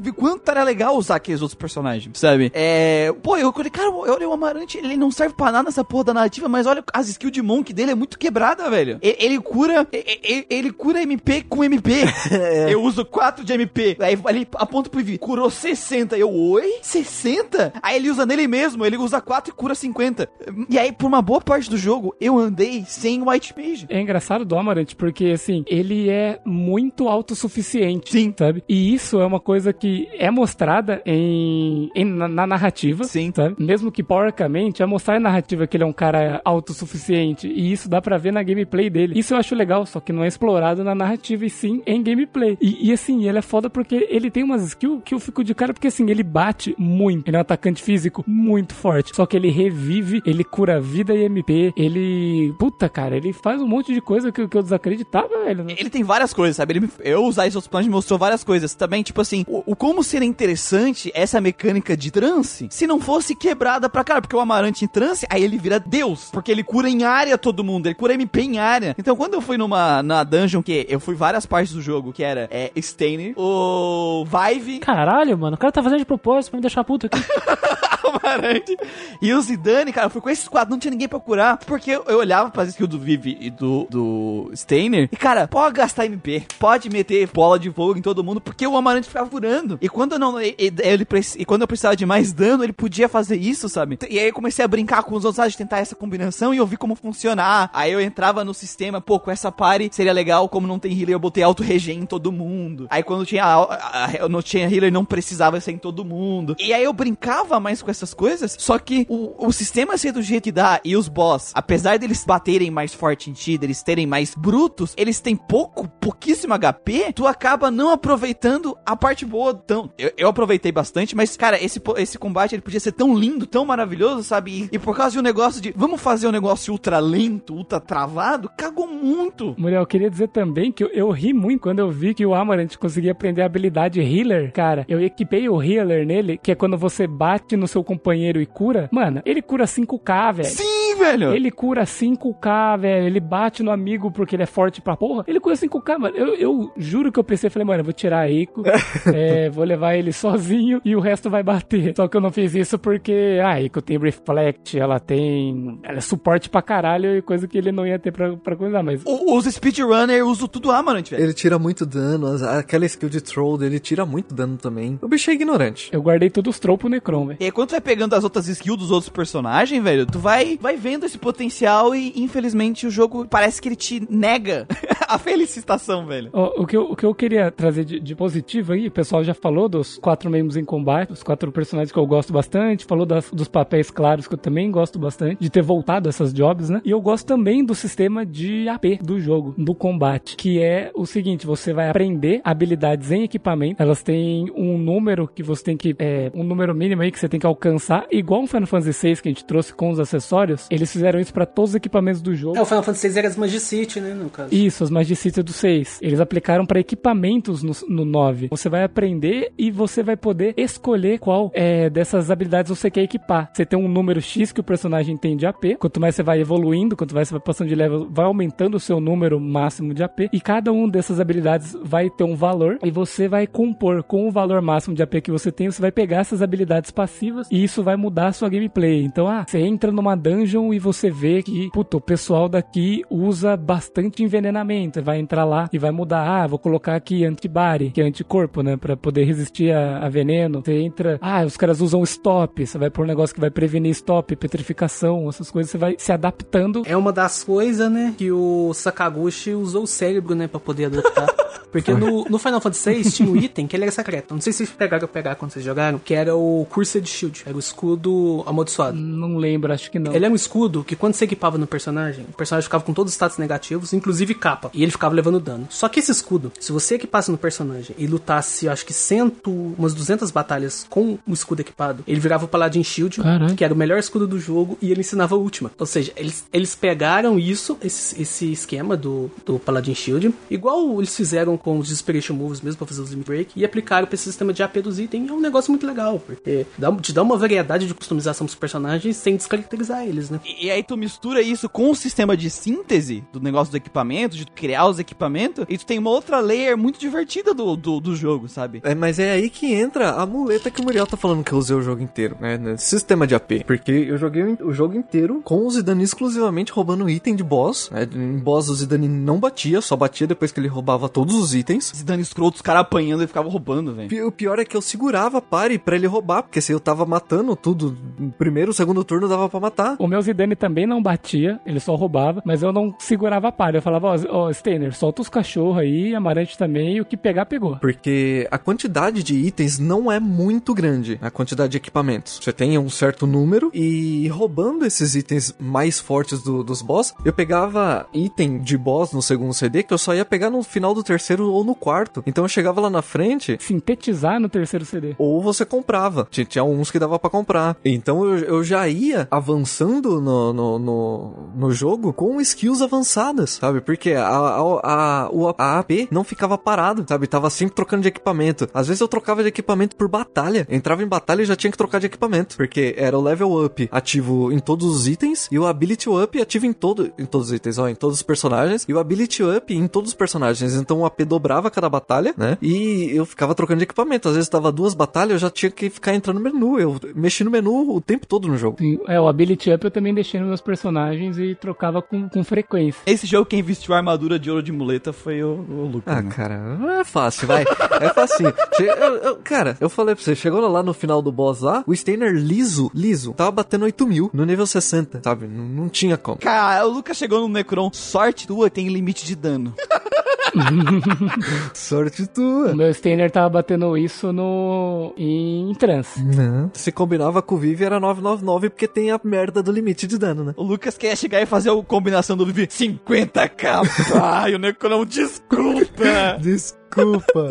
vi quanto era legal usar aqueles outros personagens, sabe? É... Pô, eu falei, cara, olha o Amarante, ele não serve pra nada nessa porra da narrativa, mas olha, as skills de Monk dele é muito quebrada, velho. E- Ele, cura... e- e- Ele, cura MP com MP. Eu uso 4 de MP. Aí ali aponta pro IV. Curou 60. Eu, oi? 60? Aí ele usa nele mesmo. Ele usa 4 e cura 50. E aí, por uma boa parte do jogo, eu andei sem White Mage. É engraçado do Amarant, porque assim, ele é muito autossuficiente. Sim. Sabe? E isso é uma coisa que é mostrada em, em- na, na narrativa. Sim. Sabe? Mesmo que porcamente, é mostrar na narrativa que ele é um cara autossuficiente. E isso dá pra ver na gameplay dele. Isso eu acho legal, só que não é explorado na narrativa e sim em gameplay. E, e, assim, ele é foda porque ele tem umas skills que eu fico de cara, porque assim, ele bate muito. Ele é um atacante físico muito forte. Só que ele revive, ele cura vida e MP. Ele. Puta, cara, ele faz um monte de coisa que, que eu desacreditava, velho. Ele tem várias coisas, sabe? Ele, eu usar esses outros planos me mostrou várias coisas. Também, tipo assim, o, o como seria interessante essa mecânica de trance se não fosse quebrada pra cara. Porque o Amarante em trance, aí ele vira Deus. Porque ele cura em área todo mundo. Ele cura MP em área. Então, quando eu fui numa na dungeon, que eu fui várias partes do jogo, que era é, Stainer, o Vive, Caralho, mano, o cara tá fazendo de propósito pra me deixar puto aqui. Amarante e o Zidane, cara, eu fui com esses quatro, não tinha ninguém pra curar. Porque eu, olhava pra skill do Vive e do, do Stainer, e cara, pode gastar MP, pode meter bola de fogo em todo mundo, porque o Amarante ficava curando. E quando eu não. Ele, preci- e quando eu precisava de mais dano, ele podia fazer isso, sabe? E aí eu comecei a brincar com os outros, sabe, de tentar essa combinação e eu vi como funcionar. Aí eu entrava no sistema, pô, com essa party seria legal, como não tem healer, eu botei auto regen em todo mundo. Aí quando tinha, a- a- eu não tinha healer, não precisava ser em todo mundo. E aí eu brincava mais com essas coisas, só que o, o sistema ser do jeito que dá e os boss, apesar deles baterem mais forte em ti, deles terem mais brutos, eles têm pouco, pouquíssimo HP, tu acaba não aproveitando a parte boa. Tão, eu, eu aproveitei bastante, mas, cara, esse, esse combate ele podia ser tão lindo, tão maravilhoso, sabe? E, e por causa de um negócio de vamos fazer um negócio ultra lento, ultra travado, cagou muito. Muriel, eu queria dizer também que eu, eu ri muito quando eu vi que o Amarant conseguia aprender a habilidade Healer. Cara, eu equipei o Healer nele, que é quando você bate no seu companheiro e cura. Mano, ele cura 5k, velho. Sim, velho! Ele cura 5k, velho. Ele bate no amigo porque ele é forte pra porra. Ele cura 5k, mano. Eu, eu juro que eu pensei, falei, mano, eu vou tirar a Eiko, é, vou levar ele sozinho e o resto vai bater. Só que eu não fiz isso porque a Eiko tem Reflect, ela tem. Ela é suporte pra caralho e coisa que ele não ia ter pra, pra coisar, mas. O- Os speedrunner usam tudo Amarant, velho. Ele tira muito dano, as- aquela skill de troll dele tira muito dano também. O bicho é ignorante. Eu guardei todos os trolls pro Necron, velho. E aí, quando tu vai pegando as outras skills dos outros personagens, velho, tu vai, vai vendo esse potencial e, infelizmente, o jogo parece que ele te nega a felicitação, velho. Ó, o, que eu, o que eu queria trazer de, de positivo aí, o pessoal já falou dos quatro membros em combate, os quatro personagens que eu gosto bastante, falou das- dos papéis claros que eu também gosto bastante, de ter voltado essas jobs, né? E eu gosto também do sistema de AP do jogo, do combate, que é o seguinte, você vai aprender habilidades em equipamento, elas têm um número que você tem que, é, um número mínimo aí que você tem que alcançar, igual o Final Fantasy VI que a gente trouxe com os acessórios, eles fizeram isso pra todos os equipamentos do jogo. É, o Final Fantasy VI era as Magicity, né, no caso. Isso, as Magicite do 6. Eles aplicaram para equipamentos no, no 9. Você vai aprender e você vai poder escolher qual é, dessas habilidades você quer equipar. Você tem um número X que o personagem tem de AP. Quanto mais você vai evoluindo, quanto mais você vai passando de level, vai aumentando o seu número máximo de AP. E cada uma dessas habilidades vai ter um valor. E você vai compor com o valor máximo de AP que você tem. Você vai pegar essas habilidades passivas e isso vai mudar a sua gameplay. Então, ah, você entra numa dungeon e você vê que, puta, o pessoal daqui usa bastante envenenamento. Vai entrar lá e vai mudar. Ah, vou colocar aqui antibody, que é anticorpo, né? Pra poder resistir a, a veneno. Você entra. Ah, os caras usam stop. Você vai pôr um negócio que vai prevenir stop, petrificação, essas coisas. Você vai se adaptando. É uma das coisas, né, que o Sakaguchi usou o cérebro, né, pra poder adaptar. Porque no, no Final Fantasy VI tinha um item que ele era secreto. Não sei se vocês pegaram pegar quando vocês jogaram, que era o Cursed Shield. Era o escudo amaldiçoado. Não lembro, acho que não. Ele era um escudo que quando você equipava no personagem, o personagem ficava com todos os status negativos, inclusive capa. E ele ficava levando dano. Só que esse escudo, se você equipasse no personagem e lutasse, acho que cento, umas 200 batalhas com o escudo equipado, ele virava o Paladin Shield, Caralho. que era o melhor escudo do jogo, e ele ensinava a última. Ou seja, eles, eles pegaram isso, esse, esse esquema do, do Paladin Shield, igual eles fizeram com os Desperation Moves mesmo pra fazer os Limit Break, e aplicaram pra esse sistema de AP dos itens. E é um negócio muito legal, porque dá, te dá uma variedade de customização pros personagens sem descaracterizar eles, né? E, e aí tu mistura isso com o sistema de síntese do negócio do equipamento, de criar os equipamentos, e tu tem uma outra layer muito divertida do, do, do jogo, sabe? É, mas é aí que entra a muleta que o Muriel tá falando que eu usei o jogo inteiro, né? Sistema de AP. Porque eu joguei o jogo inteiro com o Zidane exclusivamente roubando item de boss. Né? Em boss o Zidane não batia, só batia depois que ele roubava todos os itens. Dano escroto, os caras apanhando e ficavam roubando, velho. O pior é que eu segurava a pare pra ele roubar, porque se eu tava matando tudo, no primeiro, segundo turno dava pra matar. O meu Zidane também não batia, ele só roubava, mas eu não segurava a palha. Eu falava, ó, ó, Steiner, solta os cachorros aí, Amarante também, e o que pegar, pegou. Porque a quantidade de itens não é muito grande, a quantidade de equipamentos. Você tem um certo número e roubando esses itens mais fortes do- dos boss, eu pegava item de boss no segundo CD que eu só ia pegar no final do terceiro ou no quarto. Então eu chegava lá na frente, Sintetizar no terceiro CD. ou você comprava. Tinha, uns que dava pra comprar. Então eu, eu já ia avançando no, no, no, no jogo com skills avançadas, sabe? Porque a, a, a, a AP não ficava parado, sabe? Tava sempre trocando de equipamento. Às vezes eu trocava de equipamento por batalha. Entrava em batalha e já tinha que trocar de equipamento. Porque era o level up ativo em todos os itens e o ability up ativo em, todo, em todos os itens, ó, em todos os personagens. E o ability up em todos os personagens. Então o AP dobrava cada batalha, né? E eu ficava trocando de equipamento. Às vezes tava duas batalhas, eu já tinha que ficar entrando no menu. Eu mexi no menu o tempo todo no jogo. Sim, É, o Ability Up eu também deixei nos meus personagens e trocava com, com frequência. Esse jogo, quem vestiu a armadura de ouro de muleta foi o, o Lucas. Ah, né? cara, é fácil, vai. É facinho. Che- eu- eu- cara, eu falei pra você, chegou lá no final do boss lá, o Steiner liso, liso, tava batendo 8 mil no nível 60, sabe? Não, não tinha como. Cara, o Lucas chegou no Necron. Sorte tua tem limite de dano. Sorte O tua. meu Steiner tava batendo isso no em trance. Não. Se combinava com o Vivi era 999 porque tem a merda do limite de dano, né? O Lucas quer chegar e fazer a combinação do Vivi 50k. Ai, o Nego não, desculpa. Desculpa.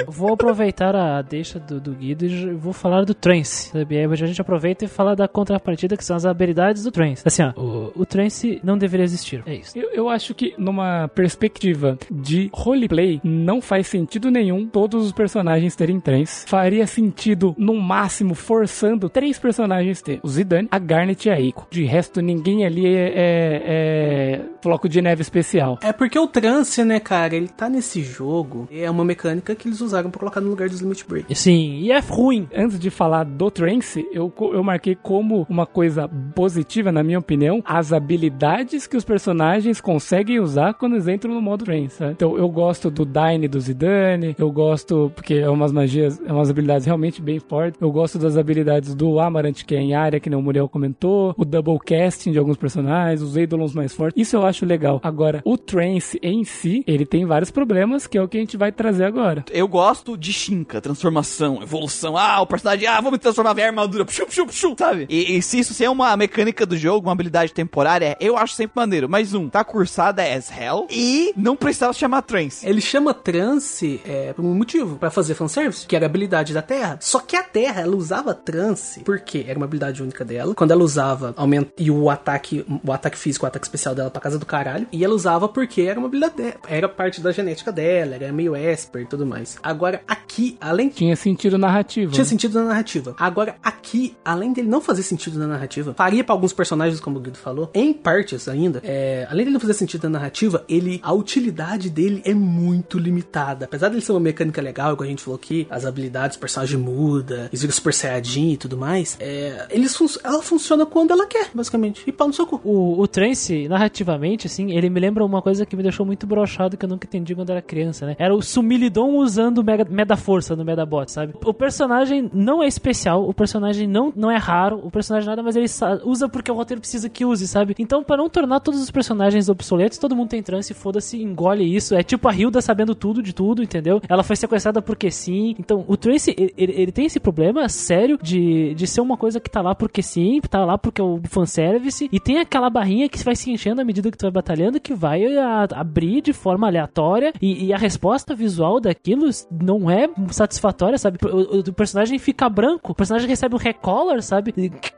Vou aproveitar a deixa do, do Guido e vou falar do Trance. Sabe? Aí a gente aproveita e fala da contrapartida, que são as habilidades do Trance. Assim, ó, o, o Trance não deveria existir. É isso. Eu, eu acho que numa perspectiva de roleplay, não faz sentido nenhum todos os personagens terem trens. Faria sentido, no máximo, forçando três personagens ter. O Zidane, a Garnet e a Eiko. De resto, ninguém ali é, é, é floco de neve especial. É porque o trance, né, cara, ele tá nesse jogo. É uma mecânica que eles usaram pra colocar no lugar dos Limit Break. Sim, e é ruim. Antes de falar do Trance, eu, eu marquei como uma coisa positiva, na minha opinião, as habilidades que os personagens conseguem usar quando eles entram no modo Trance. sabe? Então eu gosto do Dyne do Zidane, eu gosto, porque é umas magias, é umas habilidades realmente bem fortes. Eu gosto das habilidades do Amarant, que é em área, que nem o Muriel comentou, o double casting de alguns personagens, os Eidolons mais fortes. Isso eu acho legal. Agora, o Trance em si, ele tem vários problemas, que é o que a gente vai trazer agora. Eu gosto de Shinka, transformação, evolução. Ah, o personagem, ah, vou me transformar em armadura, pshu, pshu, pshu, sabe? E, e se isso se é uma mecânica do jogo, uma habilidade temporária, eu acho sempre maneiro. Mais um, tá cursada as hell e não precisava chamar Trance. Ele chama trance é, por um motivo, pra fazer fanservice, que era a habilidade da Terra. Só que a Terra, ela usava trance, porque era uma habilidade única dela. Quando ela usava, aumenta, e o ataque, o ataque físico, o ataque especial dela pra casa do caralho. E ela usava porque era uma habilidade dela, era parte da genética dela, era meio Esper tudo mais. Agora, aqui, além de Tinha sentido narrativo. tinha né? sentido na narrativa. Agora, aqui, além dele não fazer sentido na narrativa, faria pra alguns personagens, como o Guido falou, em partes ainda, é, além dele não fazer sentido na narrativa, ele, a utilidade dele é muito limitada. Apesar dele ser uma mecânica legal, como a gente falou aqui, as habilidades, o personagem muda, eles viram Super Saiyajin e tudo mais, é, eles fun ela funciona quando ela quer, basicamente. E pau no seu cu. O, o Trance, narrativamente, assim, ele me lembra uma coisa que me deixou muito brochado que eu nunca entendi quando era criança, né? Era o Sumilidon usando Mega, Meda Força no Medabot, sabe? O personagem não é especial, o personagem não, não é raro, o personagem nada, mas ele sa- usa porque o roteiro precisa que use, sabe? Então, pra não tornar todos os personagens obsoletos, todo mundo tem trance, foda-se, engole isso. É tipo a Hilda sabendo tudo de tudo, entendeu? Ela foi sequestrada porque sim. Então, o Trace, ele- ele tem esse problema sério de, de ser uma coisa que tá lá porque sim, tá lá porque é o fanservice, e tem aquela barrinha que vai se enchendo à medida que tu vai batalhando, que vai a- abrir de forma aleatória, e, e a resposta visual daquilo não é satisfatória, sabe? O, o- o personagem fica branco, o personagem recebe um recolor, sabe?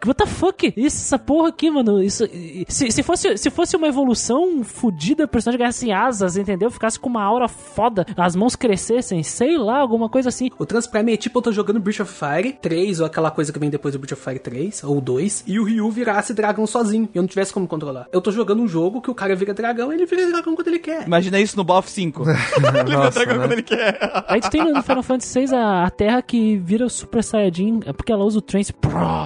What the fuck? Isso, essa porra aqui, mano. Isso, se, se, fosse, se fosse uma evolução fodida, o personagem ganhasse asas, entendeu? Ficasse com uma aura foda, as mãos crescessem, sei lá, alguma coisa assim. O mim é tipo eu tô jogando Breath of Fire 3, ou aquela coisa que vem depois do Breath of Fire 3, ou 2, e o Ryu virasse dragão sozinho, e eu não tivesse como controlar. Eu tô jogando um jogo que o cara vira dragão e ele vira dragão quando ele quer. Imagina isso no BoF 5. ele vira dragão né? quando ele quer. Aí tu tem no Final Fantasy VI a, a Terra que vira Super Saiyajin, é porque ela usa o Trance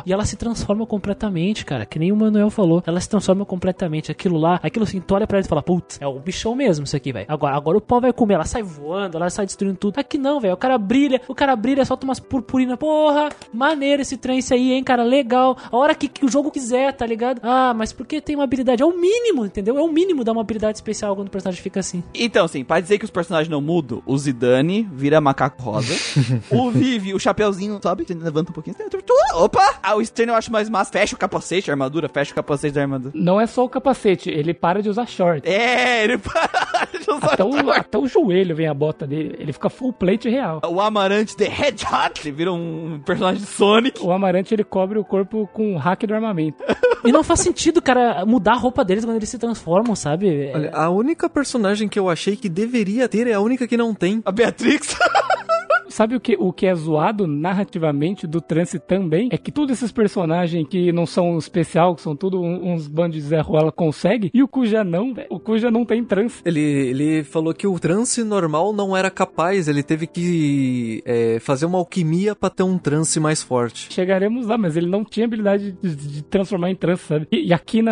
e ela se transforma completamente, cara. Que nem o Manuel falou. Ela se transforma completamente. Aquilo lá, aquilo assim, tu olha pra ela e fala, putz, é o bichão mesmo isso aqui, velho. Agora, agora o pau vai comer, ela sai voando, ela sai destruindo tudo. Aqui não, velho. O cara brilha, o cara brilha, solta umas purpurina. Porra, maneiro esse trance aí, hein, cara. Legal. A hora que, que o jogo quiser, tá ligado? Ah, mas porque tem uma habilidade. É o mínimo, entendeu? É o mínimo dar uma habilidade especial quando o personagem fica assim. Então, assim, pra dizer que os personagens não mudam, o Zidane vira macaco rosa. o Vivi, o chapeuzinho, sobe, levanta um pouquinho. Opa! Ah, o Stern eu acho mais massa. Fecha o capacete, a armadura, fecha o capacete da armadura. Não é só o capacete, ele para de usar short. É, ele para de usar Até o, short. até o joelho vem a bota dele. Ele fica full plate real. O Amarante The Hedgehog, ele vira um personagem de Sonic. O Amarante ele cobre o corpo com o hack do armamento. E não faz sentido, cara, mudar a roupa deles quando eles se transformam, sabe? É- Olha, a única personagem que eu achei que deveria ter é a única que não tem. A Beatrix. Sabe o que, o que é zoado narrativamente do trance também? É que todos esses personagens que não são especial, que são tudo um- uns bandos de Zé Ruela, consegue, e o Cuja não, velho. O Cuja não tem trance. Ele, ele falou que o trance normal não era capaz, ele teve que é, fazer uma alquimia pra ter um trance mais forte. Chegaremos lá, mas ele não tinha habilidade de, de transformar em trance, sabe? E, e aqui na.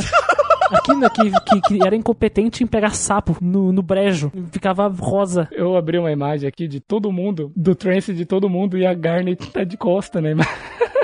Aqui né, que, que, que era incompetente em pegar sapo no, no brejo. Ficava rosa. Eu abri uma imagem aqui de todo mundo, do trance de todo mundo, e a Garnet tá de costa imagem.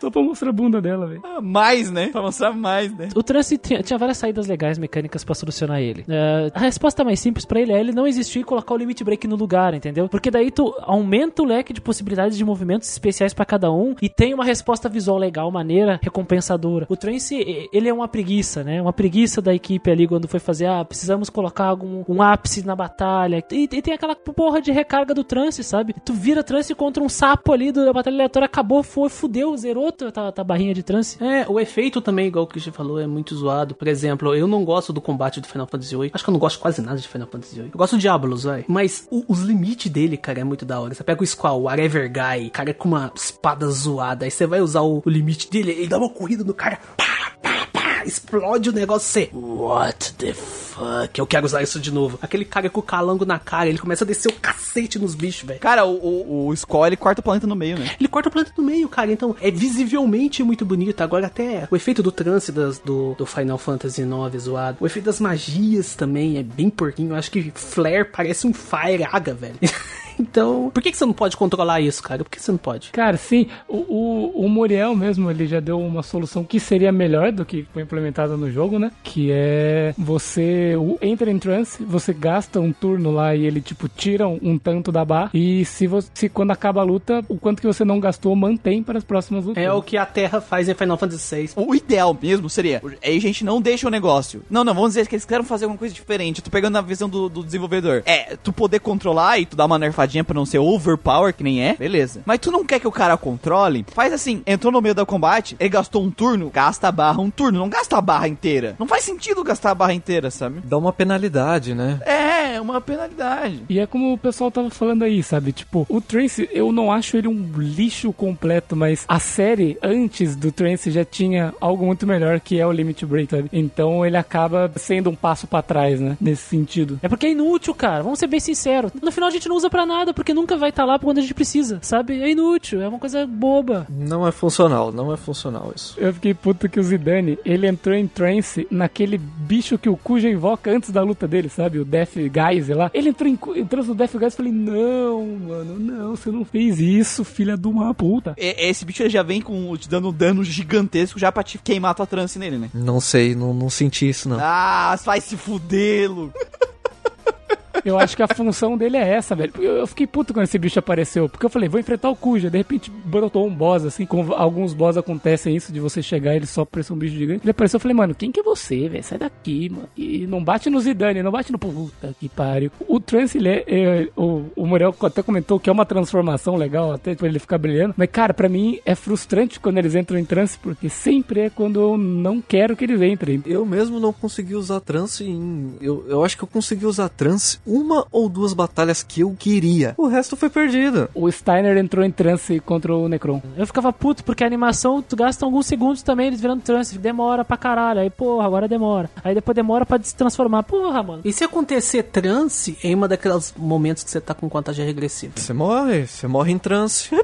Só pra mostrar a bunda dela, velho. Ah, Mais, né? Pra mostrar mais, né? O trance tinha, tinha várias saídas legais mecânicas pra solucionar ele. É, a resposta mais simples pra ele é ele não existir e colocar o limit break no lugar, entendeu? Porque daí tu aumenta o leque de possibilidades de movimentos especiais pra cada um e tem uma resposta visual legal, maneira, recompensadora. O trance, ele é uma preguiça, né? Uma preguiça da equipe ali quando foi fazer, ah, precisamos colocar algum um ápice na batalha. E, e tem aquela porra de recarga do trance, sabe? Tu vira trance contra um sapo ali da batalha aleatória, acabou, foi, fudeu, zerou tua, tua barrinha de trance. É, o efeito também, igual o Christian falou, é muito zoado. Por exemplo, eu não gosto do combate do Final Fantasy VIII. Acho que eu não gosto quase nada de Final Fantasy VIII. Eu gosto do Diablos, vai. Mas o- os limites dele, cara, é muito da hora. Você pega o Squall, o Whatever Guy, cara, é com uma espada zoada. Aí você vai usar o, o limite dele, ele dá uma corrida no cara. Pá, pá, pá, explode o negócio. Você, what the fuck? Eu quero usar isso de novo. Aquele cara com o calango na cara, ele começa a descer o cacete nos bichos, velho. Cara, o, o, o Skull, ele corta o planeta no meio, né? Ele corta o planeta no meio, cara. Então é visivelmente muito bonito. Agora, até o efeito do trance das- do, do Final Fantasy IX zoado. O efeito das magias também é bem porquinho. Eu acho que Flare parece um Fire Aga, velho. então, por que, que você não pode controlar isso, cara? Por que você não pode? Cara, sim, o, o, o Muriel mesmo, ele já deu uma solução que seria melhor do que foi implementada no jogo, né? Que é você o- entra em trance, você gasta um turno lá e ele, tipo, tira um, tanto da barra. E se você se quando acaba a luta, o quanto que você não gastou, mantém para as próximas lutas. É o que a Terra faz em Final Fantasy VI. O ideal mesmo seria. Aí a gente não deixa o negócio. Não, não, vamos dizer que eles querem fazer alguma coisa diferente. Eu tô pegando a visão do, do desenvolvedor. É, tu poder controlar e tu dar uma nerfadinha pra não ser overpower, que nem é, beleza. Mas tu não quer que o cara controle? Faz assim: entrou no meio do combate, ele gastou um turno, gasta a barra um turno, não gasta a barra inteira. Não faz sentido gastar a barra inteira, sabe? Dá uma penalidade, né? É, uma penalidade. E é como o pessoal tava falando aí, sabe? Tipo, o Trance, eu não acho ele um lixo completo, mas a série antes do Trance já tinha algo muito melhor que é o Limit Break, sabe? Então ele acaba sendo um passo pra trás, né? Nesse sentido. É porque é inútil, cara. Vamos ser bem sinceros. No final a gente não usa pra nada, porque nunca vai estar lá quando a gente precisa, sabe? É inútil, é uma coisa boba. Não é funcional, não é funcional isso. Eu fiquei puto que o Zidane, ele entrou em trance naquele bicho que o Kuja invoca antes da luta dele, sabe? O Death Geyser lá. Ele entrou em entrou no Death Geyser e falei, não, mano, não, você não fez isso, filha de uma puta. E- Esse bicho já vem com te dando um dano gigantesco já pra te queimar tua trance nele, né? Não sei, não, não senti isso não. Ah, vai se fudê-lo. Eu acho que a função dele é essa, velho. Eu, eu fiquei puto quando esse bicho apareceu. Porque eu falei, vou enfrentar o Kuja. De repente brotou um boss, assim. Com alguns boss acontecem isso, de você chegar e ele só parece um bicho gigante. Ele apareceu eu falei, mano, quem que é você, velho? Sai daqui, mano. E não bate no Zidane, não bate no. Puta que pariu. O Trance, ele é. o, o Muriel até comentou que é uma transformação legal, até pra ele ficar brilhando. Mas, cara, pra mim é frustrante quando eles entram em trance, porque sempre é quando eu não quero que eles entrem. Eu mesmo não consegui usar trance em. Eu, eu acho que eu consegui usar trance uma ou duas batalhas que eu queria. O resto foi perdido. O Steiner entrou em trance contra o Necron. Eu ficava puto, porque a animação, tu gasta alguns segundos também, eles virando trance, demora pra caralho. Aí, porra, agora demora. Aí depois demora pra se transformar. Porra, mano. E se acontecer trance em uma daqueles momentos que você tá com contagem regressiva? Você morre, você morre em trance.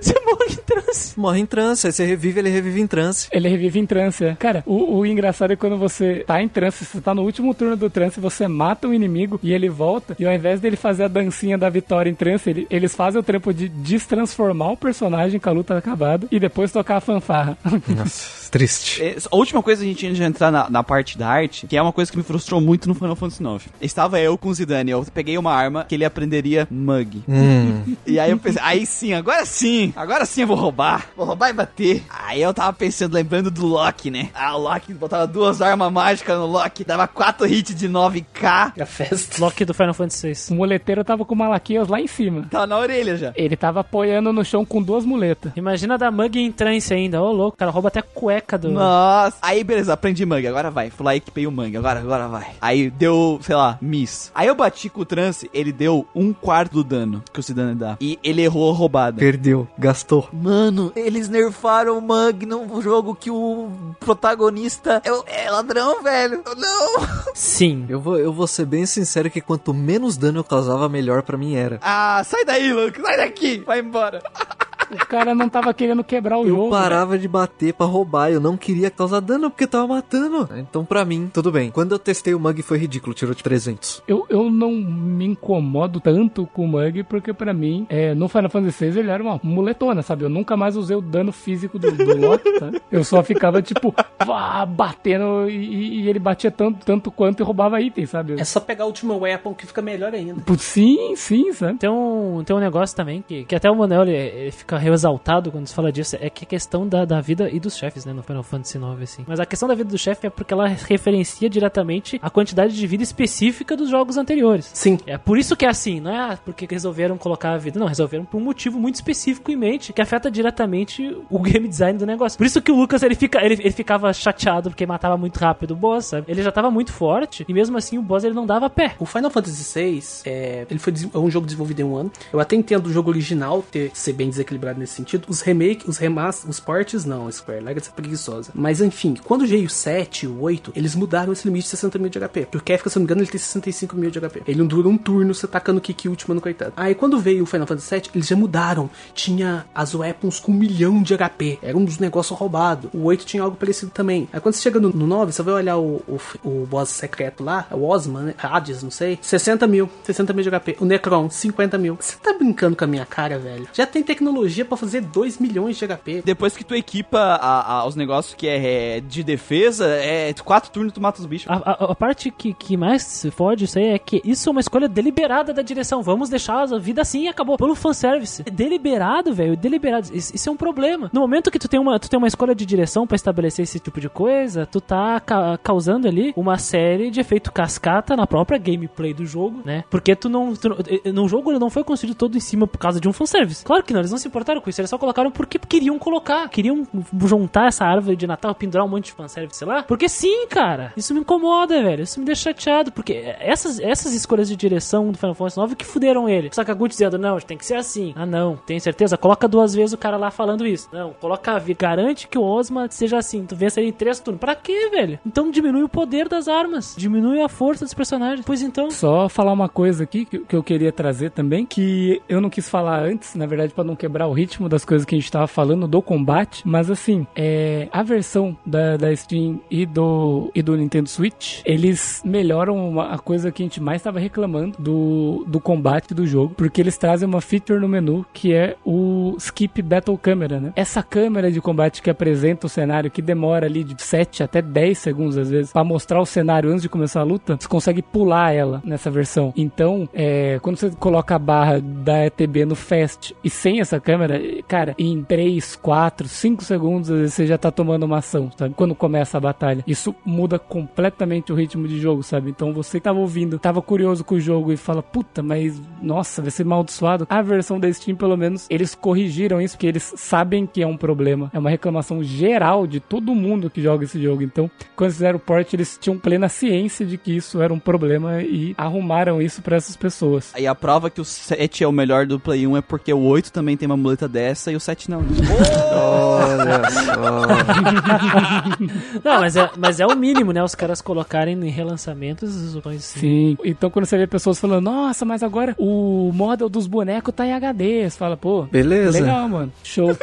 Você morre em trance. Morre em trance, aí você revive, ele revive em trance. Ele revive em trance. é. Cara, o, o engraçado é quando você tá em trance, você tá no último turno do trance, você mata um inimigo e ele volta. E ao invés dele fazer a dancinha da vitória em trance, ele- eles fazem o trampo de destransformar o personagem com a luta acabada e depois tocar a fanfarra. Nossa, triste. É, A última coisa a gente antes de entrar na, na parte da arte, que é uma coisa que me frustrou muito no Final Fantasy IX. Estava eu com o Zidane, eu peguei uma arma que ele aprenderia Mug. Hum. E aí eu pensei, aí sim, agora sim, agora sim eu vou roubar. Vou roubar e bater. Aí eu tava pensando, lembrando do Loki, né? Ah, o Loki botava duas armas mágicas no Loki, dava quatro hits de 9k. A festa. Loki do Final Fantasy VI. o muleteiro tava com o Malaquias lá em cima. Tava na orelha já. Ele tava apoiando no chão com duas muletas. Imagina da Mug em trance ainda. Ô, louco, o cara rouba até a cueca do. Nossa. Aí, beleza, aprendi Mug. Agora vai. Fui lá e equipei o Mug. Agora, agora vai. Aí deu, sei lá, miss. Aí eu bati com o trance, ele deu um quarto do dano que o Zidane dá. E ele errou a roubada. Perdeu, gastou. Mano, eles nerfaram o Mug num jogo que o protagonista é, o- é ladrão, velho. Não. Sim. Eu vou, eu vou ser bem sincero que quanto menos dano eu causava, melhor pra mim era. Ah, sai daí, Luke. Sai daqui. Vai embora. O cara não tava querendo quebrar o Eu jogo. parava de bater pra roubar, eu não queria causar dano porque tava matando. Então pra mim, tudo bem. Quando eu testei o Mug foi ridículo, tirou de 300. Eu, eu não me incomodo tanto com o Mug, porque pra mim, é, no Final Fantasy VI ele era uma muletona, sabe? Eu nunca mais usei o dano físico do, do Loki, tá? Eu só ficava, tipo, vá, batendo e, e ele batia tanto, tanto quanto e roubava itens, sabe? É só pegar o Ultimate Weapon que fica melhor ainda. Putz, Sim, sim, sabe? Tem um, tem um negócio também que, que até o Manel ele, ele fica exaltado quando se fala disso, é que a questão da, da vida e dos chefes, né, no Final Fantasy IX, assim. Mas a questão da vida do chefe é porque ela referencia diretamente a quantidade de vida específica dos jogos anteriores. Sim. É por isso que é assim, não é porque resolveram colocar a vida, não, resolveram por um motivo muito específico em mente, que afeta diretamente o game design do negócio. Por isso que o Lucas, ele, fica, ele, ele ficava chateado porque matava muito rápido o boss, sabe? Ele já tava muito forte, e mesmo assim o boss ele não dava pé. O Final Fantasy VI, é, ele foi é um jogo desenvolvido em um ano. Eu até entendo o jogo original ter ser bem desequilibrado nesse sentido. Os remake, os remas, os ports não, Square Legacy é preguiçosa. Mas enfim, quando veio o 7 e o 8, eles mudaram esse limite de 60 mil de HP. Porque o Kefka, se não me engano, ele tem 65 mil de HP. Ele não dura um turno você tacando kick última no coitado. Aí quando veio o Final Fantasy VII, eles já mudaram. Tinha as weapons com um milhão de HP. Era um dos negócios roubados. O 8 tinha algo parecido também. Aí quando você chega no, no 9, você vai olhar o, o, o boss secreto lá, o Osman, né? Hades, não sei. 60 mil. 60 mil de HP. O Necron, 50 mil. Você tá brincando com a minha cara, velho? Já tem tecnologia pra fazer 2 milhões de HP. Depois que tu equipa a- a- os negócios que é, é de defesa, é quatro turnos tu mata os bichos. A, a- a parte que, que mais se fode isso aí é que isso é uma escolha deliberada da direção. Vamos deixar a vida assim e acabou. Pelo fanservice. É deliberado, velho. Deliberado. Isso, isso é um problema. No momento que tu tem uma, tu tem uma escolha de direção pra estabelecer esse tipo de coisa, tu tá ca- causando ali uma série de efeito cascata na própria gameplay do jogo, né? Porque tu não. Tu, eh, no jogo ele não foi construído todo em cima por causa de um fanservice. Claro que não, eles não se importaram com isso. Eles só colocaram porque queriam colocar. Queriam juntar essa árvore de Natal, pendurar um monte de fanservice, sei lá. Porque sim, cara. Isso me incomoda, velho. Isso me deixa chateado. Porque essas, essas escolhas de direção do Final Fantasy IX que fuderam ele. Sakaguchi dizendo, não, tem que ser assim. Ah, não. Tem certeza? Coloca duas vezes o cara lá falando isso. Não, coloca Garante que o Osma seja assim. Tu vence ele em três turnos. Pra quê, velho? Então diminui o poder das armas. Diminui a força dos personagens. Pois então. Só falar uma coisa aqui que, que eu queria trazer também, que eu não quis falar antes, na verdade, pra não quebrar o ritmo das coisas que a gente tava falando do combate, mas assim, é, a versão da, da Steam e do, e do Nintendo Switch, eles melhoram uma, a coisa que a gente mais tava reclamando do, do combate do jogo, porque eles trazem uma feature no menu que é o Skip Battle Camera, né? Essa câmera de combate que apresenta o cenário, que demora ali de 7 até 10 segundos às vezes, pra mostrar o cenário antes de começar a luta, você consegue pular ela nessa versão. Então, é, quando você coloca a barra da ETB no Fast e sem essa câmera, cara, em 3, 4, 5 segundos você já tá tomando uma ação, sabe? Quando começa a batalha. Isso muda completamente o ritmo de jogo, sabe? Então você tava ouvindo, tava curioso com o jogo e fala, puta, mas nossa, vai ser maldiçoado. A versão da Steam, pelo menos, eles corrigiram isso, porque eles sabem que é um problema. É uma reclamação geral de todo mundo que joga esse jogo. Então, quando fizeram o port, eles tinham plena ciência de que isso era um problema e arrumaram isso pra essas pessoas. Aí a prova que o 7 é o melhor do Play 1 é porque o 8 também tem uma muleta dessa e o 7 não. Olha só. Não, mas é, mas é o mínimo, né? Os caras colocarem em relançamentos opções assim. Sim. Então quando você vê pessoas falando, nossa, mas agora o model dos bonecos tá em HD. Você fala, pô, Beleza. legal, mano. Show.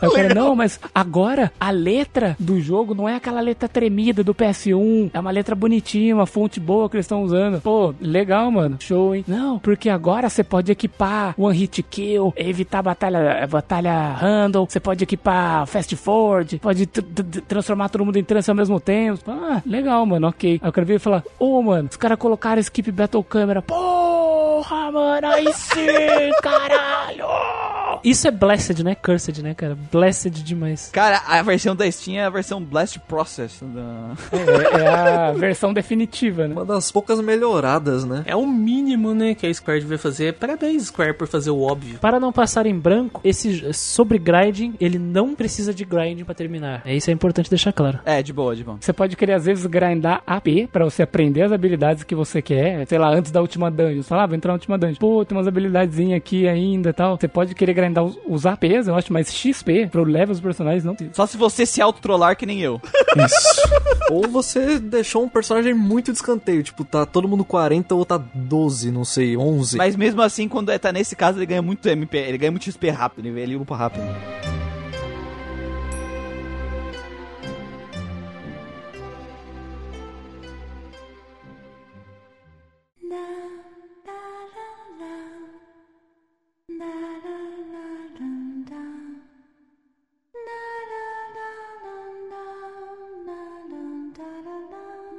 Aí o cara, não, mas agora a letra do jogo não é aquela letra tremida do PS1. É uma letra bonitinha, uma fonte boa que eles estão usando. Pô, legal, mano. Show, hein? Não, porque agora você pode equipar One Hit Kill, evitar batalha, batalha handle, você pode equipar Fast Forward, pode tr- tr- transformar todo mundo em trance ao mesmo tempo. Ah, legal, mano, ok. Aí eu quero ver e falar, ô, mano, os caras colocaram Skip Battle Camera. Porra, mano, aí sim, caralho! Isso é blessed, né? Cursed, né, cara? Blessed demais. Cara, a versão da Steam é a versão Blast Process. Da... É, é a versão definitiva, né? Uma das poucas melhoradas, né? É o mínimo, né, que a Square devia fazer. Parabéns, Square, por fazer o óbvio. Para não passar em branco, esse sobre grinding, ele não precisa de grinding pra terminar. É isso é importante deixar claro. É, de boa, de boa. Você pode querer, às vezes, grindar AP pra você aprender as habilidades que você quer. Sei lá, antes da última dungeon. Você fala, ah, vou entrar na última dungeon. Pô, tem umas habilidadezinhas aqui ainda e tal. Você pode querer grindar os, os APs, eu acho, mas XP pro level dos personagens não tem. Só se você se autotrollar que nem eu. Ou você deixou um personagem muito de escanteio, tipo, tá todo mundo 40 ou tá 12, não sei, 11. Mas mesmo assim, quando é, tá nesse caso, ele ganha muito MP, ele ganha muito XP rápido, ele, ele upa rápido.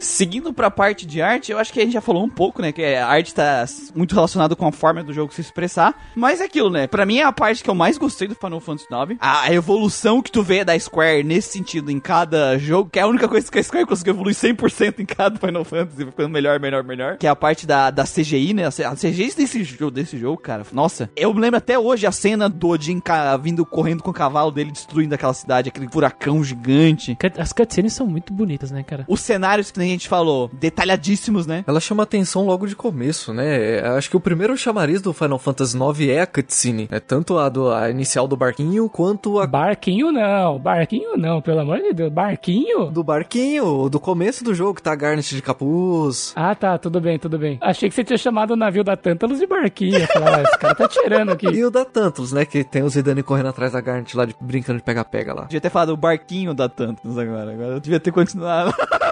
Seguindo pra parte de arte, eu acho que a gente já falou um pouco, né? Que a arte tá muito relacionada com a forma do jogo se expressar. Mas é aquilo, né? Pra mim é a parte que eu mais gostei do Final Fantasy IX. A, evolução que tu vê da Square nesse sentido em cada jogo, que é a única coisa que a Square conseguiu evoluir 100% em cada Final Fantasy, ficando melhor, melhor, melhor. Que é a parte da, da CGI, né? A CGI desse jogo, desse jogo, cara. Nossa, eu me lembro até hoje a cena do Odin vindo correndo com o cavalo dele, destruindo aquela cidade, aquele furacão gigante. As cutscenes são muito bonitas, né, cara? Os cenários que nem gente falou, detalhadíssimos, né? Ela chama atenção logo de começo, né? É, Acho que o primeiro chamariz do Final Fantasy IX é a cutscene. É tanto a, do, a inicial do barquinho quanto a Barquinho não, barquinho não, pelo amor de Deus, barquinho? do barquinho, do começo do jogo, que tá a Garnet de capuz. Ah, tá, tudo bem, tudo bem. Achei que você tinha chamado o navio da Tantalus de barquinho. Falei, ah, esse cara tá tirando aqui. E o da Tantalus, né? Que tem o Zidane correndo atrás da Garnet lá, de, brincando de pega-pega lá. Devia ter falado o barquinho da Tantos agora. Agora eu devia ter continuado.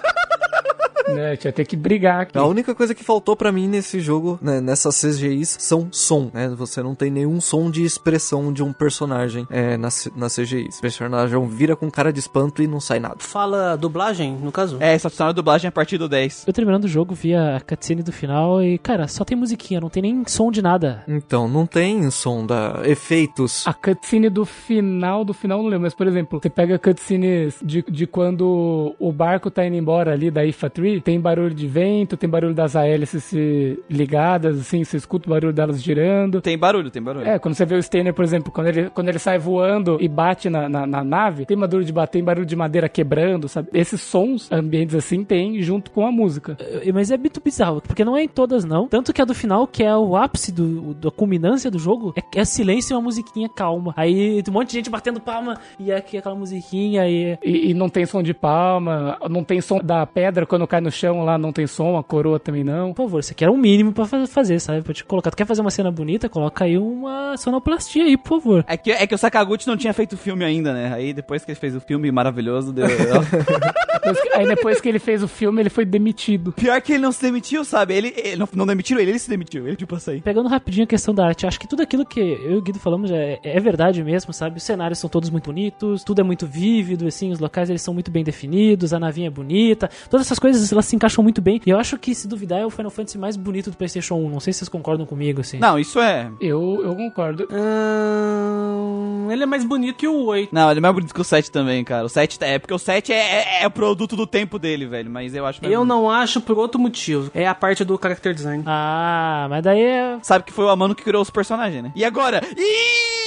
né, tinha ter que brigar aqui. A única coisa que faltou pra mim nesse jogo, né, nessas CGIs, são som, né? Você não tem nenhum som de expressão de um personagem é, na, na CGI. O personagem vira com cara de espanto e não sai nada. Fala dublagem, no caso? É, só funcionou a dublagem a partir do 10. Eu terminando o jogo, vi a cutscene do final e, cara, só tem musiquinha, não tem nem som de nada. Então, não tem som da efeitos. A cutscene do final, do final não lembro, mas por exemplo, você pega cutscenes de, de quando o barco tá indo embora ali da IFA Tree, tem barulho de vento, tem barulho das hélices se ligadas, assim, você escuta o barulho delas girando. Tem barulho, tem barulho. É, quando você vê o Steiner, por exemplo, quando ele, quando ele sai voando e bate na, na, na nave, tem barulho de bater, tem barulho de madeira quebrando, sabe? Esses sons ambientes assim tem junto com a música. Eh, Mas é muito bizarro, porque não é em todas, não. Tanto que a do final, que é o ápice do, da culminância do jogo, é, é silêncio e uma musiquinha calma. Aí tem um monte de gente batendo palma e é aqui aquela musiquinha e. E, e não tem som de palma, não tem som da pedra quando cai no chão lá, não tem som, a coroa também não. Por favor, isso aqui era um mínimo pra fa- fazer, sabe? Pra te colocar. Tu quer fazer uma cena bonita? Coloca aí uma sonoplastia aí, por favor. É que, é que o Sakaguchi não tinha feito o filme ainda, né? Aí depois que ele fez o filme maravilhoso, deu. Aí depois que ele fez o filme, ele foi demitido. Pior que ele não se demitiu, sabe? Ele, ele não, não demitiram ele, ele se demitiu. Ele tipo sair. Pegando rapidinho a questão da arte, acho que tudo aquilo que eu e o Guido falamos é, é verdade mesmo, sabe? Os cenários são todos muito bonitos, tudo é muito vívido, assim, os locais eles são muito bem definidos, a navinha é bonita, todas essas coisas elas se encaixam muito bem. E eu acho que, se duvidar, é o Final Fantasy mais bonito do PlayStation 1. Não sei se vocês concordam comigo, assim. Não, isso é. Eu, eu concordo. Ahn, ele é mais bonito que o 8. Não, ele é mais bonito que o 7 também, cara. O 7 é porque o 7 é, é, é o produto do tempo dele, velho. Mas eu acho mais Eu bonito. não acho por outro motivo. É a parte do character design. Ah, mas daí é. Sabe que foi o Amano que criou os personagens, né? E agora? Ih!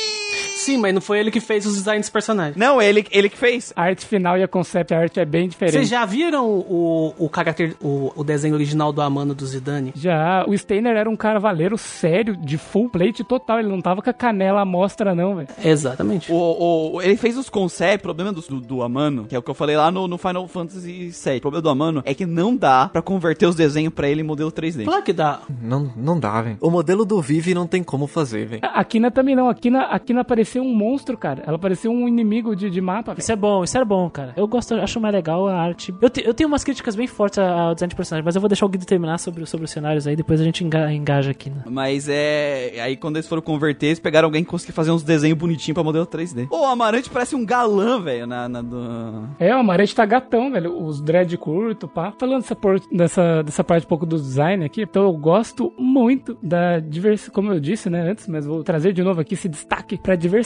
Sim, mas não foi ele que fez os designs dos personagens. Não, ele, ele que fez. A arte final e a concept art é bem diferente. Vocês já viram o, o character, o, o desenho original do Amano do Zidane? Já, o Steiner era um cavaleiro sério, de full plate total. Ele não tava com a canela à mostra, não, velho. Exatamente. O, o- ele fez os conceitos. O problema do, do, do Amano, que é o que eu falei lá no, no Final Fantasy VII. O problema do Amano é que não dá pra converter os desenhos pra ele em modelo 3D. Claro que dá. Não, não dá, velho. O modelo do Vive não tem como fazer, velho. A Kina também não. A Kina, a Kina parecia um monstro, cara. Ela parecia um inimigo de, de mapa. Isso é bom, isso é bom, cara. Eu gosto, acho mais legal a arte. Eu, te- eu tenho umas críticas bem fortes ao design de personagem, mas eu vou deixar o Guido terminar sobre, sobre os cenários aí, depois a gente enga- engaja aqui, né? Mas é. Aí quando eles foram converter, eles pegaram alguém que conseguia fazer uns desenhos bonitinhos pra modelo 3D. Ô, o Amarante parece um galã, velho, na, na do. É, o Amarante tá gatão, velho. Os dread curto, pá. Falando dessa, por- dessa, dessa parte um pouco do design aqui, então eu gosto muito da diversidade, como eu disse, né, antes, mas vou trazer de novo aqui esse destaque pra diversidade,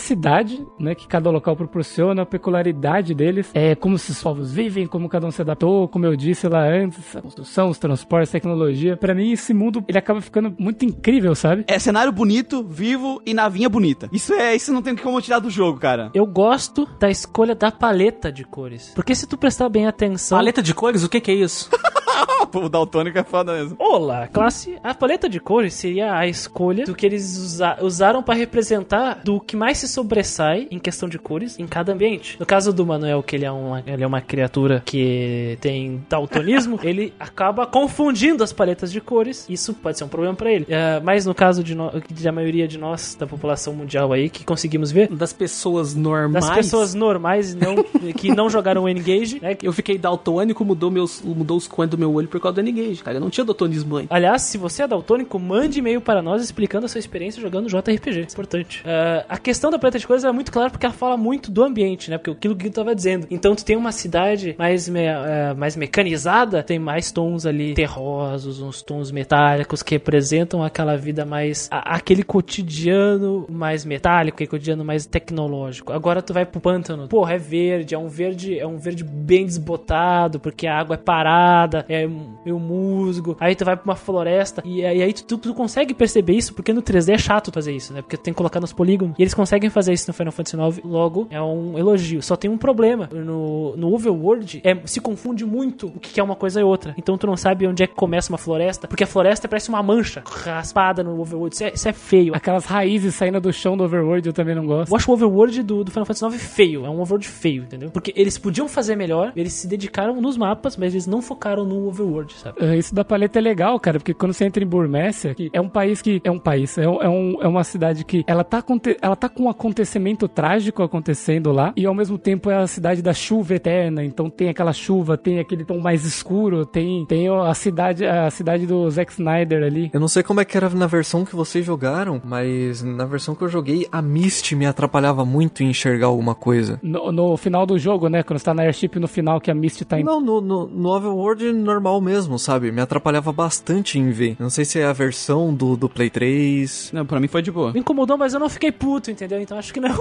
né, que cada local proporciona, a peculiaridade deles, é como esses povos vivem, como cada um se adaptou, como eu disse lá antes, a construção, os transportes, tecnologia. Pra mim, esse mundo, ele acaba ficando muito incrível, sabe? É cenário bonito, vivo e navinha bonita. Isso é. Isso não tem como tirar do jogo, cara. Eu gosto da escolha da paleta de cores. Porque se tu prestar bem atenção. Paleta de cores, o que que é isso? o daltônico é foda mesmo. Olá, classe. A paleta de cores seria a escolha do que eles usa- usaram para representar do que mais se sobressai em questão de cores em cada ambiente. No caso do Manuel, que ele é uma, ele é uma criatura que tem daltonismo, ele acaba confundindo as paletas de cores. Isso pode ser um problema para ele. É, mas no caso de no, da maioria de nós, da população mundial aí, que conseguimos ver, Das pessoas normais. das pessoas normais não, que não jogaram o N-Gage, né? Eu fiquei daltônico, mudou, meus, mudou os cones do meu olho por causa do N-Gage, cara. Eu não tinha daltonismo antes. Aliás, se você é daltônico, mande e-mail para nós explicando a sua experiência jogando JRPG. É importante. Ah, a questão da paleta de cores é muito clara porque ela fala muito do ambiente, né? Porque aquilo que o Guido tava dizendo. Então, tu tem uma cidade mais, me- eh, mais mecanizada, tem mais tons ali terrosos, uns tons metálicos que representam aquela vida mais. a- aquele cotidiano mais metálico, aquele cotidiano mais tecnológico. Agora tu vai pro pântano. Porra, é verde, é um verde, é um verde bem desbotado, porque a água é parada, é meio musgo. Aí tu vai pra uma floresta e aí, aí tu, tu consegue perceber isso, porque no 3D é chato fazer isso, né? Porque tu tem que colocar nos polígonos. E eles conseguem fazer isso no Final Fantasy IX, logo é um elogio. Só tem um problema. No, no Overworld é, se confunde muito o que é uma coisa e outra. Então tu não sabe onde é que começa uma floresta, porque a floresta parece uma mancha raspada no Overworld. Isso é, isso é feio. Aquelas raízes saindo do chão do Overworld eu também não gosto. Eu acho o overworld do, do Final Fantasy IX feio. É um overworld feio, entendeu? Porque eles podiam fazer melhor, eles se dedicaram nos mapas, mas eles não focaram no overworld, sabe? Ah, Isso da paleta é legal, cara, porque quando você entra em Burmécia, que é um país que. É um país, é, um- é, um- é uma cidade que ela tá, ela tá com um acontecimento trágico acontecendo lá, e ao mesmo tempo é a cidade da chuva eterna, então tem aquela chuva, tem aquele tom mais escuro, tem, tem a cidade a cidade do Zack Snyder ali. Eu não sei como é que era na versão que vocês jogaram, mas na versão que eu joguei, a Mist me atrapalhava muito em enxergar alguma coisa. No, no final do jogo, né? Quando você tá na airship no final, que a Misty tá em. Não, no, no, no Overworld normal mesmo, sabe? Me atrapalhava bastante em ver. Não sei se é a versão do, do Play 3. Não, pra mim foi de boa. Me incomodou, mas eu não fiquei puto, entendeu? Então acho que não.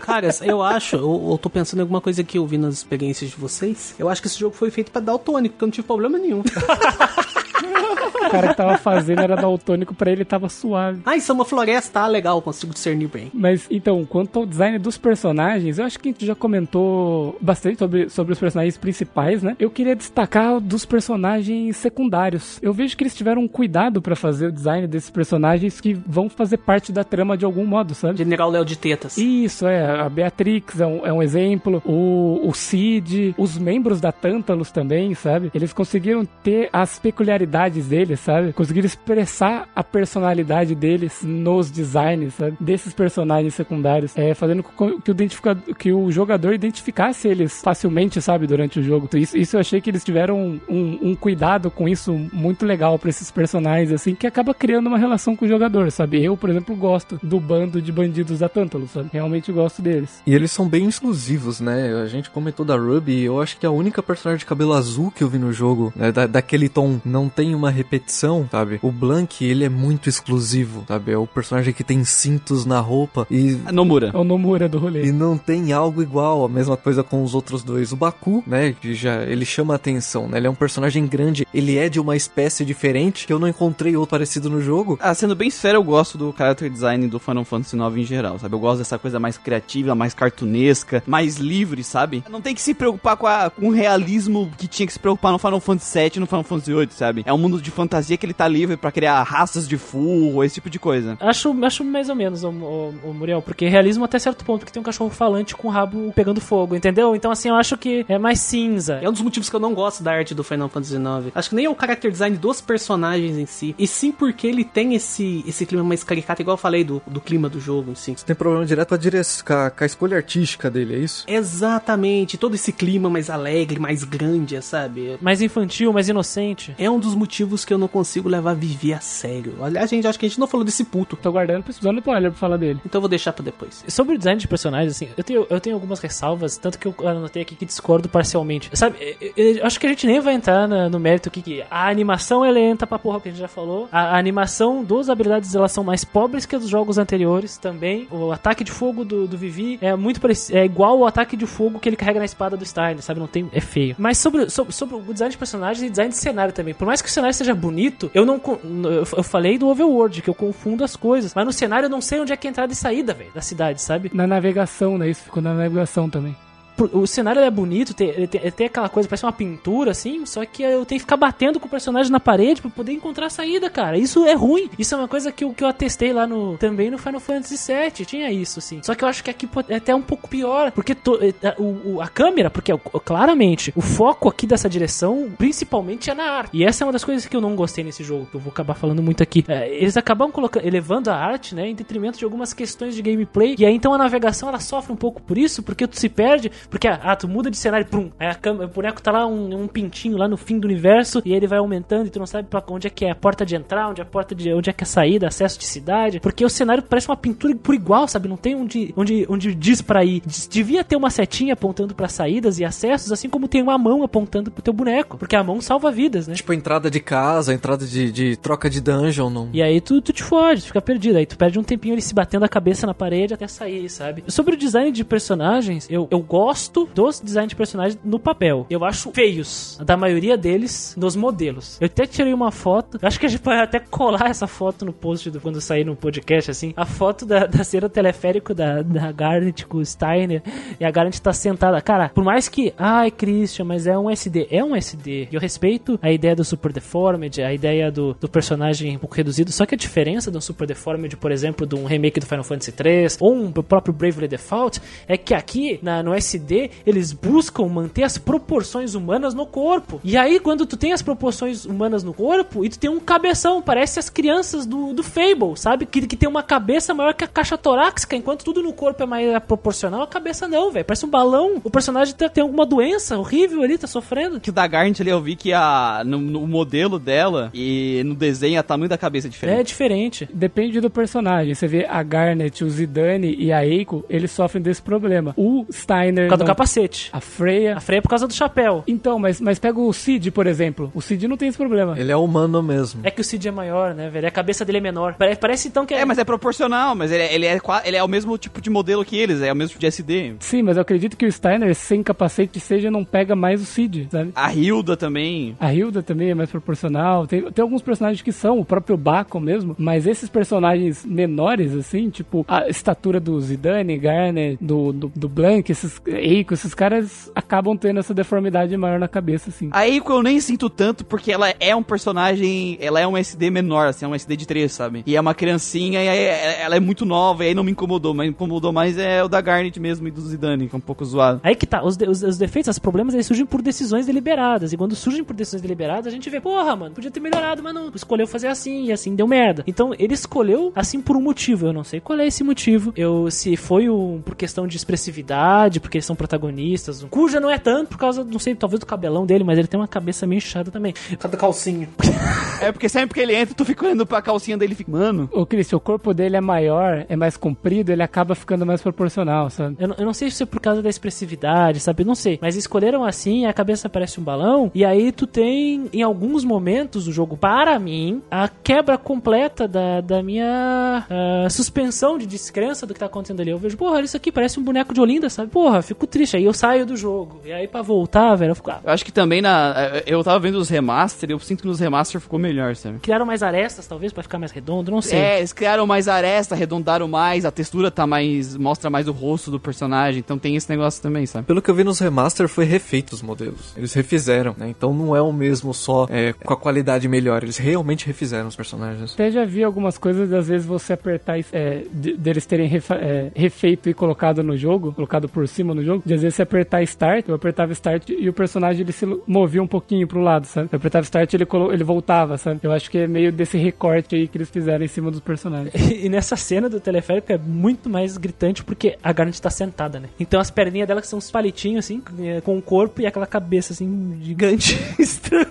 Cara, eu acho, eu, eu tô pensando em alguma coisa que eu vi nas experiências de vocês. Eu acho que esse jogo foi feito pra daltônico, porque eu não tive problema nenhum. O cara que tava fazendo era daltônico, pra ele tava suave. ah, isso é uma floresta, ah, legal, consigo discernir bem. Mas então, quanto ao design dos personagens, eu acho que a gente já comentou bastante sobre, sobre os personagens principais, né? Eu queria destacar dos personagens secundários. Eu vejo que eles tiveram um cuidado pra fazer o design desses personagens que vão fazer parte da trama de algum modo, sabe? General Léo de Tetas. Isso, é. A Beatrix é um, é um exemplo. O, o Cid, os membros da Tantalus também, sabe? Eles conseguiram ter as peculiaridades deles, sabe? Conseguiram expressar a personalidade deles nos designs, sabe? Desses personagens secundários. É, fazendo com que o, que o jogador identificasse eles facilmente, sabe? Durante o jogo. Então, Isso, isso eu achei que eles tiveram um, um- cuidado com isso muito legal pra esses personagens, assim, que acaba criando uma relação com o jogador, sabe? Eu, por exemplo, gosto do bando de bandidos da Tantalus, sabe? Realmente gosto deles. E eles são bem exclusivos, né? A gente comentou da Ruby, eu acho que é a única personagem de cabelo azul que eu vi no jogo, né? Da, daquele tom, não tem uma repetição, sabe? O Blank, ele é muito exclusivo, sabe? É o personagem que tem cintos na roupa e Nomura. É o Nomura do rolê. E não tem algo igual, a mesma coisa com os outros dois. O Baku, né, que já ele chama a atenção, né? Ele é um personagem grande, ele é de uma espécie diferente que eu não encontrei outro parecido no jogo. Ah, sendo bem sério, eu gosto do character design do Final Fantasy IX em geral, sabe? Eu gosto dessa coisa mais criativa, mais cartunesca, mais livre, sabe? Não tem que se preocupar com, a- com o realismo que tinha que se preocupar no Final Fantasy VII e no Final Fantasy VIII, sabe? É um mundo de fantasia que ele tá livre pra criar raças de furro, esse tipo de coisa. Acho, acho mais ou menos, o, o, o Muriel, porque realismo até certo ponto, porque tem um cachorro falante com o rabo pegando fogo, entendeu? Então, assim, eu acho que é mais cinza. É um dos motivos que eu não gosto da arte do Final Fantasy IX. Acho que nem é o character design dos personagens em si, e sim porque ele tem esse, esse clima mais caricato, igual eu falei do, do clima do jogo em si. Tem problema direto com a, dire... com a, com a escolha artística dele, é isso? Exatamente, todo esse clima mais alegre, mais grande, sabe? Mais infantil, mais inocente. É um dos motivos que eu não consigo levar a Vivi a sério. Aliás, gente, acho que a gente não falou desse puto. Tô guardando precisando do spoiler pra falar dele. Então eu vou deixar pra depois. Sobre o design de personagens, assim, eu tenho, eu tenho algumas ressalvas, tanto que eu anotei aqui que discordo parcialmente. Sabe, eu, eu- eu acho que a gente nem vai entrar na- no mérito aqui que a animação é lenta pra porra que a gente já falou. A, a animação dos habilidades elas são mais pobres que a dos jogos anteriores também. O ataque de fogo do, do Vivi é muito parecido, é igual ao ataque de fogo que ele carrega na espada do Stein, sabe? Não tem, é feio. Mas sobre, sobre, sobre o design de personagens e design de cenário também. Por mais que o cenário seja bonito, eu não. eu falei do Overworld, que eu confundo as coisas. Mas no cenário eu não sei onde é que é entrada e saída, velho, da cidade, sabe? Na navegação, né? Isso ficou na navegação também. O cenário é bonito, tem, tem, tem aquela coisa, parece uma pintura, assim, só que eu tenho que ficar batendo com o personagem na parede pra poder encontrar a saída, cara. Isso é ruim. Isso é uma coisa que eu, que eu atestei lá no. Também no Final Fantasy VII. Tinha isso, assim. Só que eu acho que aqui é até um pouco pior. Porque to, a, o, a câmera, porque claramente o foco aqui dessa direção, principalmente, é na arte. E essa é uma das coisas que eu não gostei nesse jogo, que eu vou acabar falando muito aqui. É, eles acabam colocando, elevando a arte, né, em detrimento de algumas questões de gameplay. E aí então a navegação ela sofre um pouco por isso, porque tu se perde, porque ah, tu muda de cenário, prum, aí a câmera, o boneco tá lá um, um pintinho lá no fim do universo, e ele vai aumentando e tu não sabe pra onde é que é a porta de entrar, onde é a porta de onde é que é a saída, acesso de cidade, porque o cenário parece uma pintura por igual, sabe? Não tem onde onde onde diz para ir. Devia ter uma setinha apontando para saídas e acessos, assim como tem uma mão apontando pro teu boneco, porque a mão salva vidas, né? Tipo, entrada de casa, entrada de, de troca de dungeon. Não... E aí tu, tu te foge, tu fica perdido. Aí tu perde um tempinho ele se batendo a cabeça na parede até sair, sabe? Sobre o design de personagens, eu, eu gosto dos designs de personagens no papel. Eu acho feios, da maioria deles, nos modelos. Eu até tirei uma foto, acho que a gente pode até colar essa foto no post do, quando sair no podcast, assim. A foto da, da cena teleférico da, da Garnet com o Steiner. E a Garnet tá sentada. Cara, por mais que, ai, Christian, mas é um SD. É um SD. Eu respeito a ideia do Super Deformed, a ideia do, do personagem um pouco reduzido. Só que a diferença do Super Deformed, por exemplo, de um remake do Final Fantasy 3 ou um próprio Bravely Default, é que aqui na, no SD eles buscam manter as proporções humanas no corpo. E aí, quando tu tem as proporções humanas no corpo e tu tem um cabeção, parece as crianças do, do Fable, sabe? Que, que tem uma cabeça maior que a caixa torácica, enquanto tudo no corpo é mais proporcional, a cabeça não, velho. Parece um balão. O personagem tá, tem alguma doença horrível ali, tá sofrendo. Que o da Garnet ali eu vi que a, no, no, modelo dela e no desenho, a tamanho da cabeça é diferente. É diferente. Depende do personagem. Você vê a Garnet, o Zidane e a Eiko, eles sofrem desse problema. O Steiner. Causa do capacete. A Freya. A Freya é por causa do chapéu. Então, mas, mas pega o Cid, por exemplo. O Cid não tem esse problema. Ele é humano mesmo. É que o Cid é maior, né, velho? A cabeça dele é menor. Parece, parece então que é. É, mas é proporcional, mas ele, é, ele, é, ele é o mesmo tipo de modelo que eles, é o mesmo tipo de SD. Sim, mas eu acredito que o Steiner, sem capacete seja, não pega mais o Cid, sabe? A Hilda também. A Hilda também é mais proporcional. Tem, tem alguns personagens que são, o próprio Baco mesmo, mas esses personagens menores, assim, tipo a estatura do Zidane, Garner, do, do, do Blank, esses Eiko, esses caras acabam tendo essa deformidade maior na cabeça, assim. A Eiko eu nem sinto tanto porque ela é um personagem, ela é um SD menor, assim, é um SD de 3, sabe? E é uma criancinha e ela é muito nova e aí não me incomodou, mas incomodou mais é o da Garnet mesmo e do Zidane, que é um pouco zoado. Aí que tá, os, de, os, os defeitos, os problemas, eles surgem por decisões deliberadas. E quando surgem por decisões deliberadas, a gente vê, porra, mano, podia ter melhorado, mas não, escolheu fazer assim e assim deu merda. Então ele escolheu assim por um motivo. Eu não sei qual é esse motivo. Eu se foi um, por questão de expressividade, porque eles são protagonistas. Cuja não é tanto por causa, não sei, talvez do cabelão dele, mas ele tem uma cabeça meio inchada também. Por causa do calcinho. é porque sempre que ele entra, tu fica olhando pra calcinha dele e fica, mano. Ô, Cris, o corpo dele é maior, é mais comprido, ele acaba ficando mais proporcional, sabe? Eu, eu não sei se é por causa da expressividade, sabe? Não sei. Mas escolheram assim, a cabeça parece um balão, e aí tu tem, em alguns momentos do jogo, para mim, a quebra completa da, da minha uh, suspensão de descrença do que tá acontecendo ali. Eu vejo, porra, isso aqui parece um boneco de Olinda, sabe? Porra, fico triste. Aí eu saio do jogo. E aí pra voltar, velho, eu fico. Ah. Eu acho que também na. Eu tava vendo os remaster, eu sinto que nos remaster ficou melhor, sabe? Criaram mais arestas, talvez, para ficar mais redondo, não sei. É, eles criaram mais aresta, arredondaram mais, a textura tá mais. mostra mais o rosto do personagem, então tem esse negócio também, sabe? Pelo que eu vi nos remaster, foi refeito os modelos. Eles refizeram, né? Então não é o mesmo só é, com a qualidade melhor. Eles realmente refizeram os personagens. Até já vi algumas coisas, às vezes você apertar é, de, deles terem refa, é, refeito e colocado no jogo, colocado por cima no jogo, de às vezes você apertar Start, eu apertava Start e o personagem ele se movia um pouquinho pro lado, sabe? Eu apertava Start e ele, ele voltava, sabe? Eu acho que é meio desse recorte aí que eles fizeram em cima dos personagens. e nessa cena do teleférico é muito mais gritante porque a Garnet tá sentada, né? Então as perninhas dela são uns palitinhos assim, é, com o corpo e aquela cabeça assim, gigante, estranha.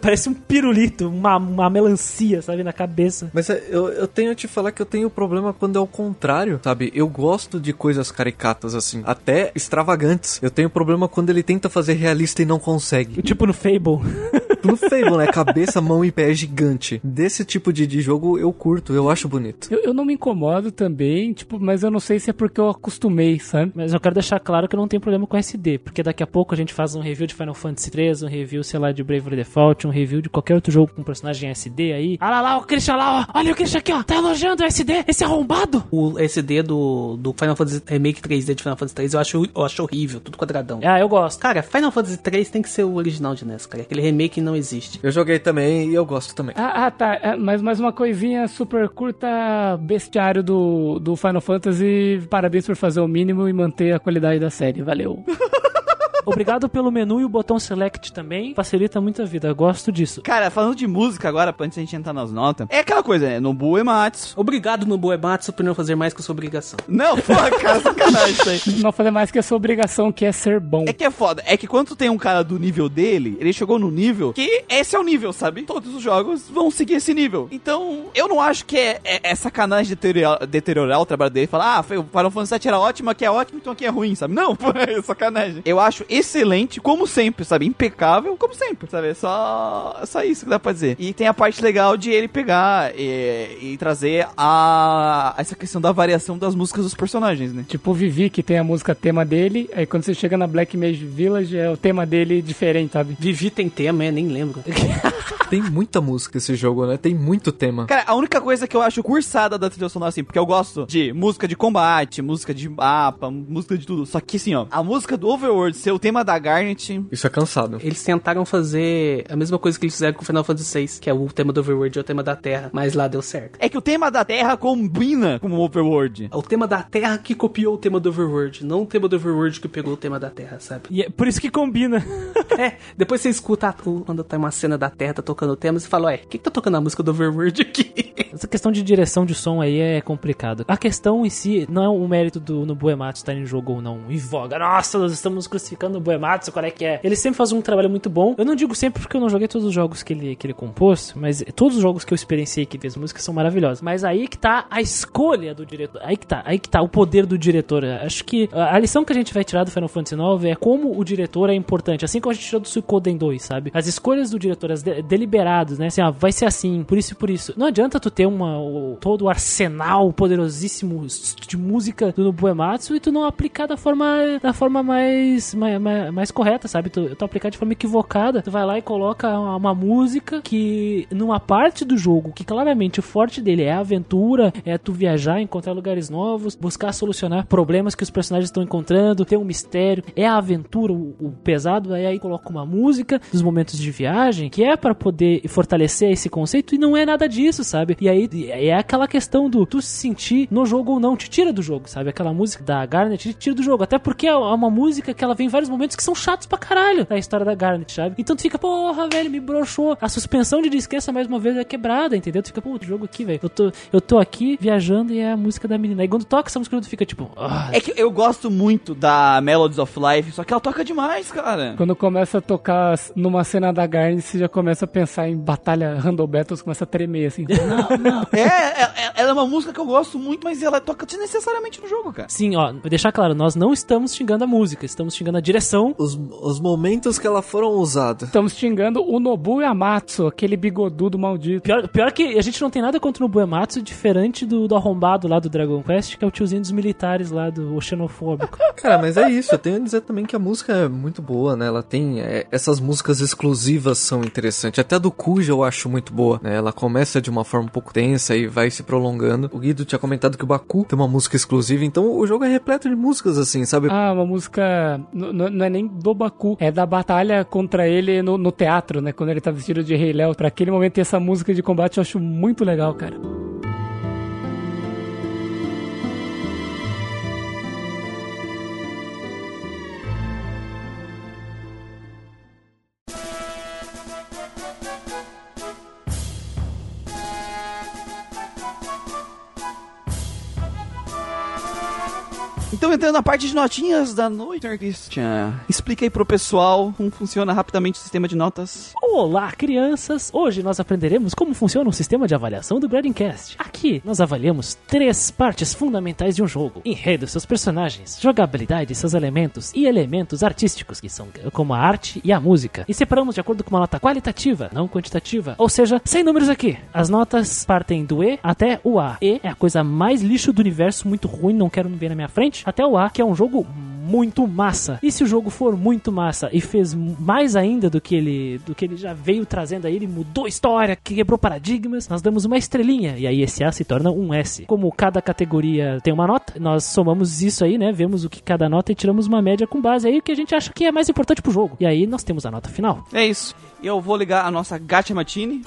Parece um pirulito, uma, uma melancia, sabe, na cabeça. Mas é, eu, eu tenho te falar que eu tenho problema quando é o contrário, sabe? Eu gosto de coisas caricatas assim, até extravagantes. Eu tenho problema quando ele tenta fazer realista e não consegue. Tipo no Fable. tudo Fable, né? Cabeça, mão e pé gigante. Desse tipo de, de jogo eu curto, eu acho bonito. Eu, eu não me incomodo também, tipo, mas eu não sei se é porque eu acostumei, sabe? Mas eu quero deixar claro que eu não tenho problema com SD, porque daqui a pouco a gente faz um review de Final Fantasy 3, um review, sei lá, de Bravely Default, um review de qualquer outro jogo com personagem SD aí. Ah lá lá, o Christian lá, ó. Olha o Christian aqui, ó. Tá elogiando o SD, esse arrombado. O SD do, do Final Fantasy Remake 3D de Final Fantasy 3 eu acho, eu acho horrível, tudo quadradão. Ah, eu gosto. Cara, Final Fantasy 3 tem que ser o original de NES, cara. Aquele remake não existe. Eu joguei também e eu gosto também. Ah, ah, tá. É, mas mais uma coisinha super curta, bestiário do, do Final Fantasy. Parabéns por fazer o mínimo e manter a qualidade da série. Valeu. Obrigado pelo menu e o botão select também. Facilita muito a vida. Gosto disso. Cara, falando de música agora, antes da gente entrar nas notas, é aquela coisa, né? Nobu Ematsu. Obrigado, Nobu Ematsu, por não fazer mais que a sua obrigação. Não, porra, cara, sacanagem isso aí. Não fazer mais que a sua obrigação, que é ser bom. É que é foda. É que quando tem um cara do nível dele, ele chegou no nível que esse é o nível, sabe? Todos os jogos vão seguir esse nível. Então, eu não acho que é, é, é sacanagem deteriorar, deteriorar o trabalho dele. Falar, ah, foi- o Final Fantasy VII era ótimo, aqui é ótimo, então aqui é ruim, sabe? Não, pô, é sacanagem. Eu acho excelente, como sempre, sabe? Impecável, como sempre, sabe? É só, é só isso que dá pra dizer. E tem a parte legal de ele pegar e, e trazer a essa questão da variação das músicas dos personagens, né? Tipo o Vivi, que tem a música tema dele, aí quando você chega na Black Mage Village, é o tema dele diferente, sabe? Vivi tem tema, é, nem lembro. Tem muita música esse jogo, né? Tem muito tema. Cara, a única coisa que eu acho cursada da trilha sonora, assim, porque eu gosto de música de combate, música de mapa, música de tudo. Só que, assim, ó, a música do Overworld ser o tema da Garnet. Isso é cansado. Eles tentaram fazer a mesma coisa que eles fizeram com o Final Fantasy VI, que é o tema do Overworld e o tema da Terra, mas lá deu certo. É que o tema da Terra combina com o Overworld. É o tema da Terra que copiou o tema do Overworld, não o tema do Overworld que pegou o tema da Terra, sabe? E é por isso que combina. É, depois você escuta quando tá uma cena da Terra, tá tocando o tema, você fala, ué, o que, que tá tocando a música do Overworld aqui? Essa questão de direção de som aí é complicado. A questão em si não é o mérito do no Buematsu estar em jogo ou não. Em voga. Nossa, nós estamos crucificando o Buematsu, qual é que é? Ele sempre faz um trabalho muito bom. Eu não digo sempre porque eu não joguei todos os jogos que ele, que ele compôs, mas todos os jogos que eu experienciei que fez música são maravilhosos. Mas aí que tá a escolha do diretor. Aí que tá, aí que tá o poder do diretor. Acho que a a lição que a gente vai tirar do Final Fantasy IX é como o diretor é importante. Assim como a gente tirou do Suikoden 2, sabe? As escolhas do diretor, as de- deliberadas, né? Assim, ah, vai ser assim, por isso e por isso. Não adianta tu ter uma, o- todo o arsenal poderosíssimo de música do Nobuematsu e tu não aplicar da forma, da forma mais, mais, mais, mais correta, sabe? Tu, tu aplicar de forma equivocada. Tu vai lá e coloca uma, uma música que, numa parte do jogo, que claramente o forte dele é a aventura, é tu viajar, encontrar lugares novos, buscar solucionar problemas que os personagens estão encontrando, ter um mistério, é a aventura, o, o pesado, aí aí coloca uma música dos momentos de viagem, que é pra poder fortalecer esse conceito, e não é nada disso, sabe? E aí é aquela questão do tu se sentir no jogo ou não, te tira do jogo, sabe? Aquela música da Garnet te tira do jogo, até porque é uma música que ela vem em vários momentos que são chatos pra caralho da história da Garnet, sabe? Então tu fica, porra, velho, me broxou. A suspensão de descrença mais uma vez é quebrada, entendeu? Tu fica, pô, o jogo aqui, velho. Eu tô, eu tô aqui viajando e é a música da menina. Aí quando toca essa música, tu fica tipo, ah, É que eu gosto muito da Melodies of Life, só que ela toca demais, cara. Quando começa a tocar numa cena da Garnet, você já começa a pensar em batalha Randall Battles, começa a tremer assim. Não, não. É, é- ela é uma música que eu gosto muito, mas ela toca desnecessariamente no jogo, cara. Sim, ó, vou deixar claro, nós não estamos xingando a música, estamos xingando a direção. Os, os momentos que ela foram usadas. Estamos xingando o Nobu Yamatsu, aquele bigodudo maldito. Pior, pior que a gente não tem nada contra o Buematsu, diferente do, do arrombado lá do Dragon Quest, que é o tiozinho dos militares lá, do o xenofóbico. Cara, mas é isso. Eu tenho a dizer também que a música é muito boa, né? Ela tem. é, essas músicas exclusivas são interessantes. Até a do Cuja eu acho muito boa, né? Ela começa de uma forma pouco tensa e vai se prolongando. O Guido tinha comentado que o Baku tem uma música exclusiva, então o jogo é repleto de músicas assim, sabe? Ah, uma música. Não é nem do Baku, é da batalha contra ele no, no teatro, né? Quando ele tá vestido de Rei Léo. Pra aquele momento ter essa música de combate eu acho muito legal, cara. Então, entrando na parte de notinhas da noite, Sr. Christian, explica aí pro pessoal como funciona rapidamente o sistema de notas. Olá, crianças! Hoje nós aprenderemos como funciona o sistema de avaliação do Gradingcast. Aqui nós avaliamos três partes fundamentais de um jogo: enredo, seus personagens, jogabilidade, seus elementos e elementos artísticos, que são como a arte e a música. E separamos de acordo com uma nota qualitativa, não quantitativa. Ou seja, sem números aqui. As notas partem do E até o A. E é a coisa mais lixo do universo, muito ruim, não quero ver na minha frente, até o A, que é um jogo muito massa. E se o jogo for muito massa e fez mais ainda do que ele do que ele já veio trazendo aí, ele mudou a história, quebrou paradigmas, nós damos uma estrelinha e aí esse A se torna um S. Como cada categoria tem uma nota, nós somamos isso aí, né? Vemos o que cada nota e tiramos uma média com base aí o que a gente acha que é mais importante pro jogo. E aí nós temos a nota final. É isso. Eu vou ligar a nossa Gacha Matine.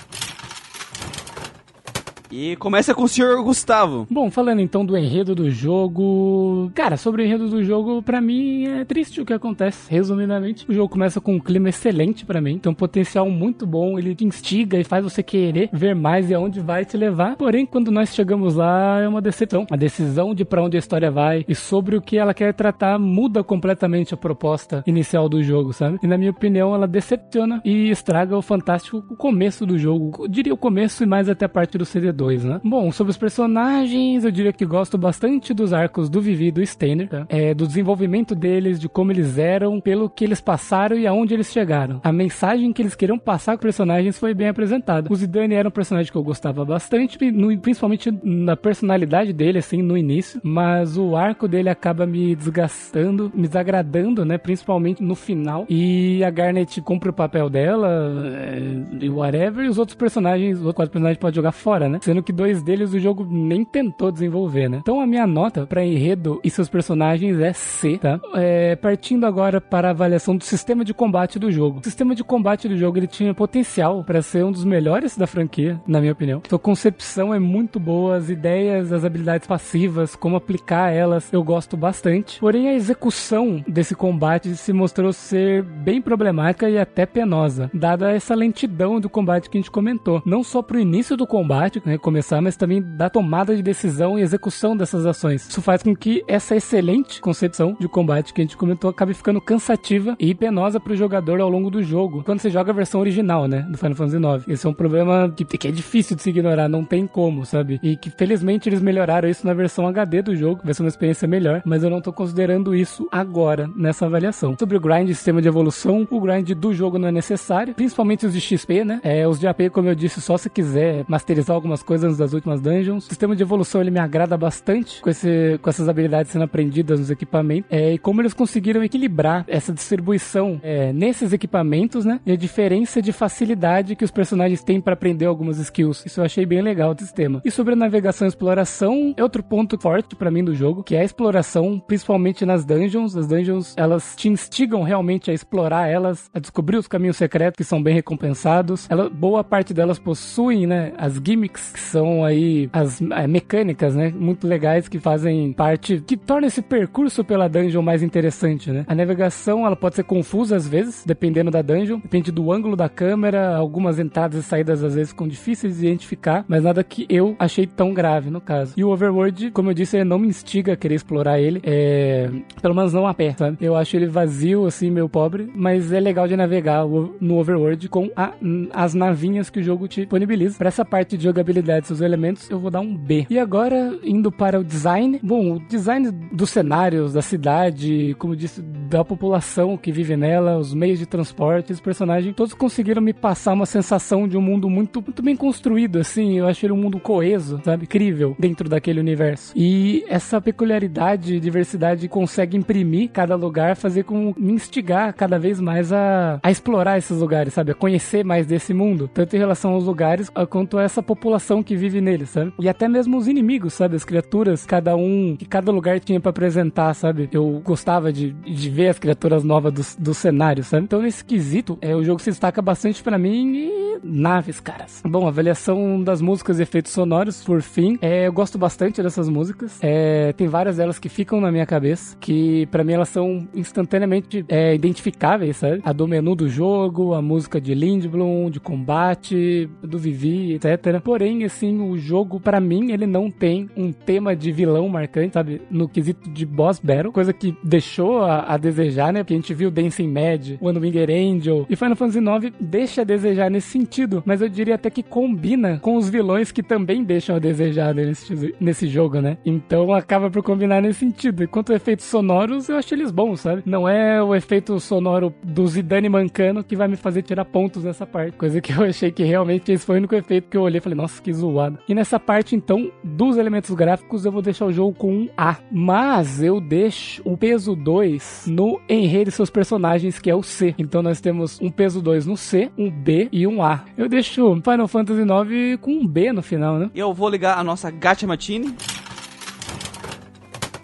E começa com o senhor Gustavo. Bom, falando então do enredo do jogo. Cara, sobre o enredo do jogo, pra mim é triste o que acontece. Resumidamente, o jogo começa com um clima excelente pra mim. Tem um potencial muito bom. Ele te instiga e faz você querer ver mais e aonde vai te levar. Porém, quando nós chegamos lá, é uma decepção. A decisão de pra onde a história vai e sobre o que ela quer tratar muda completamente a proposta inicial do jogo, sabe? E na minha opinião, ela decepciona e estraga o fantástico começo do jogo. Eu diria o começo e mais até a parte do CD2 né? Bom, sobre os personagens, eu diria que gosto bastante dos arcos do Vivi e do Steiner, tá? É, do desenvolvimento deles, de como eles eram, pelo que eles passaram e aonde eles chegaram. A mensagem que eles queriam passar com os personagens foi bem apresentada. O Zidane era um personagem que eu gostava bastante, principalmente na personalidade dele, assim, no início, mas o arco dele acaba me desgastando, me desagradando, né? Principalmente no final. E a Garnet cumpre o papel dela, é, e whatever, e os outros personagens, os outros quatro personagens podem jogar fora, né? Sendo que dois deles o jogo nem tentou desenvolver, né? Então a minha nota para enredo e seus personagens é C, tá? É, partindo agora para a avaliação do sistema de combate do jogo. O sistema de combate do jogo ele tinha potencial para ser um dos melhores da franquia, na minha opinião. Sua concepção é muito boa, as ideias, as habilidades passivas, como aplicar elas, eu gosto bastante. Porém a execução desse combate se mostrou ser bem problemática e até penosa, dada essa lentidão do combate que a gente comentou. Não só pro início do combate, né, começar, mas também da tomada de decisão e execução dessas ações. Isso faz com que essa excelente concepção de combate que a gente comentou acabe ficando cansativa e penosa para o jogador ao longo do jogo, quando você joga a versão original, né, do Final Fantasy IX. Esse é um problema que, que é difícil de se ignorar, não tem como, sabe? E que felizmente eles melhoraram isso na versão HD do jogo, vai ser uma experiência melhor, mas eu não tô considerando isso agora nessa avaliação. Sobre o grind, sistema de evolução, o grind do jogo não é necessário, principalmente os de XP, né? É, os de AP, como eu disse, só se quiser masterizar algumas coisas das últimas dungeons. O sistema de evolução ele me agrada bastante com, esse, com essas habilidades sendo aprendidas nos equipamentos. É, e como eles conseguiram equilibrar essa distribuição é, nesses equipamentos, né? E a diferença de facilidade que os personagens têm para aprender algumas skills. Isso eu achei bem legal do sistema. E sobre a navegação e exploração, é outro ponto forte para mim do jogo, que é a exploração, principalmente nas dungeons. As dungeons, elas te instigam realmente a explorar elas, a descobrir os caminhos secretos que são bem recompensados. Ela, boa parte delas possuem, né, as gimmicks que são aí as é, mecânicas, né? Muito legais que fazem parte, que torna esse percurso pela dungeon mais interessante, né? A navegação, ela pode ser confusa às vezes, dependendo da dungeon, depende do ângulo da câmera, algumas entradas e saídas às vezes ficam difíceis de identificar, mas nada que eu achei tão grave no caso. E o Overworld, como eu disse, ele não me instiga a querer explorar ele, é... pelo menos não a pé, sabe? Eu acho ele vazio, assim, meio pobre, mas é legal de navegar no Overworld com a, as navinhas que o jogo te disponibiliza. Para essa parte de jogabilidade seus elementos, eu vou dar um B. E agora, indo para o design. Bom, o design dos cenários, da cidade, como disse, da população que vive nela, os meios de transporte, os personagens, todos conseguiram me passar uma sensação de um mundo muito, muito bem construído, assim. Eu achei ele um mundo coeso, sabe? Incrível dentro daquele universo. E essa peculiaridade, diversidade consegue imprimir cada lugar, fazer com me instigar cada vez mais a, a explorar esses lugares, sabe? A conhecer mais desse mundo, tanto em relação aos lugares quanto a essa população que vive nele, sabe? E até mesmo os inimigos, sabe? As criaturas, cada um, que cada lugar tinha para apresentar, sabe? Eu gostava de, de ver as criaturas novas do, do cenário, sabe? Então, nesse quesito, é, o jogo se destaca bastante pra mim e naves, caras. Bom, avaliação das músicas e efeitos sonoros, por fim, é, eu gosto bastante dessas músicas. É, tem várias delas que ficam na minha cabeça, que pra mim elas são instantaneamente é, identificáveis, sabe? A do menu do jogo, a música de Lindblom, de combate, do Vivi, etc. Porém, assim, o jogo, pra mim, ele não tem um tema de vilão marcante, sabe? No quesito de boss battle, coisa que deixou a, a desejar, né? Porque a gente viu Dancing Mad, One Winger Angel e Final Fantasy IX deixa a desejar nesse sentido, mas eu diria até que combina com os vilões que também deixam a desejar nesse, nesse jogo, né? Então acaba por combinar nesse sentido. Enquanto efeitos sonoros, eu acho eles bons, sabe? Não é o efeito sonoro do Zidane mancando que vai me fazer tirar pontos nessa parte. Coisa que eu achei que realmente esse foi o único efeito que eu olhei e falei, nossa, que zoado. E nessa parte, então, dos elementos gráficos, eu vou deixar o jogo com um A. Mas eu deixo o peso 2 no enredo de seus personagens, que é o C. Então nós temos um peso 2 no C, um B e um A. Eu deixo Final Fantasy IX com um B no final, né? Eu vou ligar a nossa Gacha Matine.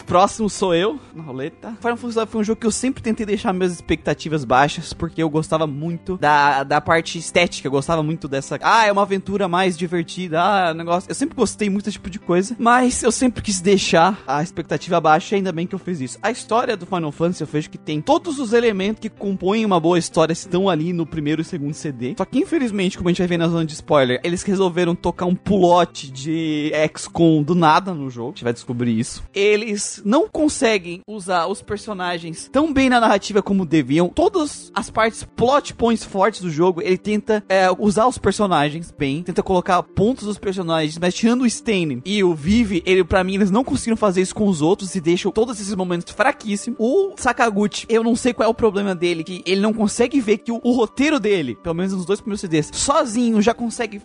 Próximo sou eu, na roleta. Final Fantasy foi um jogo que eu sempre tentei deixar minhas expectativas baixas, porque eu gostava muito da, da parte estética, eu gostava muito dessa. Ah, é uma aventura mais divertida, ah, negócio. Eu sempre gostei muito desse tipo de coisa, mas eu sempre quis deixar a expectativa baixa, ainda bem que eu fiz isso. A história do Final Fantasy eu vejo que tem todos os elementos que compõem uma boa história estão ali no primeiro e segundo CD. Só que infelizmente, como a gente vai ver na zona de spoiler, eles resolveram tocar um pulote de XCOM do nada no jogo. A gente vai descobrir isso. Eles não conseguem usar os personagens tão bem na narrativa como deviam. Todas as partes, plot points fortes do jogo, ele tenta é, usar os personagens bem, tenta colocar pontos dos personagens, mas tirando o Stain e o Vive, ele para mim eles não conseguiram fazer isso com os outros e deixam todos esses momentos fraquíssimos. O Sakaguchi, eu não sei qual é o problema dele, que ele não consegue ver que o, o roteiro dele, pelo menos nos dois primeiros CDs, sozinho já consegue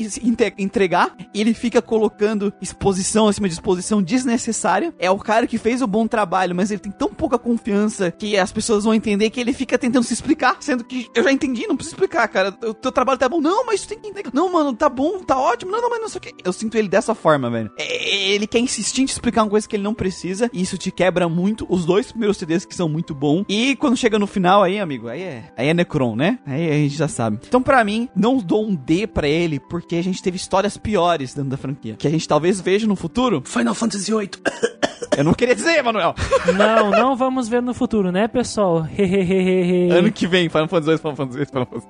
entregar. Ele fica colocando exposição acima de exposição desnecessária. É o cara que fez o bom trabalho, mas ele tem tão pouca confiança que as pessoas vão entender que ele fica tentando se explicar, sendo que eu já entendi, não preciso explicar, cara. O teu trabalho tá bom. Não, mas tu tem que entender. Não, mano, tá bom, tá ótimo. Não, não, mas não sei o que. Eu sinto ele dessa forma, velho. É, Ele quer insistir em te explicar uma coisa que ele não precisa, e isso te quebra muito. Os dois primeiros CDs que são muito bons. E quando chega no final aí, amigo, aí é, aí é Necron, né? Aí a gente já sabe. Então, pra mim, não dou um D pra ele, porque a gente teve histórias piores dentro da franquia. Que a gente talvez veja no futuro. Final Fantasy VIII. Eu não queria dizer, Manuel. Não, não vamos ver no futuro, né, pessoal? Ano que vem, Final Fantasy 2, Final Fantasy 2, Final Fantasy.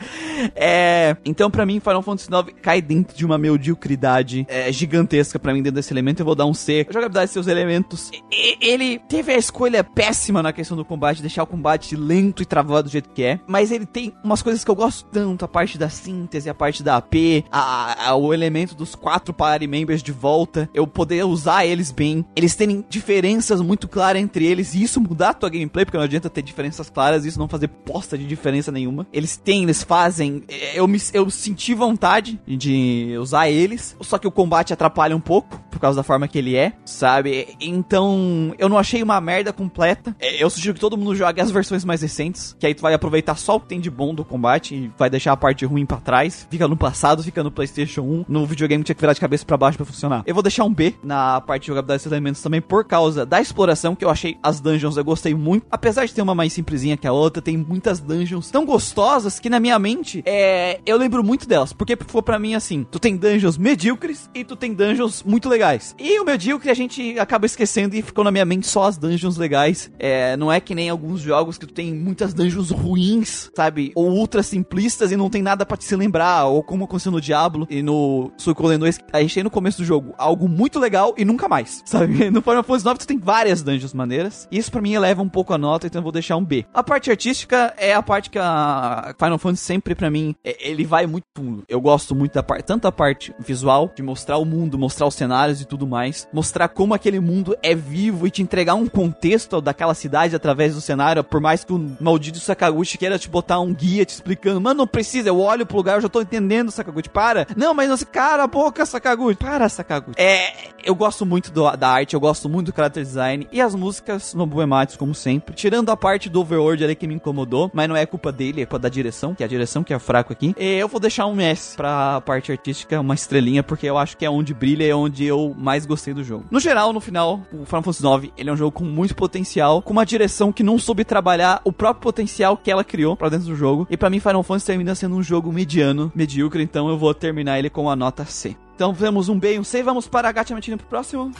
É, então pra mim Final Fantasy 9 cai dentro de uma mediocridade é, gigantesca pra mim dentro desse elemento, eu vou dar um C. A jogabilidade de seus elementos. E- ele teve a escolha péssima na questão do combate, deixar o combate lento e travado do jeito que é, mas ele tem umas coisas que eu gosto tanto, a parte da síntese, a parte da AP, a, a- o elemento dos quatro party members de volta, eu poder usar eles bem, eles terem diferenças muito claras entre eles e isso mudar a tua gameplay, porque não adianta ter diferenças claras e isso não fazer posta de diferença nenhuma. Eles têm, eles fazem, eh, eu me eu senti vontade de usar eles, só que o combate atrapalha um pouco causa da forma que ele é, sabe? Então, eu não achei uma merda completa. Eh, Eu sugiro que todo mundo jogue as versões mais recentes, que aí tu vai aproveitar só o que tem de bom do combate e vai deixar a parte ruim pra trás. Fica no passado, fica no PlayStation 1. No videogame tinha que virar de cabeça pra baixo pra funcionar. Eu vou deixar um B na parte de jogabilidade desses elementos também por causa da exploração, que eu achei as dungeons eu gostei muito. Apesar de ter uma mais simplesinha que a outra, tem muitas dungeons tão gostosas que na minha mente é, eu lembro muito delas. Porque foi pra mim assim: tu tem dungeons medíocres e tu tem dungeons muito legais. E o medíocre a gente acaba esquecendo e ficou na minha mente só as dungeons legais. É, não é que nem alguns jogos que tu tem muitas dungeons ruins, sabe? Ou ultra simplistas e não tem nada pra te se lembrar. Ou como aconteceu no Diablo e no Suicoden 2, a gente tem no começo do jogo algo muito legal e nunca mais, sabe? No Final Fantasy 9 tu tem várias dungeons maneiras. Isso pra mim eleva um pouco a nota, então eu vou deixar um B. A parte artística é a parte que a Final Fantasy sempre pra mim, é- ele vai muito fundo. Eu gosto muito da parte, tanto a parte visual, de mostrar o mundo, mostrar os cenários e tudo mais, mostrar como aquele mundo é vivo e te entregar um contexto daquela cidade através do cenário, por mais que o maldito Sakaguchi queira te botar um guia te explicando, mano, não precisa, eu olho pro lugar, eu já tô entendendo, Sakaguchi, para. Não, mas não, cara a boca, Sakaguchi, para, Sakaguchi. É, eu gosto muito do- da arte, eu gosto muito do character design e as músicas no Buematsu, como sempre. Tirando a parte do Overworld ali que me incomodou, mas não é culpa dele, é culpa da direção, que é a direção que é fraco aqui. E eu vou deixar um S pra parte artística, uma estrelinha, porque eu acho que é onde brilha e é onde eu mais gostei do jogo. No geral, no final, o Final Fantasy IX, ele é um jogo com muito potencial, com uma direção que não soube trabalhar o próprio potencial que ela criou pra dentro do jogo. E pra mim, Final Fantasy termina sendo um jogo mediano, medíocre, então eu vou terminar ele com a nota C. Então temos um B e um C, vamos para a Gacha pro próximo.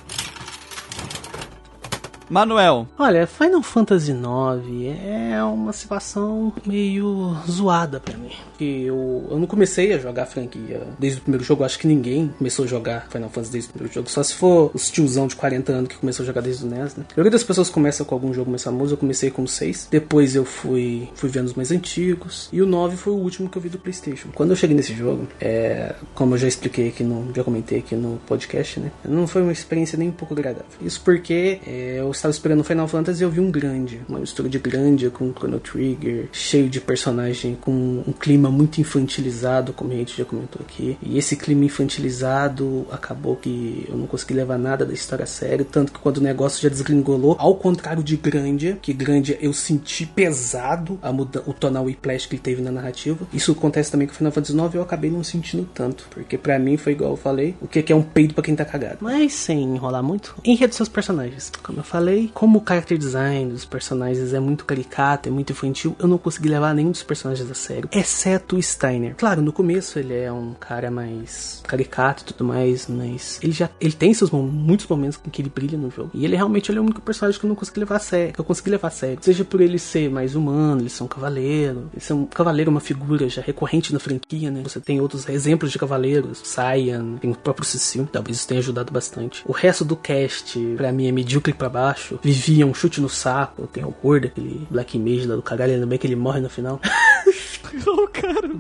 Manuel, Olha, Final Fantasy IX é uma situação meio zoada pra mim. Que eu, eu não comecei a jogar a franquia desde o primeiro jogo. Acho que ninguém começou a jogar Final Fantasy desde o primeiro jogo. Só se for os tiozão de 40 anos que começou a jogar desde o NES, né? A maioria das pessoas começa com algum jogo mais famoso. Eu comecei com o 6. Depois eu fui, fui vendo os mais antigos. E o 9 foi o último que eu vi do PlayStation. Quando eu cheguei nesse jogo, é, como eu já expliquei aqui no. Já comentei aqui no podcast, né? Não foi uma experiência nem um pouco agradável. Isso porque é, eu estava esperando Final Fantasy e eu vi um grande. Uma mistura de grande com Chrono Trigger, cheio de personagem, com um clima muito infantilizado, como a gente já comentou aqui. E esse clima infantilizado acabou que eu não consegui levar nada da história a sério. Tanto que quando o negócio já desgringolou, ao contrário de Grandia, que Grandia eu senti pesado a muda o tonal flash que ele teve na narrativa. Isso acontece também com Final Fantasy IX eu acabei não sentindo tanto. Porque pra mim foi igual eu falei, o que é um peido pra quem tá cagado. Mas sem enrolar muito, enredo dos seus personagens. Como eu falei, como o character design dos personagens é muito caricato, é muito infantil, eu não consegui levar nenhum dos personagens a sério, exceto o Steiner. Claro, no começo ele é um cara mais caricato e tudo mais, mas ele já ele tem seus muitos momentos em que ele brilha no jogo. E ele realmente ele é o único personagem que eu não consegui levar a sério, que eu consegui levar a sério. Seja por ele ser mais humano, ele ser um cavaleiro, ele ser um cavaleiro é uma figura já recorrente na franquia, né? Você tem outros exemplos de cavaleiros, Saiyan, tem o próprio Cecil, talvez isso tenha ajudado bastante. O resto do cast, pra mim, é medíocre pra baixo. Vivia um chute no saco, tem horror daquele Black Mage lá do caralho, ainda bem que ele morre no final.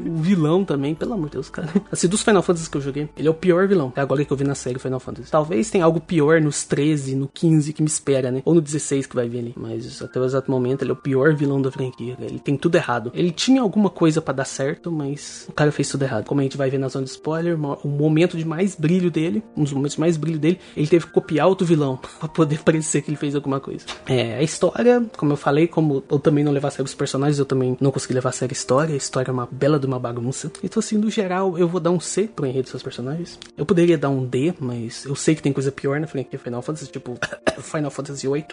O vilão também, pelo amor de Deus, cara. Assim, dos Final Fantasy que eu joguei, ele é o pior vilão. É agora que eu vi na série Final Fantasy. Talvez tenha algo pior nos 13, no 15 que me espera, né? Ou no 16 que vai vir ali. Mas até o exato momento, ele é o pior vilão da franquia. Ele tem tudo errado. Ele tinha alguma coisa pra dar certo, mas o cara fez tudo errado. Como a gente vai ver na zona de spoiler, o momento de mais brilho dele, um dos momentos de mais brilho dele, ele teve que copiar outro vilão pra poder parecer que ele fez alguma coisa. É, a história, como eu falei, como eu também não levar a sério os personagens, eu também não consegui levar a sério a história. História é uma bela de uma bagunça. Então, assim, no geral, eu vou dar um C pro enredo dos seus personagens. Eu poderia dar um D, mas eu sei que tem coisa pior na franquia Final Fantasy, tipo Final Fantasy VIII.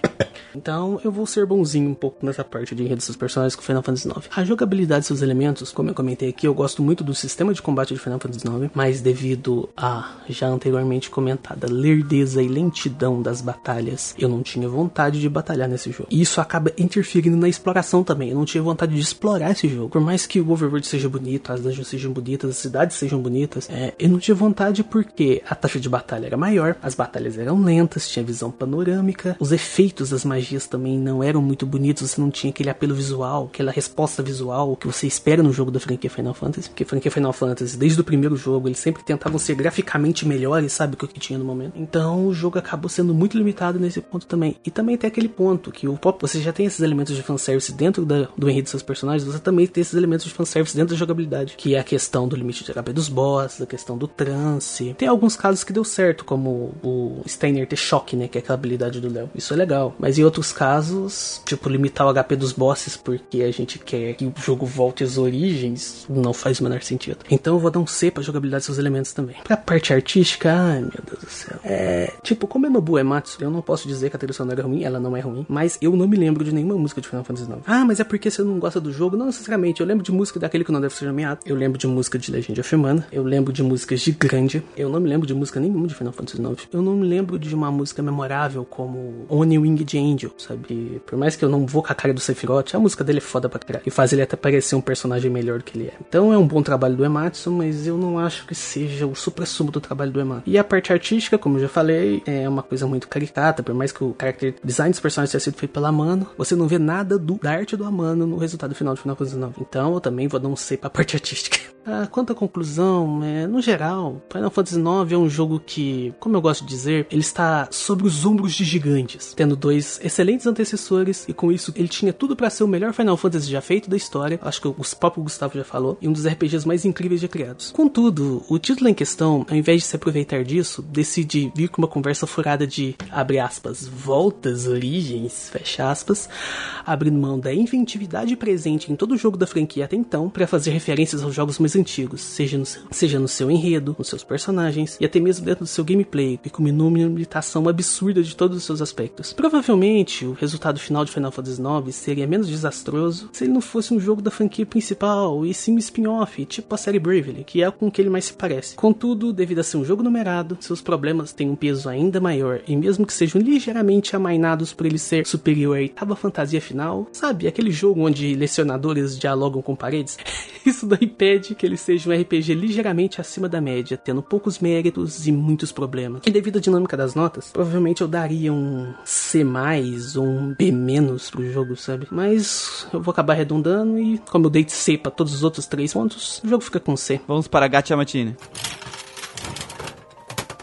Então, eu vou ser bonzinho um pouco nessa parte de enredo dos seus personagens com Final Fantasy IX. A jogabilidade de seus elementos, como eu comentei aqui, eu gosto muito do sistema de combate de Final Fantasy IX, mas devido a já anteriormente comentada lerdeza e lentidão das batalhas, eu não tinha vontade de batalhar nesse jogo. E isso acaba interferindo na exploração também. Eu não tinha vontade de explorar esse jogo. Por mais que o Overworld seja bonito, as dungeons sejam bonitas, as cidades sejam bonitas, é, eu não tinha vontade porque a taxa de batalha era maior, as batalhas eram lentas, tinha visão panorâmica, os efeitos das magias também não eram muito bonitos, você não tinha aquele apelo visual, aquela resposta visual que você espera no jogo da franquia Final Fantasy. Porque franquia Final Fantasy, desde o primeiro jogo, eles sempre tentavam ser graficamente melhores, sabe, que o que tinha no momento. Então o jogo acabou sendo muito limitado nesse ponto também. E também tem aquele ponto que o pop, você já tem esses elementos de fanservice dentro da, do enredo dos seus personagens, você também tem esses elementos de fanservice dentro da jogabilidade, que é a questão do limite de HP dos bosses, a questão do trance. Tem alguns casos que deu certo, como o Steiner ter choque, né, que é aquela habilidade do Léo. Isso é legal. Mas em outros casos, tipo, limitar o HP dos bosses porque a gente quer que o jogo volte às origens, não faz o menor sentido. Então eu vou dar um C pra jogabilidade seus elementos também. Pra parte artística, ai meu Deus do céu. É, tipo, como é Nobu Ematsu, eu não posso dizer que a trilha sonora é ruim, ela não é ruim, mas eu não me lembro de nenhuma música de Final Fantasy IX. Ah, mas é porque você não gosta do jogo? Não necessariamente. Eu lembro de música daquele que não deve ser nomeado. Eu lembro de música de Legend of Mana. Eu lembro de músicas de Grande. Eu não me lembro de música nenhuma de Final Fantasy IX. Eu não me lembro de uma música memorável como Oni Winged Angel, sabe? Por mais que eu não vou com a cara do Sephiroth, a música dele é foda pra caralho. E faz ele até parecer um personagem melhor do que ele é. Então é um bom trabalho do Ematsu, mas eu não acho que seja o supra-sumo do trabalho do Ematsu. E a parte artística, como eu já falei, é uma coisa muito caricata. Por mais que o character design dos personagens tenha sido feito pela Amano, você não vê nada do, da arte do Amano no resultado final de Final Fantasy IX. Então eu também vou dar um C pra parte artística. Ah, quanto à conclusão, é, no geral, Final Fantasy IX é um jogo que, como eu gosto de dizer, ele está sobre os ombros de gigantes, tendo dois excelentes antecessores e com isso ele tinha tudo para ser o melhor Final Fantasy já feito da história. Acho que o próprio Gustavo já falou e um dos RPGs mais incríveis já criados. Contudo, o título em questão, ao invés de se aproveitar disso, decide vir com uma conversa furada de abre aspas voltas, origens, fecha aspas, abrindo mão da inventividade presente em todo o jogo da franquia até então para fazer referências aos jogos mais antigos, seja no, seja no seu enredo, nos seus personagens e até mesmo dentro do seu gameplay, e culminou uma imitação absurda de todos os seus aspectos. Provavelmente, o resultado final de Final Fantasy IX seria menos desastroso se ele não fosse um jogo da franquia principal e sim um spin-off, tipo a série Bravely, que é com que ele mais se parece. Contudo, devido a ser um jogo numerado, seus problemas têm um peso ainda maior e mesmo que sejam ligeiramente amainados por ele ser superior à oitava fantasia final, sabe, aquele jogo onde lecionadores dialogam com paredes, isso não impede que ele seja um RPG ligeiramente acima da média, tendo poucos méritos e muitos problemas. E devido à dinâmica das notas, provavelmente eu daria um C+, ou um B- pro jogo, sabe? Mas eu vou acabar arredondando e como eu dei C pra todos os outros três pontos, o jogo fica com C. Vamos para Gacha Matine.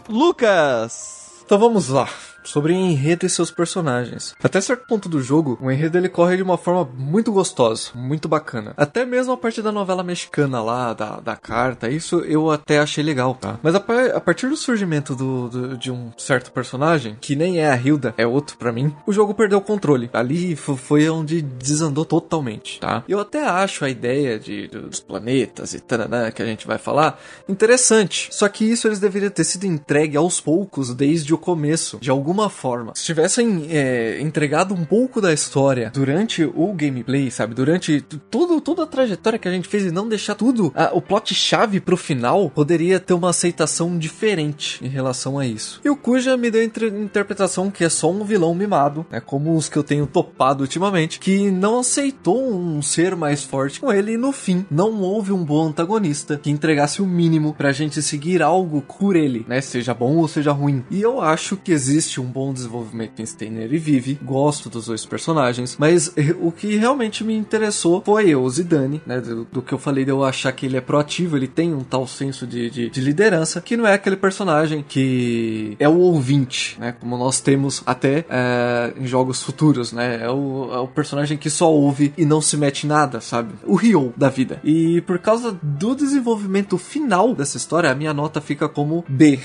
Lucas! Então vamos lá. Sobre enredo e seus personagens. Até certo ponto do jogo, o enredo ele corre de uma forma muito gostosa, muito bacana. Até mesmo a parte da novela mexicana lá, da, da carta, isso eu até achei legal, tá? Mas a, a partir do surgimento do, do- de um certo personagem, que nem é a Hilda, é outro pra mim, o jogo perdeu o controle. Ali fo- foi onde desandou totalmente, tá? Eu até acho a ideia de, dos planetas e taranã que a gente vai falar interessante. Só que isso eles deveriam ter sido entregue aos poucos desde o começo, de alguma forma. Se tivessem é, entregado um pouco da história durante o gameplay, sabe? Durante todo, toda a trajetória que a gente fez e não deixar tudo, a- o plot-chave pro final, poderia ter uma aceitação diferente em relação a isso. E o Kuja me deu a entre- interpretação que é só um vilão mimado, né? Como os que eu tenho topado ultimamente, que não aceitou um ser mais forte com ele e no fim não houve um bom antagonista que entregasse o mínimo pra gente seguir algo por ele, né? Seja bom ou seja ruim. E eu acho que existe um bom desenvolvimento em Steiner e Vivi, gosto dos dois personagens, mas o que realmente me interessou foi eu, o Zidane, né? Do, do que eu falei de eu achar que ele é proativo, ele tem um tal senso de, de, de liderança, que não é aquele personagem que é o ouvinte, né? Como nós temos até eh, em jogos futuros, né? É o, é o personagem que só ouve e não se mete em nada, sabe? O Ryo da vida. E por causa do desenvolvimento final dessa história, a minha nota fica como B.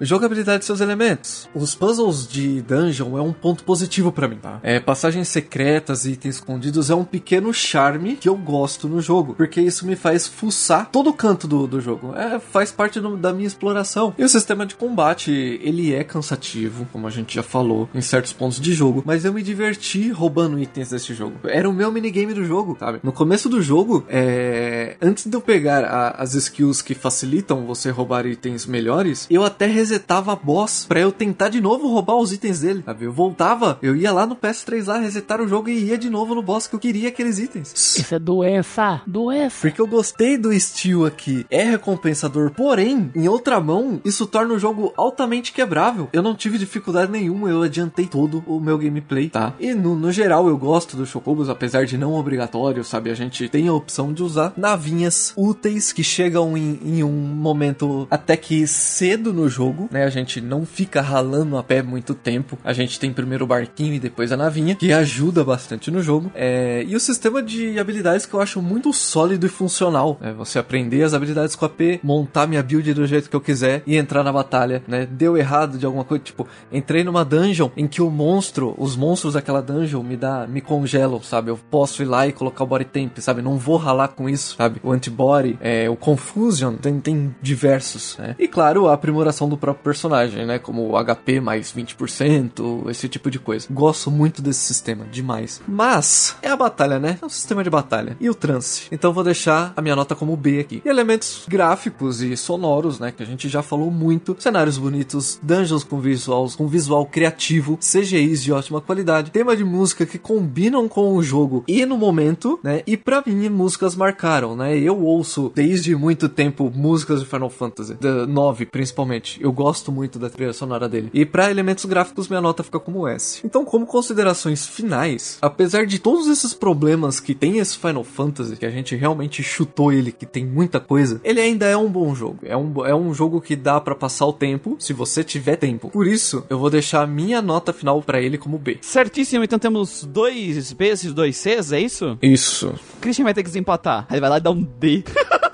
Jogabilidade de seus elementos. Os puzzles de dungeon é um ponto positivo pra mim, tá? É, passagens secretas e itens escondidos é um pequeno charme que eu gosto no jogo, porque isso me faz fuçar todo canto do, do jogo. É, faz parte do- da minha exploração. E o sistema de combate, ele é cansativo, como a gente já falou, em certos pontos de jogo, mas eu me diverti roubando itens desse jogo. Era o meu minigame do jogo, sabe? No começo do jogo, é... antes de eu pegar a- as skills que facilitam você roubar itens melhores, eu até resetava a boss pra eu tentar de novo roubar os itens dele, sabe? Eu voltava, eu ia lá no PS3 lá, resetar o jogo e ia de novo no boss que eu queria aqueles itens. Isso é doença, doença. Porque eu gostei do estilo aqui, é recompensador, porém, em outra mão, isso torna o jogo altamente quebrável. Eu não tive dificuldade nenhuma, eu adiantei todo o meu gameplay, tá? E no, no geral, eu gosto dos Chocobos, apesar de não obrigatório, sabe? A gente tem a opção de usar navinhas úteis que chegam em, em um momento até que cedo no jogo, né? A gente não fica ralando a pé muito tempo. A gente tem primeiro o barquinho e depois a navinha, que ajuda bastante no jogo. É, e o sistema de habilidades que eu acho muito sólido e funcional. É você aprender as habilidades com AP, montar minha build do jeito que eu quiser e entrar na batalha, né? Deu errado de alguma coisa, tipo, entrei numa dungeon em que o monstro, os monstros daquela dungeon me dá, me congelam, sabe? Eu posso ir lá e colocar o body temp, sabe? Não vou ralar com isso, sabe? O antibody, é, o confusion, tem, tem diversos, né? E claro, a aprimoração do próprio personagem, né? Como HP mais 20%, esse tipo de coisa. Gosto muito desse sistema, demais. Mas, é a batalha, né? É um sistema de batalha. E o trance. Então vou deixar a minha nota como B aqui. E elementos gráficos e sonoros, né? Que a gente já falou muito. Cenários bonitos, dungeons com visuals, com visual criativo, CGIs de ótima qualidade, tema de música que combinam com o jogo e no momento, né? E pra mim, músicas marcaram, né? Eu ouço desde muito tempo músicas de Final Fantasy, da 9 principalmente. Eu Eu gosto muito da trilha sonora dele. E pra elementos gráficos, minha nota fica como S. Então, como considerações finais, apesar de todos esses problemas que tem esse Final Fantasy, que a gente realmente chutou ele, que tem muita coisa, ele ainda é um bom jogo. É um, é um jogo que dá pra passar o tempo, se você tiver tempo. Por isso, eu vou deixar a minha nota final pra ele como B. Certíssimo, então temos dois Bs e dois Cs, é isso? Isso. O Christian vai ter que desempatar. Aí vai lá e dá um D.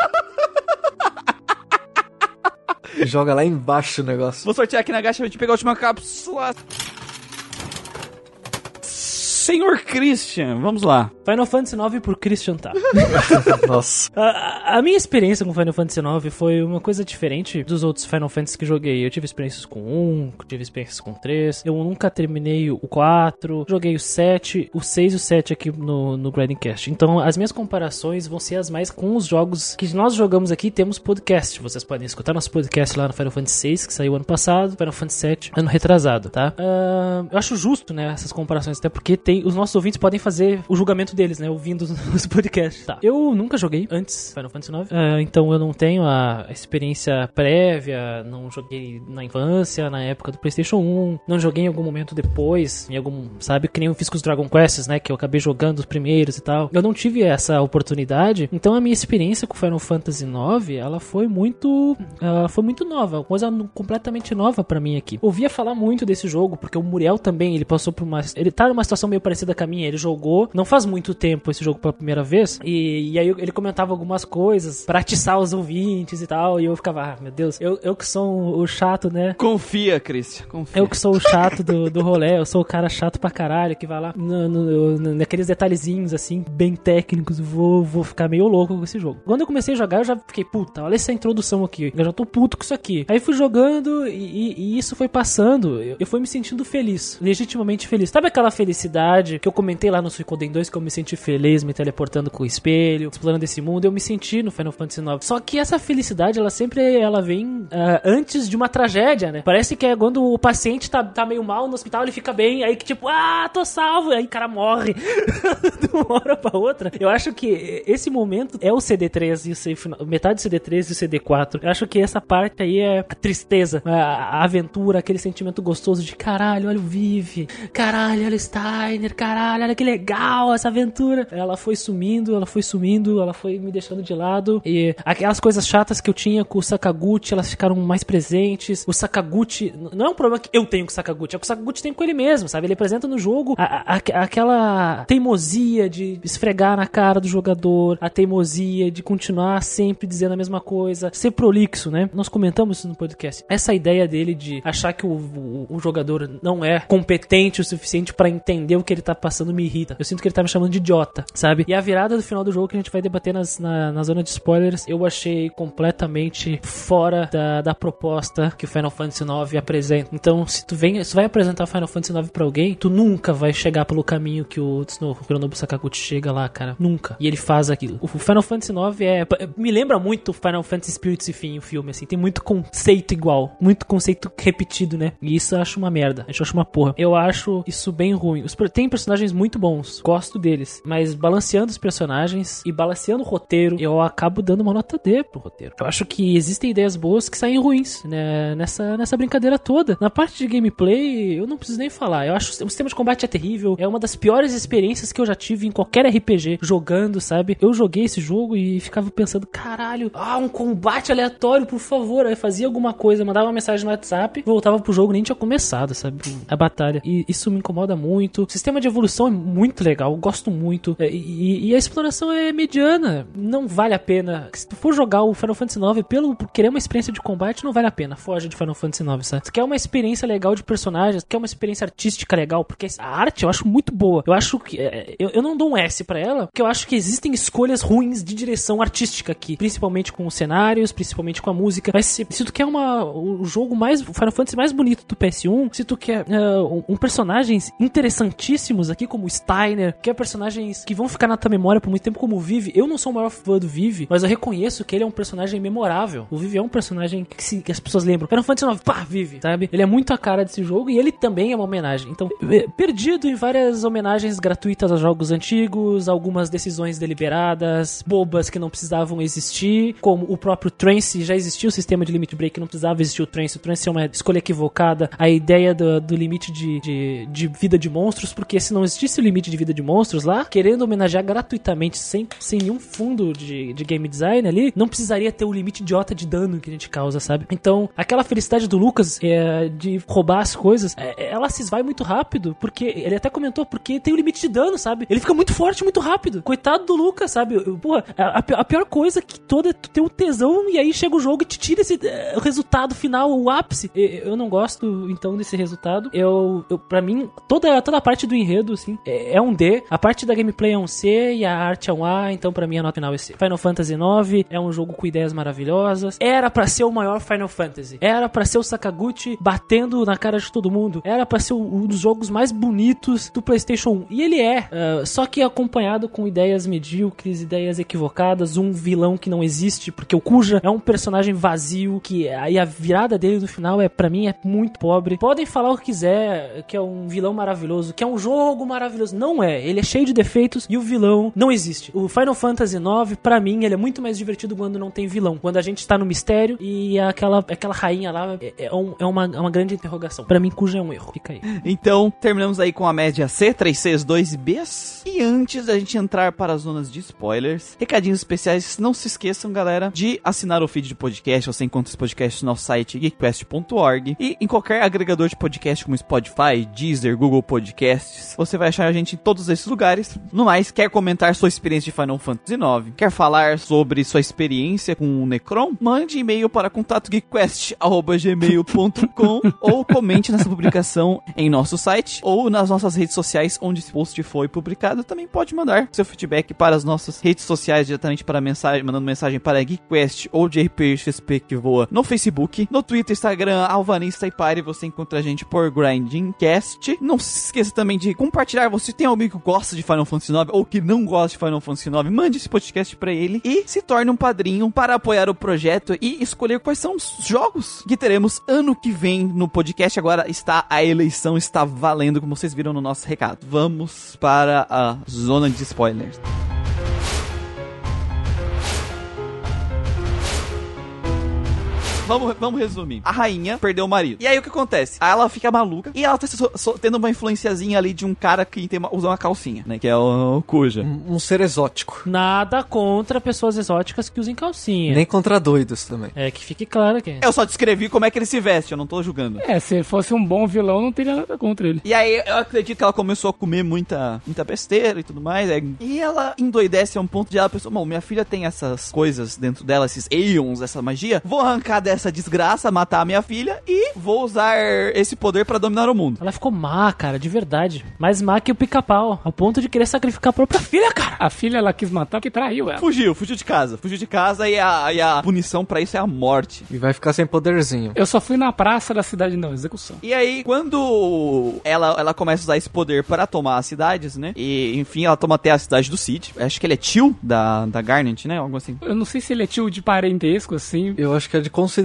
Joga lá embaixo o negócio. Vou sortear aqui na gacha pra gente pegar a última cápsula. Senhor Christian, vamos lá. Final Fantasy IX por Christian tá. Nossa. A, a- minha experiência com Final Fantasy IX foi uma coisa diferente dos outros Final Fantasy que joguei. Eu tive experiências com 1, tive experiências com 3. Eu nunca terminei o 4. Joguei o 7, o 6 e o 7 aqui no, no Grinding Cast. Então, as minhas comparações vão ser as mais com os jogos que nós jogamos aqui. Temos podcast. Vocês podem escutar nosso podcast lá no Final Fantasy VI, que saiu ano passado. Final Fantasy VII, ano retrasado, tá? Ah, eu acho justo, né, essas comparações. Até porque tem, os nossos ouvintes podem fazer o julgamento deles, né, ouvindo os, podcasts. Tá. Eu nunca joguei antes Final Fantasy IX. ah, então, eu não tenho a experiência prévia. Não joguei na infância, na época do PlayStation 1. Não joguei em algum momento depois. Em algum, sabe, que nem eu fiz com os Dragon Quests, né, que eu acabei jogando os primeiros e tal. Eu não tive essa oportunidade. Então, a minha experiência com Final Fantasy IX, ela foi muito, ela foi muito nova, uma coisa completamente nova pra mim aqui. Ouvia falar muito desse jogo, porque o Muriel também, ele passou por uma, ele tá numa situação meio parecida com a minha, ele jogou não faz muito tempo esse jogo pela primeira vez, e, e aí ele comentava algumas coisas pra atiçar os ouvintes e tal, e eu ficava, ah, meu Deus, eu, eu que sou o chato, né? Confia, Christian, confia. Eu que sou o chato do, do rolê, eu sou o cara chato pra caralho, que vai lá no- no- no- naqueles detalhezinhos assim, bem técnicos, vou, vou ficar meio louco com esse jogo. Quando eu comecei a jogar, eu já fiquei, puta, olha essa introdução aqui, eu já tô puto com isso aqui. Aí fui jogando e, e- e isso foi passando, eu, eu fui me sentindo feliz, legitimamente feliz. Sabe aquela felicidade que eu comentei lá no Suicoden 2 que eu me senti feliz me teleportando com o espelho, explorando esse mundo? Eu me senti no Final Fantasy IX. Só que essa felicidade, ela sempre ela vem ah, antes de uma tragédia, né? Parece que é quando o paciente tá, tá meio mal no hospital, ele fica bem, aí que tipo, ah, tô salvo, aí o cara morre de uma hora pra outra. Eu acho que esse momento é o CD3 e o metade do CD3 e o CD4. Eu acho que essa parte aí é a tristeza, a, a aventura, aquele sentimento gostoso de caralho, olha o Vive, caralho, olha o Steiner, caralho, olha que legal essa aventura. Ela foi sumindo, ela foi sumindo, ela foi me deixando de lado. E aquelas coisas chatas que eu tinha com o Sakaguchi, elas ficaram mais presentes. O Sakaguchi, não é um problema que eu tenho com o Sakaguchi, é que o Sakaguchi tem com ele mesmo, sabe? Ele apresenta no jogo a- a- a- aquela teimosia de esfregar na cara do jogador, a teimosia de continuar sempre dizendo a mesma coisa, ser prolixo, né? Nós comentamos isso no podcast. Essa ideia dele de achar que o, o- o jogador não é competente o suficiente pra entender o que ele tá passando me irrita. Eu sinto que ele tá me chamando de idiota, sabe? E a virada do final do jogo que a gente vai debater nas- na, na zona de spoilers, eu achei completamente fora da, da proposta que o Final Fantasy IX apresenta. Então, se tu vem, se vai apresentar Final Fantasy IX pra alguém, tu nunca vai chegar pelo caminho que o Tsuno- Hironobu Sakaguchi chega lá, cara. Nunca. E ele faz aquilo. O Final Fantasy IX é. Me lembra muito Final Fantasy Spirits Fim, o filme, assim. Tem muito conceito igual. Muito conceito repetido, né? E isso eu acho uma merda. Eu acho uma porra. Eu acho isso bem ruim. Per- tem personagens muito bons. Gosto deles. Mas balanceando os personagens e balanceando o roteiro, eu acabo dando uma nota D pro roteiro. Eu acho que existem ideias boas que saem ruins, né? Nessa, nessa brincadeira toda. Na parte de gameplay, eu não preciso nem falar. Eu acho o sistema de combate é terrível. É uma das piores experiências que eu já tive em qualquer RPG jogando, sabe? Eu joguei esse jogo e ficava pensando, caralho, ah, um combate aleatório, por favor. Aí fazia alguma coisa, mandava uma mensagem no WhatsApp, voltava pro jogo, nem tinha começado, sabe? A batalha. E isso me incomoda muito. O sistema de evolução é muito legal, gosto muito. É, E, e a exploração é mediana. Não vale a pena. Se tu for jogar o Final Fantasy IX pelo por querer uma experiência de combate, não vale a pena. Foge de Final Fantasy IX, sabe? Se quer uma experiência legal de personagens, quer uma experiência artística legal, porque a arte eu acho muito boa. Eu acho que. é, eu, eu não dou um S pra ela, porque eu acho que existem escolhas ruins de direção artística aqui. Principalmente com os cenários, principalmente com a música. Mas se, se tu quer uma, o jogo mais. O Final Fantasy mais bonito do PS1, se tu quer é, um, um personagem importantíssimos aqui, como Steiner, que é personagens que vão ficar na tua memória por muito tempo, como o Vive. Eu não sou o maior fã do Vive, mas eu reconheço que ele é um personagem memorável. O Vive é um personagem que, se- que as pessoas lembram. Final Fantasy IX, pá, Vive, sabe? Ele é muito a cara desse jogo e ele também é uma homenagem. Então, é, perdido em várias homenagens gratuitas aos jogos antigos, algumas decisões deliberadas, bobas que não precisavam existir, como o próprio Trance, já existia o sistema de limit break, não precisava existir o Trance. O Trance é uma escolha equivocada. A ideia do, do limite de, de, de vida de monstros, porque se não existisse o limite de vida de monstros lá, querendo homenagear gratuitamente, sem, sem nenhum fundo de, de game design ali, não precisaria ter o limite idiota de dano que a gente causa, sabe? Então, aquela felicidade do Lucas é, de roubar as coisas, é, ela se esvai muito rápido, porque ele até comentou, porque tem o limite de dano, sabe? Ele fica muito forte, muito rápido. Coitado do Lucas, sabe? Eu- Porra, a, a a pior coisa que toda é tu ter o tesão e aí chega o jogo e te tira esse o resultado final, o ápice. E- Eu não gosto, então, desse resultado. Eu, eu para mim, toda, toda a parte do enredo, assim, é, é um D. A parte da gameplay é um C e a arte é um A, então pra mim a nota final é C. Final Fantasy IX é um jogo com ideias maravilhosas. Era pra ser o maior Final Fantasy. Era pra ser o Sakaguchi batendo na cara de todo mundo. Era pra ser um dos jogos mais bonitos do PlayStation 1. E ele é, ah, só que acompanhado com ideias medíocres, ideias equivocadas, um vilão que não existe, porque o Kuja é um personagem vazio, que aí a virada dele no final é para mim é muito pobre. Podem falar o que quiser, que é um vilão maravilhoso, que é um jogo maravilhoso. Não é, ele é cheio de defeitos e o vilão não existe. O Final Fantasy IX, pra mim, ele é muito mais divertido quando não tem vilão. Quando a gente tá no mistério e aquela, aquela rainha lá é, é um- é uma, é uma grande interrogação. Pra mim, Kuja é um erro. Fica aí. Então, terminamos aí com a média C, 3 Cs, 2 Bs. E antes da gente entrar para as zonas de spoilers, recadinhos especiais, não se esqueçam, galera, de assinar o feed de podcast. Você encontra esse podcast no nosso site geekquest.org e em qualquer agregador de podcast como Spotify, Deezer, Google Podcasts. Você vai achar a gente em todos esses lugares. No mais, quer comentar sua experiência de Final Fantasy IX? Quer falar sobre sua experiência com o Necron? Mande e-mail para contato.geekquest.gmail.com ou comente nessa publicação em nosso site ou nas nossas redes sociais onde esse post foi publicado. Também pode mandar seu feedback para as nossas redes sociais diretamente para mensagem, mandando mensagem para GeekQuest ou de RPXP que voa no Facebook, no Twitter, Instagram, Alvanista e Pare. Você encontra a gente por GrindingCast. Não se esqueça também de compartilhar. Você tem alguém que gosta de Final Fantasy IX ou que não gosta de Final Fantasy IX, mande esse podcast para ele e se torne um padrinho para apoiar o projeto e escolher quais são os jogos que teremos ano que vem no podcast. Agora está a eleição, está valendo, como vocês viram no nosso recado. Vamos para a zona de spoilers. Vamos, vamos resumir. A rainha perdeu o marido. E aí o que acontece? Aí ela fica maluca e ela tá so- so- tendo uma influenciazinha ali de um cara que tem uma, usa uma calcinha, né? Que é o, o Cuja. Um, um ser exótico. Nada contra pessoas exóticas que usem calcinha. Nem contra doidos também. É que fique claro aqui. Eu só descrevi como é que ele se veste, eu não tô julgando. É, se fosse um bom vilão, não teria nada contra ele. E aí eu acredito que ela começou a comer muita, muita besteira e tudo mais. é, E ela endoidece a um ponto de ela pensou, bom, minha filha tem essas coisas dentro dela, esses Aeons, essa magia. Vou arrancar dessa desgraça, matar a minha filha e vou usar esse poder pra dominar o mundo. Ela ficou má, cara, de verdade. Mais má que o pica-pau. Ao ponto de querer sacrificar a própria filha, cara. A filha ela quis matar porque traiu ela. Fugiu, fugiu de casa. Fugiu de casa e a, e a punição pra isso é a morte. E vai ficar sem poderzinho. Eu só fui na praça da cidade, não, execução. E aí, quando ela, ela começa a usar esse poder para tomar as cidades, né? E, enfim, ela toma até a cidade do Cid. Acho que ele é tio da, da Garnet, né? Algo assim. Eu não sei se ele é tio de parentesco, assim. Eu acho que é de consideração.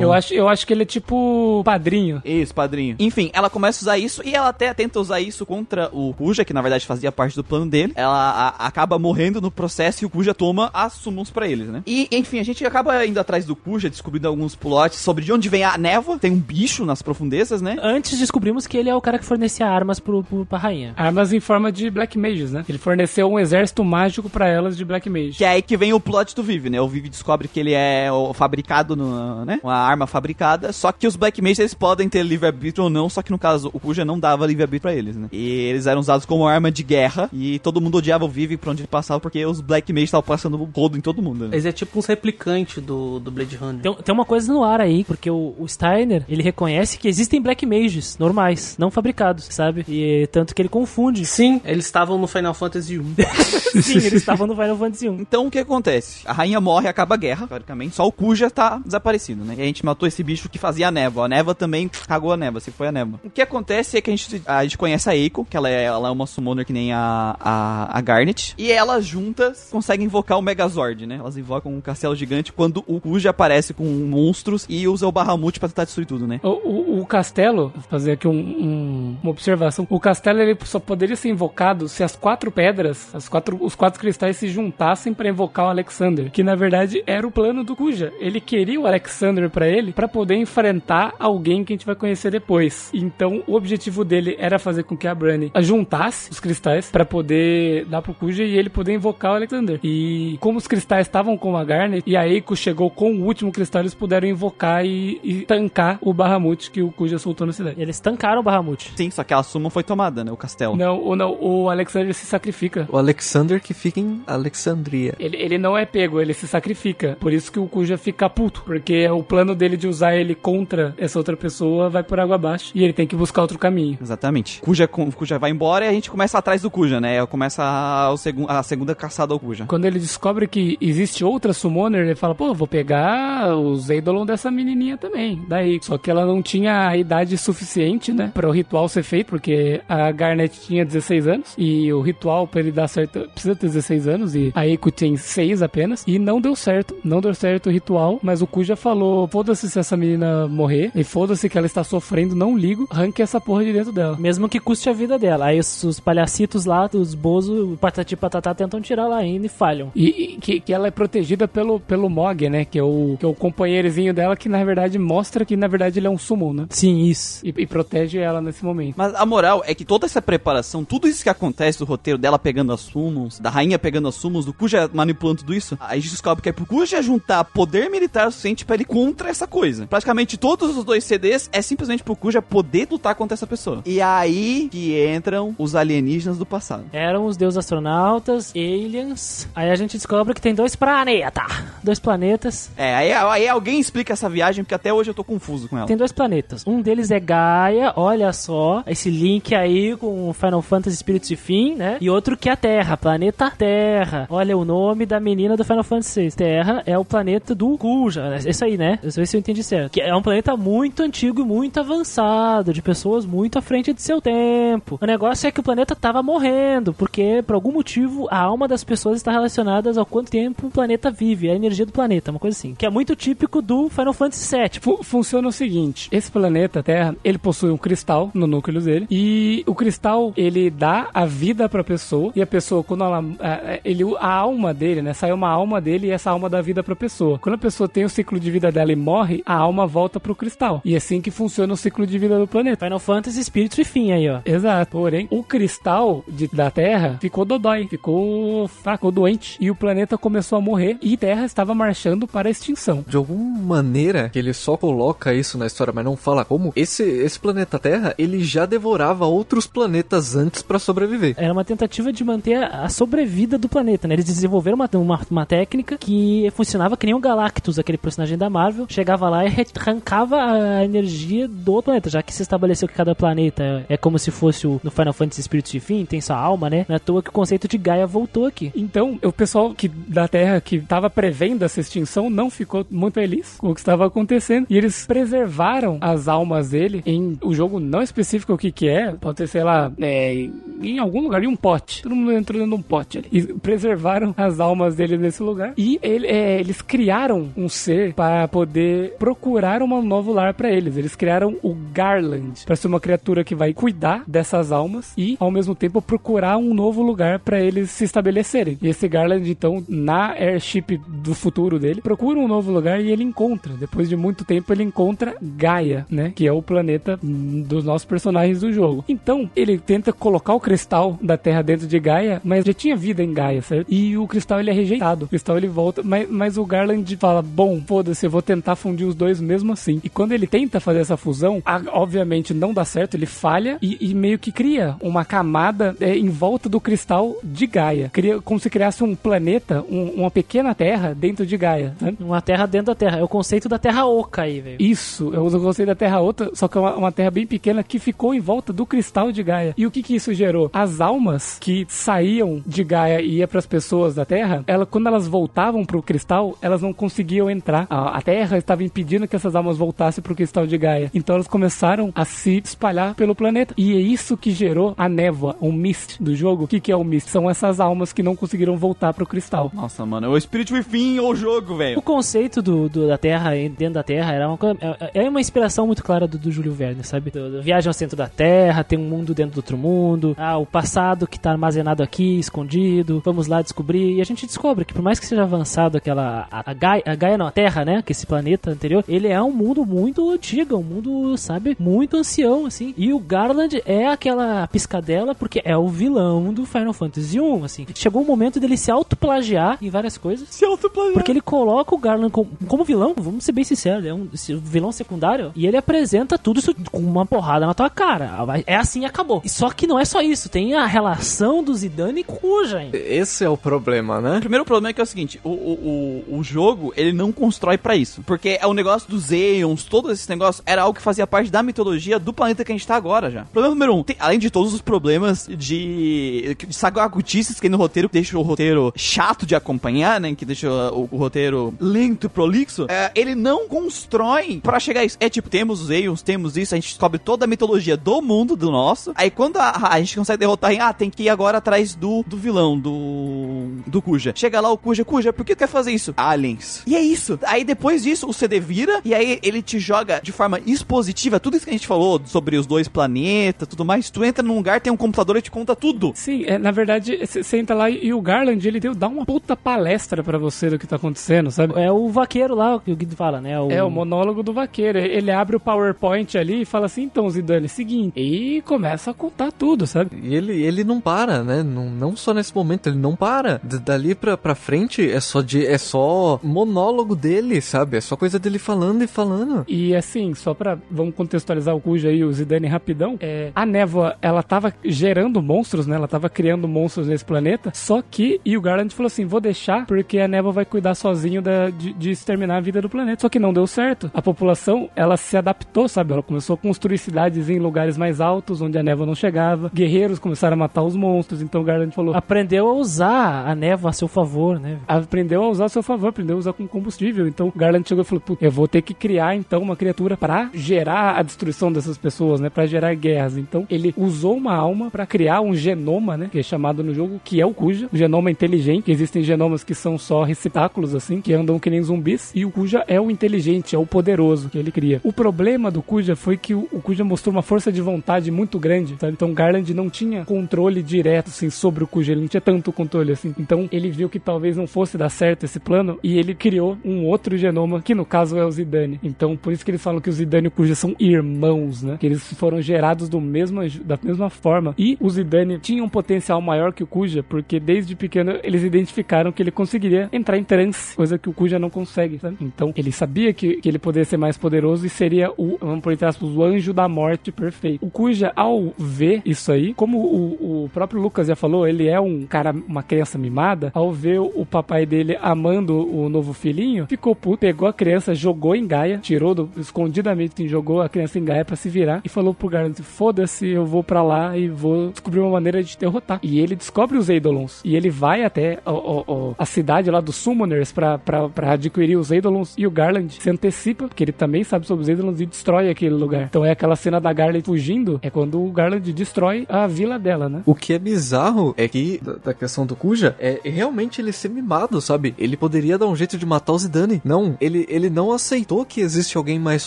Eu acho, eu acho que ele é tipo padrinho. Isso, padrinho. Enfim, ela começa a usar isso e ela até tenta usar isso contra o Kuja, que na verdade fazia parte do plano dele. Ela a- acaba morrendo no processo e o Kuja toma as summons pra eles, né? E, enfim, a gente acaba indo atrás do Kuja, descobrindo alguns plots sobre de onde vem a névoa. Tem um bicho nas profundezas, né? Antes descobrimos que ele é o cara que fornecia armas pro, pro, pra rainha. Armas em forma de Black Mages, né? Ele forneceu um exército mágico pra elas de Black Mage. Que é aí que vem o plot do Vive, né? O Vive descobre que ele é o fabricado, no, né? Uma arma fabricada. Só que os Black Mages eles podem ter livre-arbítrio ou não. Só que no caso, o Kuja não dava livre-arbítrio pra eles, né? E eles eram usados como arma de guerra. E todo mundo odiava o Vive por onde ele passava, porque os Black Mages estavam passando o rodo em todo mundo, né? Eles é tipo uns replicantes do, do Blade Runner. Tem, tem uma coisa no ar aí, porque o, o Steiner, ele reconhece que existem Black Mages normais, não fabricados, sabe? E tanto que ele confunde. Sim, eles estavam no Final Fantasy 1. Sim, eles estavam no Final Fantasy 1. Então o que acontece? A rainha morre, acaba a guerra, teoricamente. Só o Kuja tá parecido, né? E a gente matou esse bicho que fazia a névoa. A névoa também cagou a névoa, se foi a névoa. O que acontece é que a gente, a gente conhece a Eiko, que ela é, ela é uma summoner que nem a, a, a Garnet. E elas juntas conseguem invocar o Megazord, né? Elas invocam um castelo gigante quando o Kuja aparece com monstros e usa o Bahamut pra tentar destruir tudo, né? O, o, o castelo, vou fazer aqui um- um- uma observação. O castelo ele só poderia ser invocado se as quatro pedras, as quatro, os quatro cristais se juntassem pra invocar o Alexander, que na verdade era o plano do Kuja. Ele queria o Alexander pra ele pra poder enfrentar alguém que a gente vai conhecer depois. Então o objetivo dele era fazer com que a Branny juntasse os cristais pra poder dar pro Kuja e ele poder invocar o Alexander. E como os cristais estavam com a Garnet e a Eiko chegou com o último cristal, eles puderam invocar e, e tancar o Bahamut que o Kuja soltou na cidade. Eles tancaram o Bahamut. Sim, só que a Suma foi tomada, né? O castelo. Não, o, não, o Alexander se sacrifica. O Alexander que fica em Alexandria. Ele, ele não é pego, ele se sacrifica. Por isso que o Kuja fica puto. Porque o plano dele de usar ele contra essa outra pessoa vai por água abaixo. E ele tem que buscar outro caminho. Exatamente. Kuja, com- Kuja vai embora e a gente começa atrás do Kuja, né? Começa a, o a segunda caçada ao Kuja. Quando ele descobre que existe outra summoner, ele fala, pô, vou pegar os Eidolon dessa menininha também. Daí, só que ela não tinha a idade suficiente, né, para o ritual ser feito, porque a Garnet tinha 16 anos e o ritual para ele dar certo precisa ter 16 anos e a Eiko tem 6 apenas e não deu certo. Não deu certo o ritual, mas o Kuja falou, foda-se se essa menina morrer e foda-se que ela está sofrendo, não ligo, arranque essa porra de dentro dela. Mesmo que custe a vida dela. Aí os, os palhacitos lá, os Bozo, o Patati Patatá tentam tirar ela ainda e falham. E, e que, que ela é protegida pelo, pelo Mog, né? Que é, o, que é o companheirozinho dela que na verdade mostra que na verdade ele é um summon, né? Sim, isso. E, e protege ela nesse momento. Mas a moral é que toda essa preparação, tudo isso que acontece do roteiro dela pegando as summons, da rainha pegando as summons, do Kuja manipulando tudo isso, a gente descobre que é pro Kuja juntar poder militar suficiente pra ele contra essa coisa. Praticamente todos os dois CDs é simplesmente pro Kuja poder lutar contra essa pessoa. E aí que entram os alienígenas do passado. Eram os deuses astronautas, aliens. Aí a gente descobre que tem dois planetas. Dois planetas. É, aí, aí alguém explica essa viagem, porque até hoje eu tô confuso com ela. Tem dois planetas. Um deles é Gaia, olha só. Esse link aí com Final Fantasy Spirits e Fim, né? E outro que é a Terra, planeta Terra. Olha o nome da menina do Final Fantasy VI. Terra é o planeta do Kuja. Isso aí, né? Deixa eu ver se eu entendi certo. Que é um planeta muito antigo e muito avançado, de pessoas muito à frente de seu tempo. O negócio é que o planeta tava morrendo, porque por algum motivo a alma das pessoas está relacionada ao quanto tempo o planeta vive, a energia do planeta, uma coisa assim. Que é muito típico do Final Fantasy VII. Fu- funciona o seguinte: esse planeta Terra, ele possui um cristal no núcleo dele e o cristal ele dá a vida pra pessoa e a pessoa quando ela a- ele a alma dele, né, sai uma alma dele e essa alma dá vida pra pessoa. Quando a pessoa tem o ciclo de vida dela e morre, a alma volta pro cristal. E é assim que funciona o ciclo de vida do planeta. Final Fantasy Spirits e Fim aí, ó. Exato. Porém, o cristal de- da Terra ficou dodói, ficou fraco, ficou doente. E o planeta começou a morrer e Terra estava marchando para a extinção. De alguma maneira, que ele só coloca isso na história, mas não fala como, esse, esse planeta Terra, ele já devorava outros planetas antes pra sobreviver. Era uma tentativa de manter a a sobrevida do planeta, né? Eles desenvolveram uma, uma, uma técnica que funcionava que nem o Galactus, aquele personagem da Marvel. Chegava lá e arrancava a energia do outro planeta, já que se estabeleceu que cada planeta é como se fosse o, no Final Fantasy Spirits de Fim, tem sua alma, né? Não é toa que o conceito de Gaia voltou aqui. Então, o pessoal que da Terra que estava prevendo essa extinção não ficou muito feliz com o que estava acontecendo e eles preservaram as almas dele em o jogo não específico o que que é, pode ser, sei lá, é, em algum lugar, em um pote. Todo mundo entrou dentro de um pote ali. E preservaram as almas dele nesse lugar e ele- é, eles criaram um ser para poder procurar um novo lar para eles. Eles criaram o Garland para ser uma criatura que vai cuidar dessas almas e ao mesmo tempo procurar um novo lugar para eles se estabelecerem. E esse Garland então na airship do futuro dele procura um novo lugar e ele encontra. Depois de muito tempo ele encontra Gaia, né, que é o planeta hum, dos nossos personagens do jogo. Então ele tenta colocar o cristal da Terra dentro de Gaia, mas já tinha vida em Gaia, certo? E o cristal ele é rejeitado. O cristal ele volta, mas, mas o Garland fala: "Bom, foda-se, eu vou tentar fundir os dois mesmo assim". E quando ele tenta fazer essa fusão, a- obviamente não dá certo, ele falha e, e meio que cria uma camada é, em volta do cristal de Gaia. Cria como se criasse um planeta, um- uma pequena Terra dentro de Gaia, sabe? Uma terra dentro da terra. É o conceito da terra oca aí, velho. Isso, eu uso o conceito da Terra outra, só que é uma, uma Terra bem pequena que ficou em volta do cristal de Gaia. E o que que isso gerou? As almas que saíam de Gaia e ia para as pessoas da Terra, ela, quando elas voltavam pro cristal, elas não conseguiam entrar. A, a Terra estava impedindo que essas almas voltassem pro cristal de Gaia. Então elas começaram a se espalhar pelo planeta. E é isso que gerou a névoa, o mist do jogo. O que, que é o mist? São essas almas que não conseguiram voltar pro cristal. Nossa, mano, é o Spirit Within ou o jogo, O velho. conceito do, do- da Terra, dentro da Terra, era uma, coisa- é é uma inspiração muito clara do, do Júlio Verne, sabe? Do, do viagem ao centro da Terra, tem um mundo dentro do outro mundo, ah, o passado que tá armazenado aqui, escondido, vamos lá descobrir. E a gente descobre que por mais que seja avançado aquela. A, a Gaia, a Gaia não, a Terra, né? Que esse planeta anterior, ele é um mundo muito antigo, um mundo, sabe? Muito ancião, assim. E o Garland é aquela piscadela porque é o vilão do Final Fantasy 1, assim. Chegou o momento dele se autoplagiar em várias coisas. Se autoplagiar. Porque ele coloca o Garland como, como vilão, vamos ser bem sinceros, é um vilão secundário, e ele apresenta tudo isso com uma porrada na tua cara. É assim e acabou. E Só que não é só isso, tem a relação do Zidane com o Jain. Esse é o problema, né? O primeiro problema é que é o seguinte, o, o, o, o jogo, ele não constrói pra isso. Porque é o negócio dos Aeons, todo esse negócio, era algo que fazia parte da mitologia do planeta que a gente tá agora já. Problema número um, tem- além de todos os problemas de, de sagagutices que no roteiro, deixa o roteiro chato de acompanhar, né, que deixa o, o roteiro lento e prolixo, é, ele não constrói pra chegar a isso. É tipo, temos os Aeons, temos isso, a gente descobre toda a mitologia do mundo, do nosso. Aí quando a, a gente consegue derrotar, ah, tem que ir agora atrás do, do vilão, do, do Kuja. Chega lá o Kuja, Kuja, por que tu quer fazer isso? Aliens. E é isso. Aí depois disso, o CD vira e aí ele te joga de forma expositiva tudo isso que a gente falou sobre os dois planetas, tudo mais. Tu entra num lugar, tem um computador e te conta tudo. Sim, é, na verdade, você entra lá e, e o Garland, ele deu, dá uma puta palestra pra você do que tá acontecendo, sabe? É o vaqueiro lá que o Guido fala, né? É o monólogo do vaqueiro. Ele abre o PowerPoint ali e fala assim: então, Zidane, seguinte. E começa a contar tudo, sabe? E ele, ele não para, né? Não, não só nesse momento, ele não para. D- dali pra, pra frente é só, de, é só monólogo dele, sabe? É só coisa dele falando e falando. E assim, só pra. Vamos contextualizar o Cuja e o Zidane rapidão. É, a névoa, ela tava gerando monstros, né? Ela tava criando monstros nesse planeta. Só que. E o Garland falou assim: vou deixar, porque a névoa vai cuidar sozinho da, de, de exterminar a vida do planeta. Só que não deu certo. A população, ela se adaptou, sabe? Ela começou a construir cidades em lugares mais altos, onde a névoa não chegava. Guerreiros começaram a matar os monstros. Então o Garland falou: Aprendeu a usar a névoa a seu favor, né? aprendeu a usar a seu favor, aprendeu a usar com combustível. Então Garland chegou e falou: eu vou ter que criar então uma criatura pra gerar a destruição dessas pessoas, né? Pra gerar guerras. Então ele usou uma alma pra criar um genoma, né? Que é chamado no jogo, que é o Kuja. O genoma inteligente. que Existem genomas que são só receptáculos, assim, que andam que nem zumbis. E o Kuja é o inteligente, é o poderoso que ele cria. O problema do Kuja foi que o, Kuja mostrou uma força de vontade muito grande? Então Garland não tinha controle direto, assim, sobre o Kuja. Ele não tinha tanto controle, assim. Então ele viu que talvez não fosse dar certo esse plano e ele criou um outro genoma, que no caso é o Zidane. Então por isso que eles falam que o Zidane e o Kuja são irmãos, né? Que eles foram gerados do mesmo, da mesma forma. E o Zidane tinha um potencial maior que o Kuja, porque desde pequeno eles identificaram que ele conseguiria entrar em transe, coisa que o Kuja não consegue, sabe? Então ele sabia que, que ele poderia ser mais poderoso e seria o, vamos por entre aspas, o anjo da morte perfeito. O Kuja, ao ver isso aí, como o, o próprio Lucas já falou, ele é um cara, uma criança mimada, ao ver o papai dele amando o novo filhinho, ficou puto, pegou a criança, jogou em Gaia, tirou do, escondidamente, jogou a criança em Gaia pra se virar e falou pro Garland, foda-se, eu vou pra lá e vou descobrir uma maneira de derrotar. E ele descobre os Eidolons e ele vai até o- o- o- a cidade lá dos Summoners pra, pra, pra adquirir os Eidolons e o Garland se antecipa, porque ele também sabe sobre os Eidolons e destrói aquele lugar. Então é aquela cena da Garland fugindo, é quando o Garland destrói a vila dela, né? O que é bizarro é que, da, da questão do Kuja, é realmente ele ser mimado, sabe? Ele poderia dar um jeito de matar o Zidane. Não, ele, ele não aceitou que existe alguém mais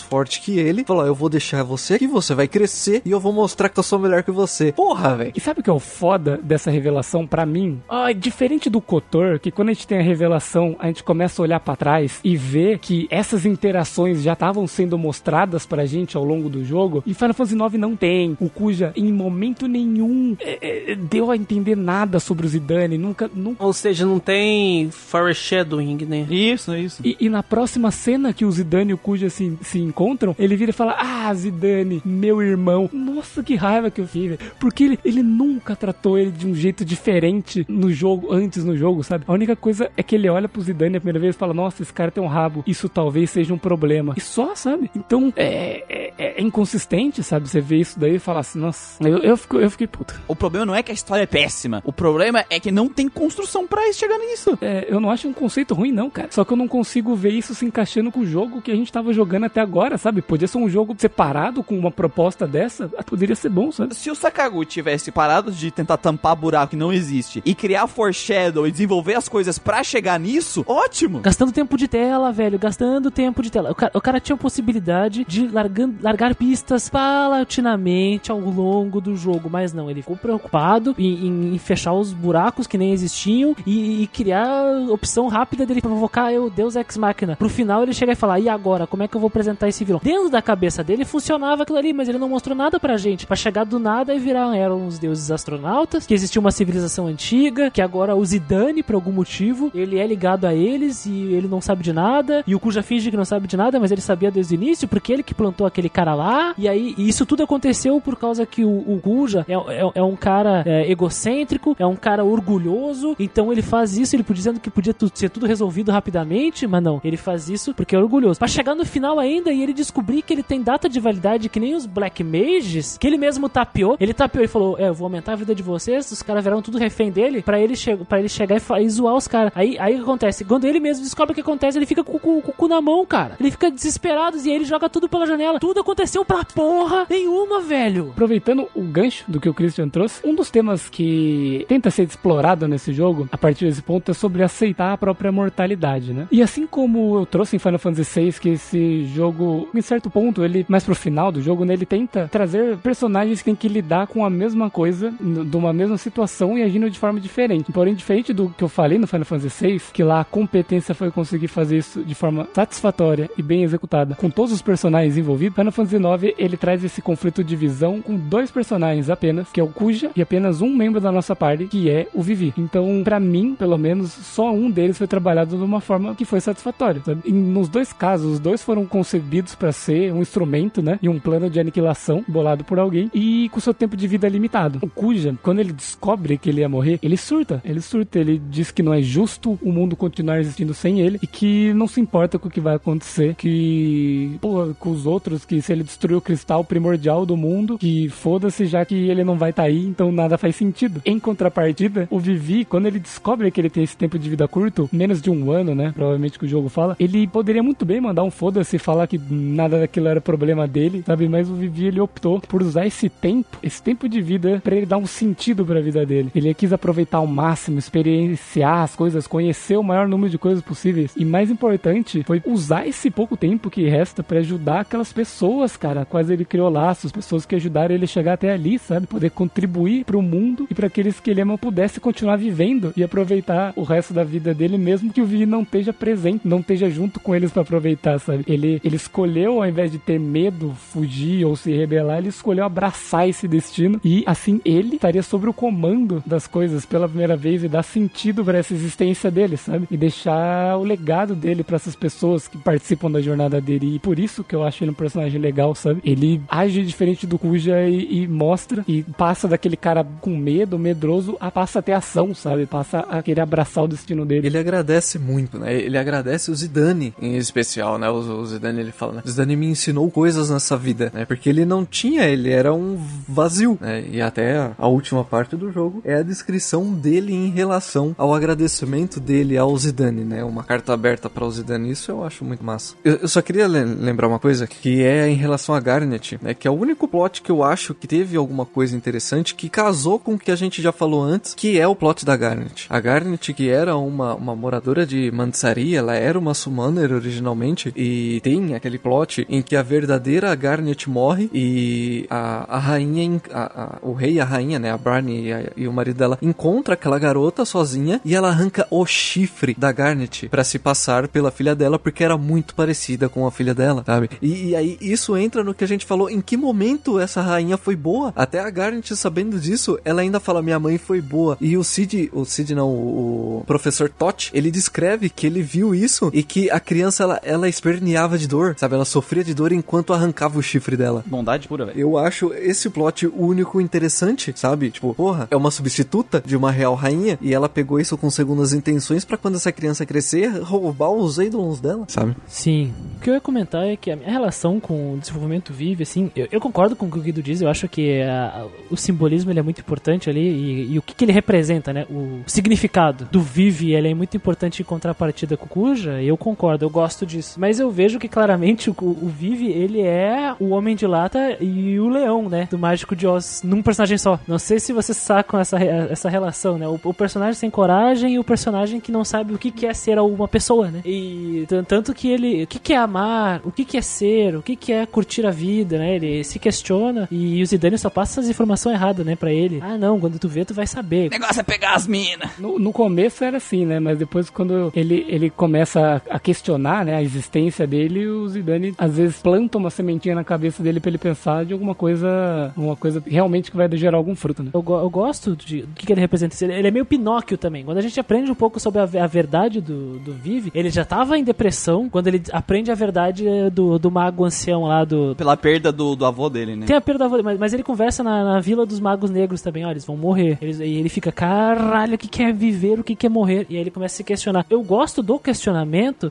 forte que ele. Falou, eu vou deixar você aqui, você vai crescer e eu vou mostrar que eu sou melhor que você. Porra, velho. E sabe o que é o foda dessa revelação pra mim? Ah, diferente do Kotor, que quando a gente tem a revelação, a gente começa a olhar pra trás e ver que essas interações já estavam sendo mostradas pra gente ao longo do jogo. E Final Fantasy IX não tem. O Kuja, em momento nenhum, é, é, deu a entender nada sobre o Zidane. Nunca, nunca Ou seja, não tem foreshadowing, né? Isso, isso. E, e na próxima cena que o Zidane e o Kuja se, se encontram, ele vira e fala: Ah, Zidane, meu irmão. Nossa, que raiva que eu fiz, velho. Porque ele, ele nunca tratou ele de um jeito diferente no jogo, antes no jogo, sabe? A única coisa é que ele olha pro Zidane a primeira vez e fala: Nossa, esse cara tem um rabo. Isso talvez seja um problema. E só, sabe? Então é, é, é inconsistente, sabe? Você vê isso daí e fala assim: Nossa, eu, eu, fico, eu fiquei puto. O problema não é que a história é péssima. O problema é que não tem construção pra chegar nisso. É, eu não acho um conceito ruim, não, cara. Só que eu não consigo ver isso se encaixando com o jogo que a gente tava jogando até agora, sabe? Podia ser um jogo separado com uma proposta dessa. ah, Poderia ser bom, sabe? Se o Sakaguchi tivesse parado de tentar tampar buraco que não existe e criar foreshadow e desenvolver as coisas pra chegar nisso, ótimo! Gastando tempo de tela, velho, gastando tempo de tela. O cara, o cara tinha a possibilidade de largando, largar pistas paulatinamente ao longo do jogo, mas não, ele ficou preocupado em, em- em fechar os buracos que nem existiam e, e criar opção rápida dele provocar o Deus Ex Machina. Pro final ele chegar e falar, e agora, como é que eu vou apresentar esse vilão? Dentro da cabeça dele funcionava aquilo ali, mas ele não mostrou nada pra gente. Pra chegar do nada e virar, eram os deuses astronautas, que existia uma civilização antiga, que agora o Zidane, por algum motivo, ele é ligado a eles e ele não sabe de nada, e o Kuja finge que não sabe de nada, mas ele sabia desde o início, porque ele que plantou aquele cara lá, e aí e isso tudo aconteceu por causa que o, o Kuja é, é, é um cara é, egocêntrico, é um cara orgulhoso, então ele faz isso, ele dizendo que podia ser tudo resolvido rapidamente, mas não, ele faz isso porque é orgulhoso. Pra chegar no final ainda e ele descobrir que ele tem data de validade que nem os Black Mages, que ele mesmo tapeou, ele tapeou e falou: É, eu vou aumentar a vida de vocês, os caras viraram tudo refém dele, pra ele, che pra ele chegar e, e zoar os caras. Aí, aí o que acontece? Quando ele mesmo descobre o que acontece, ele fica com, com- com o cu na mão, cara. Ele fica desesperado e aí ele joga tudo pela janela. Tudo aconteceu pra porra nenhuma, velho. Aproveitando o gancho do que o Christian trouxe, um dos temas que tenta ser explorado nesse jogo, a partir desse ponto, é sobre aceitar a própria mortalidade, né? E assim como eu trouxe em Final Fantasy VI, que esse jogo, em certo ponto, ele, mais pro final do jogo, né, ele tenta trazer personagens que têm que lidar com a mesma coisa, de uma mesma situação e agindo de forma diferente. Porém, diferente do que eu falei no Final Fantasy VI, que lá a competência foi conseguir fazer isso de forma satisfatória e bem executada com todos os personagens envolvidos, Final Fantasy IX ele traz esse conflito de visão com dois personagens apenas, que é o Kuja e apenas um membro da nossa party, que é o Vivi. Então, pra mim, pelo menos, só um deles foi trabalhado de uma forma que foi satisfatória. Sabe? Nos dois casos, os dois foram concebidos pra ser um instrumento, né, e um plano de aniquilação bolado por alguém e com seu tempo de vida limitado. O Kuja, quando ele descobre que ele ia morrer, ele surta. Ele surta, ele diz que não é justo o mundo continuar existindo sem ele e que não se importa com o que vai acontecer, que pô, com os outros, que se ele destruir o cristal primordial do mundo, que foda-se já que ele não vai estar aí, então nada faz sentido. Em contrapartida, o Vivi, quando ele descobre que ele tem esse tempo de vida curto, menos de um ano, né, provavelmente que o jogo fala, ele poderia muito bem mandar um foda-se e falar que nada daquilo era problema dele, sabe? Mas o Vivi, ele optou por usar esse tempo, esse tempo de vida, pra ele dar um sentido pra vida dele. Ele quis aproveitar ao máximo, experienciar as coisas, conhecer o maior número de coisas possíveis. E mais importante, foi usar esse pouco tempo que resta pra ajudar aquelas pessoas, cara, quase ele criou laços, pessoas que ajudaram ele a chegar até ali, sabe? Poder contribuir pro mundo e para aqueles que ele ama pudesse continuar vivendo e aproveitar o resto da vida dele, mesmo que o Vivi não esteja presente, não esteja junto com eles pra aproveitar, sabe? Ele, ele escolheu, ao invés de ter medo, fugir ou se rebelar, ele escolheu abraçar esse destino e assim ele estaria sobre o comando das coisas pela primeira vez e dar sentido para essa existência dele, sabe? E deixar o legado dele para essas pessoas que participam da jornada dele. E por isso que eu acho ele um personagem legal, sabe? Ele age diferente do Kuja e, e mostra e passa daquele cara com medo, medroso, a passa a ter ação, sabe? Passa a querer abraçar o destino dele. Ele agradece muito, né? Ele agradece o Zidane em especial, né? O, o Zidane ele fala, né? O Zidane me ensinou coisas nessa vida, né? Porque ele não tinha, ele era um vazio, né? E até a, última parte do jogo é a descrição dele em relação ao agradecimento dele ao Zidane, né? Uma carta aberta para o Zidane, isso eu acho muito massa. Eu, eu só queria le- lembrar uma coisa que é em relação a Garnet, né? Que é o único plot que eu acho que teve alguma coisa interessante que casou com o que a gente já falou antes, que é o plot da Garnet. A Garnet, que era uma, uma moradora de Mandsari, ela era uma summoner originalmente, e tem aquele plot em que a verdadeira Garnet morre e a, a rainha, a- a- o rei e a rainha, né, a Barney e, e o marido dela, encontra aquela garota sozinha e ela arranca o chifre da Garnet pra se passar pela filha dela, porque era muito parecida com a filha dela, sabe? E, e aí isso entra no que a gente falou, em que momento essa rainha foi boa? Até a Garnet sabendo disso, ela ainda fala, minha mãe foi boa. E o Cid, o Cid não, o, professor Tot, ele descreve que ele viu isso e que a criança, ela, ela esperneava de dor, sabe? Ela sofria de dor enquanto arrancava o chifre dela. Bondade pura, velho. Eu acho esse plot único e interessante, sabe? Tipo, porra, é uma substituta de uma real rainha e ela pegou isso com segundas intenções pra quando essa criança crescer, roubar os ídolos dela, sabe? Sim. O que eu ia comentar é que a minha relação com o desenvolvimento vive, assim, eu, eu concordo com o que o Guido diz, eu acho que a- o simbolismo ele é muito importante ali e, e o que, que ele representa, né? O, significado do Vive ele é muito importante em contrapartida com o Kuja, eu concordo, eu gosto disso. Mas eu vejo que claramente o, o Vive, ele é o Homem de Lata e o Leão, né? Do Mágico de Oz, num personagem só. Não sei se vocês sacam essa, essa relação, né? O, o personagem sem coragem e o personagem que não sabe o que, que é ser uma pessoa, né? E tan- tanto que ele. O que, que é amar? O que, que é ser? O que, que é curtir a vida, né? Ele se questiona e o Zidane só passa as informações erradas, né? Pra ele. Ah, não, quando tu vê, tu vai saber. O negócio é pegar as minas. No, no começo era assim, né? Mas depois quando ele, ele começa a, a questionar, né, a existência dele, o Zidane às vezes planta uma sementinha na cabeça dele pra ele pensar de alguma coisa, uma coisa realmente que vai gerar algum fruto, né? Eu, eu gosto de, do que, que ele representa. Ele é meio Pinóquio também. Quando a gente aprende um pouco sobre a, a verdade do, do Vive, ele já tava em depressão quando ele aprende a verdade eh, do, do mago ancião lá do. Pela perda do, do avô dele, né? Tem a perda da avó, mas, mas ele conversa na, na vila dos magos negros também, olha, eles vão morrer. Eles- e ele fica, caralho, o que, que é viver, o que, que é morrer? E aí ele começa a se questionar. Eu gosto do questionamento,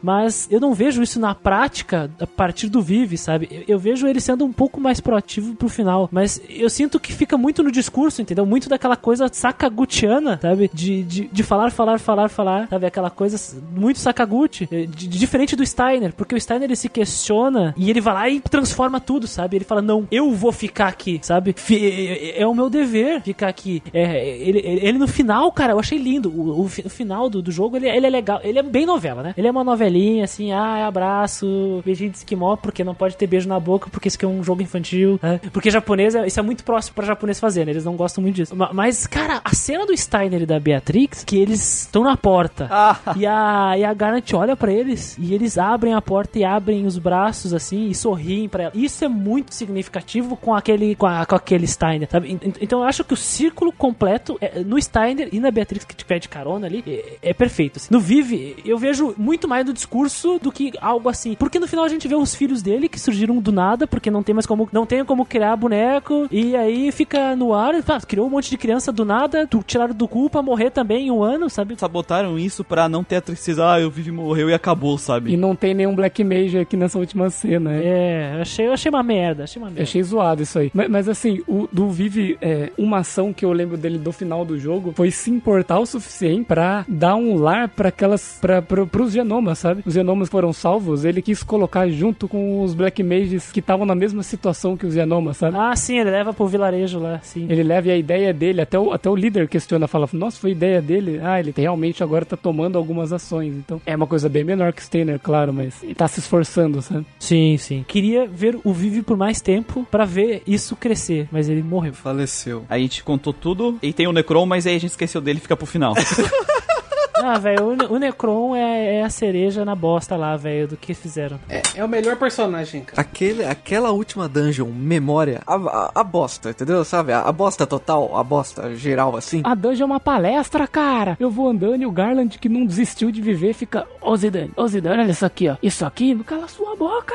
mas eu não vejo isso na prática a partir do Vive, sabe? Eu, eu vejo ele sendo um pouco mais proativo pro final, mas eu sinto que fica muito no discurso, entendeu? Muito daquela coisa sacagutiana, sabe? De, de, de falar, falar, falar, falar, sabe? Aquela coisa muito sacaguti, eh, diferente do Steiner, porque o Steiner ele se questiona e ele vai lá e transforma tudo, sabe? Ele fala, não, eu vou ficar aqui, sabe? Fi- É, é o meu dever ficar aqui. É, ele, ele, ele no final, cara, eu achei lindo. O, o o final do, do jogo, ele, ele é legal. Ele é bem novela, né? Ele é uma novelinha, assim, ah, abraço, beijinho de esquimó, porque não pode ter beijo na boca, porque isso aqui é um jogo infantil. né? Porque japonês, é- isso é muito próximo pra japonês fazer, né? Eles não gostam muito disso. Ma- Mas, cara, a cena do Steiner e da Beatrix, que eles estão na porta. Ah, E a, e a Garnet olha pra eles e eles abrem a porta e abrem os braços assim e sorriem pra ela. Isso é muito significativo com aquele com, a- com aquele Steiner, sabe? En- en- Então eu acho que o círculo completo é- no Steiner e na Beatrix que tiver de carona ali é, é perfeito. assim. No Vive eu vejo muito mais do discurso do que algo assim, porque no final a gente vê os filhos dele que surgiram do nada porque não tem mais como não tem como criar boneco e aí fica no ar, ah, criou um monte de criança do nada, tu- tiraram do cu pra morrer também em um ano, sabe? sabotaram isso pra não ter a tristeza, ah, eu vivi morreu e acabou, sabe? E não tem nenhum Black Mage aqui nessa última cena. É. É, eu achei, eu achei uma merda, achei uma Eu merda. achei zoado isso aí. Mas, mas, assim, o do Vive, é, uma ação que eu lembro dele do final do jogo foi se importar o suficiente pra dar um lar pra aquelas. Pra, pra, pros genomas, sabe? Os genomas foram salvos, ele quis colocar junto com os Black Mages que estavam na mesma situação que os genomas, sabe? Ah, sim, ele leva pro vilarejo lá, sim. Ele leva e a ideia dele, até o, até o líder questiona, fala, nossa, foi ideia dele? Ah, ele realmente agora tá tomando algumas ações. Então, é uma coisa bem menor que o Steiner, claro, mas ele tá se esforçando, sabe? Sim, sim. Queria ver o Vive por mais tempo pra ver isso crescer, mas ele morreu. Faleceu. Aí a gente contou tudo e tem o Necron, mas aí a gente esqueceu dele e fica pro final. Ah, velho, o, o Necron é, é a cereja na bosta lá, velho, do que fizeram. É, é o melhor personagem, cara. Aquele, aquela última dungeon, memória, a, a, a bosta, entendeu? Sabe? A, a bosta total, a bosta geral, assim. A dungeon é uma palestra, cara. Eu vou andando e o Garland, que não desistiu de viver, fica. Ô Zidane, ô Zidane, olha isso aqui, ó. Isso aqui, não cala sua boca.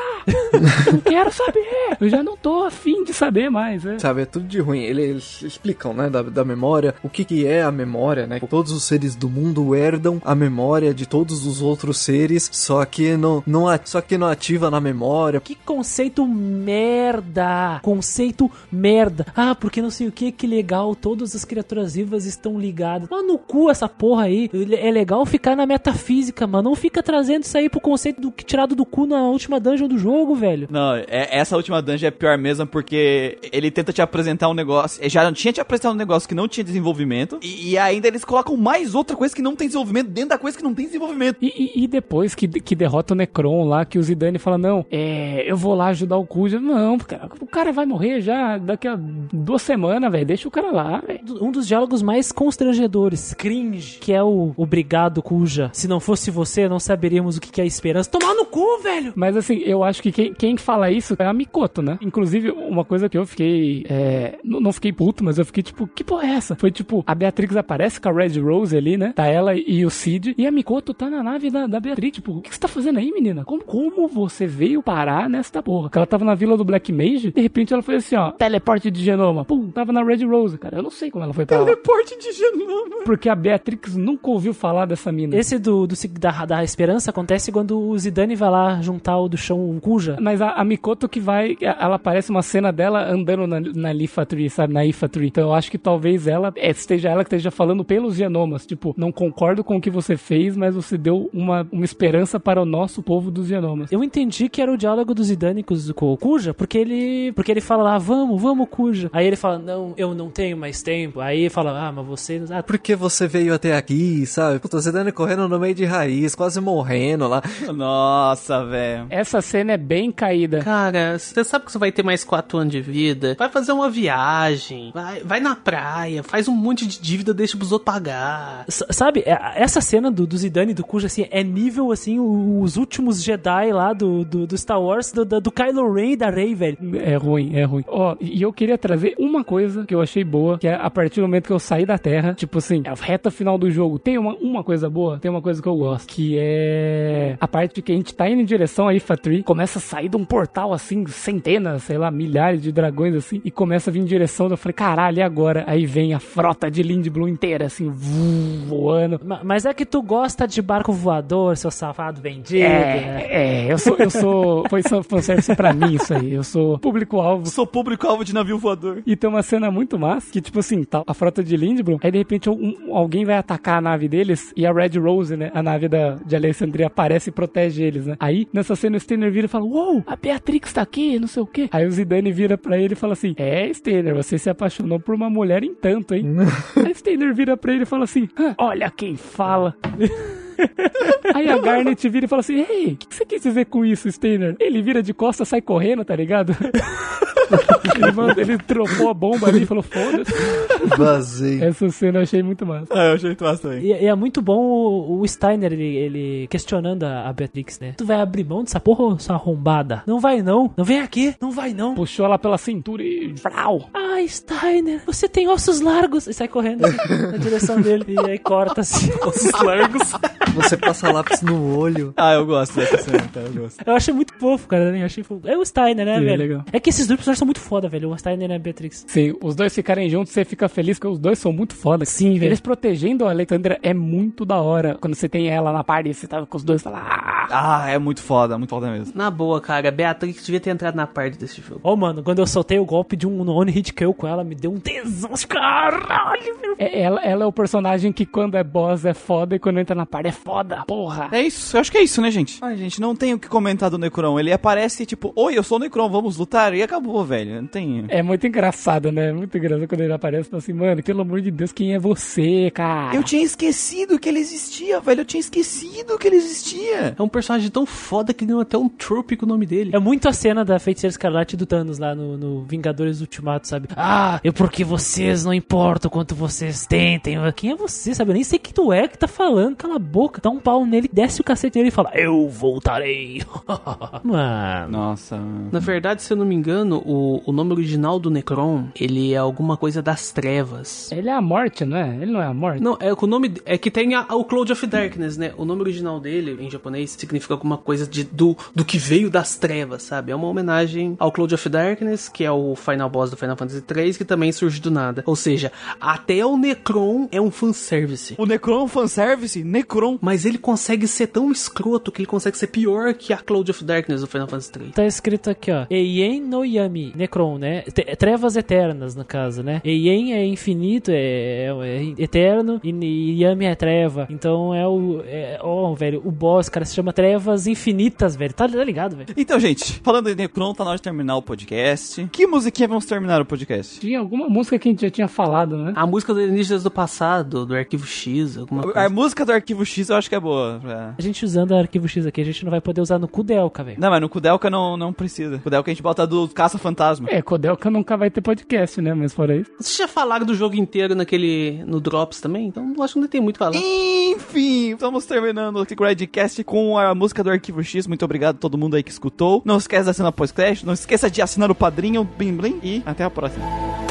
não quero saber. Eu já não tô afim de saber mais, né? Sabe, é tudo de ruim. Eles explicam, né, da, da memória, o que que é a memória, né? Todos os seres do mundo herdam a memória de todos os outros seres, só que não, não, só que não ativa na memória. Que conceito merda! Conceito merda! Ah, porque não sei o que, que legal, todas as criaturas vivas estão ligadas. Mano, no cu essa porra aí. É legal ficar na metafísica, mas não fica trazendo isso aí pro conceito do que tirado do cu na última dungeon do jogo, velho. Não, é- essa última dungeon é pior mesmo porque ele tenta te apresentar um negócio. Já tinha te apresentado um negócio que não tinha desenvolvimento. E, e ainda eles colocam mais outra coisa que não tem desenvolvimento dentro da coisa que não tem desenvolvimento. E, e- e depois que, que derrota o Necron lá, que o Zidane fala, não, é, eu vou lá ajudar o Kuja. Não, cara, o cara vai morrer já daqui a duas semanas, velho. Deixa o cara lá, velho. Um dos diálogos mais constrangedores, cringe, que é o obrigado, cuja. Se não fosse você, não saberíamos o que é esperança. Tomar no cu, velho! Mas assim, eu acho que quem, quem fala isso é a Mikoto, né? Inclusive, uma coisa que eu fiquei. É, não, não fiquei puto, mas eu fiquei tipo, que porra é essa? Foi tipo, a Beatrix aparece com a Red Rose ali, né? Tá ela e, e o Cid. E a Mikoto tá na nave da, da Beatriz. Tipo, o que você tá fazendo aí, menina? Como, como você veio parar nesta porra? Que ela tava na vila do Black Mage. De repente ela foi assim, ó. Teleporte de genoma. Pum, tava na Red Rose, cara. Eu não sei como ela foi pra lá. Teleporte de genoma. Porque a Beatrix nunca ouviu falar dessa mina. Esse do, do da, da esperança acontece quando o Zidane vai lá juntar o do chão Cuja. Mas a, a Mikoto que vai, ela aparece uma cena dela andando na, na Lifa Tree, sabe? Na Ifa Tree. Então eu acho que talvez ela, é, esteja ela que esteja falando pelos genomas. Tipo, não concordo com o que você fez, mas você deu uma, uma esperança para o nosso povo dos genomas. Eu entendi que era o diálogo do Zidane com o Cuja, porque ele, porque ele fala lá, vamos, vamos, Cuja. Aí ele fala, não, eu não tenho mais tempo. Aí ele fala, ah, mas você... Ah, Por que você veio até aqui, sabe? Puta, você dando correndo no meio de raiz, quase morrendo lá. Nossa, velho. Essa cena é bem caída. Cara, você sabe que você vai ter mais quatro anos de vida. Vai fazer uma viagem. Vai, vai na praia. Faz um monte de dívida, deixa pros outros pagar. S- Sabe, é- essa cena do, do Zidane e do Cuja, assim, é nível, assim, os últimos Jedi lá do, do, do Star Wars, do, do, Kylo Ren e da Rey, velho. É ruim, é ruim. Ó, e eu queria trazer uma coisa que eu achei boa, que é a partir do momento que eu saí da Terra, tipo assim, a reta final do jogo, tem uma, uma coisa boa, tem uma coisa que eu gosto, que é a parte que a gente tá indo em direção a Ifa Tree, começa a sair de um portal assim, centenas, sei lá, milhares de dragões assim, e começa a vir em direção, eu falei, caralho, e agora? Aí vem a frota de Lindblum inteira, assim, voando. Ma- Mas é que tu gosta de barco voador, seu safado vendido, né? É, é, eu sou, eu sou, foi só fanservice pra mim isso aí, eu sou público-alvo Sou público-alvo de navio voador. E tem uma cena muito massa, que tipo assim, tá a frota de Lindblom, aí de repente um- alguém vai atacar a nave deles, e a Red Rose, né, a nave da, de Alessandria aparece e protege eles, né. Aí, nessa cena, o Steiner vira e fala, uou, a Beatrix tá aqui, não sei o quê. Aí o Zidane vira pra ele e fala assim, é, Steiner, você se apaixonou por uma mulher em tanto, hein. aí Steiner vira pra ele e fala assim, "Hã, olha quem fala. Aí a Garnet vira e fala assim: Ei, o que que você quis dizer com isso, Steiner? Ele vira de costas, sai correndo, tá ligado? ele, manda- ele trocou a bomba ali e falou: Foda-se. Vazei. Essa cena eu achei muito massa. Ah, eu achei muito massa também. E, e é muito bom o, o Steiner, ele, ele questionando a, a Beatrix, né? Tu vai abrir mão dessa porra, sua arrombada? Não vai não. Não vem aqui. Não vai não. Puxou ela pela cintura e. Vrau! Ai, Steiner, você tem ossos largos. E sai correndo assim, na direção dele. E aí corta assim. Ossos largos. Você passa lápis no olho. Ah, eu gosto dessa cena, tá? Eu gosto. Eu achei muito fofo, cara. né? Eu achei fofo. É o Steiner, né, Sim, velho? legal. É que esses dois personagens são muito foda, velho. O Steiner e a Beatrix. Se os dois ficarem juntos, você fica feliz porque os dois são muito foda. Sim, velho. Eles protegendo a Alexandra é muito da hora. Quando você tem ela na parte e você tá com os dois, você fala. "Ah". Ah, é muito foda, muito foda mesmo. Na boa, cara, Beatrix devia ter entrado na parte desse jogo. Ó, mano, quando eu soltei o golpe de um One Hit Kill com ela, me deu um tesão. Caralho, velho. É- ela, ela é o personagem que quando é boss é foda e quando entra na parte é foda. Porra. É isso, eu acho que é isso, né, gente? Ai, gente, não tem o que comentar do Necron. Ele aparece tipo, oi, eu sou o Necron, vamos lutar, e acabou, velho. Não tem. É muito engraçado, né? Muito engraçado quando ele aparece e fala assim, mano, pelo amor de Deus, quem é você, cara? Eu tinha esquecido que ele existia, velho. Eu tinha esquecido que ele existia. É um personagem tão foda que deu até um trope com o nome dele. É muito a cena da Feiticeira Escarlate do Thanos lá no, no Vingadores Ultimato, sabe? Ah, eu porque vocês não importa o quanto vocês tentem. Quem é você, sabe? Eu nem sei quem tu é que tá falando. Cala a boca. Dá um pau nele, desce o cacete nele e fala: Eu voltarei. Mano. Nossa. mano. Na verdade, se eu não me engano, o, o nome original do Necron, ele é alguma coisa das trevas. Ele é a morte, não é? Ele não é a morte? Não, é que o nome é que tem a- o Cloud of Darkness, né? O nome original dele em japonês significa alguma coisa de, do, do que veio das trevas, sabe? É uma homenagem ao Cloud of Darkness, que é o final boss do Final Fantasy III, que também surge do nada. Ou seja, até o Necron é um fanservice. O Necron é um fanservice? Necron. Mas ele consegue ser tão escroto que ele consegue ser pior que a Cloud of Darkness do Final Fantasy III. Tá escrito aqui, ó. Eien no Yami. Necron, né? Trevas eternas, no caso, né? Eien é infinito, é, é eterno, e e Yami é treva. Então é o. É, ó, velho, o boss, cara, se chama Trevas Infinitas, velho. Tá, tá ligado, velho? Então, gente, falando de Necron, tá na hora de terminar o podcast. Que musiquinha vamos terminar o podcast? Tinha alguma música que a gente já tinha falado, né? A música do Alienígenas do passado, do Arquivo X, alguma A coisa. música do Arquivo X eu acho que é boa. é. A gente usando o arquivo X aqui, a gente não vai poder usar no Kudelka, velho. Não, mas no Kudelka não, não precisa. Kudelka a gente bota do Caça-Fantasma. É, Kodelka nunca vai ter podcast, né? Mas fora isso. Vocês já falaram do jogo inteiro naquele. no Drops também? Então acho que não tem muito o que falar. Enfim, estamos terminando o Gradcast com a música do Arquivo X. Muito obrigado a todo mundo aí que escutou. Não esqueça de assinar o podcast, não esqueça de assinar o padrinho Blim Blim e até a próxima.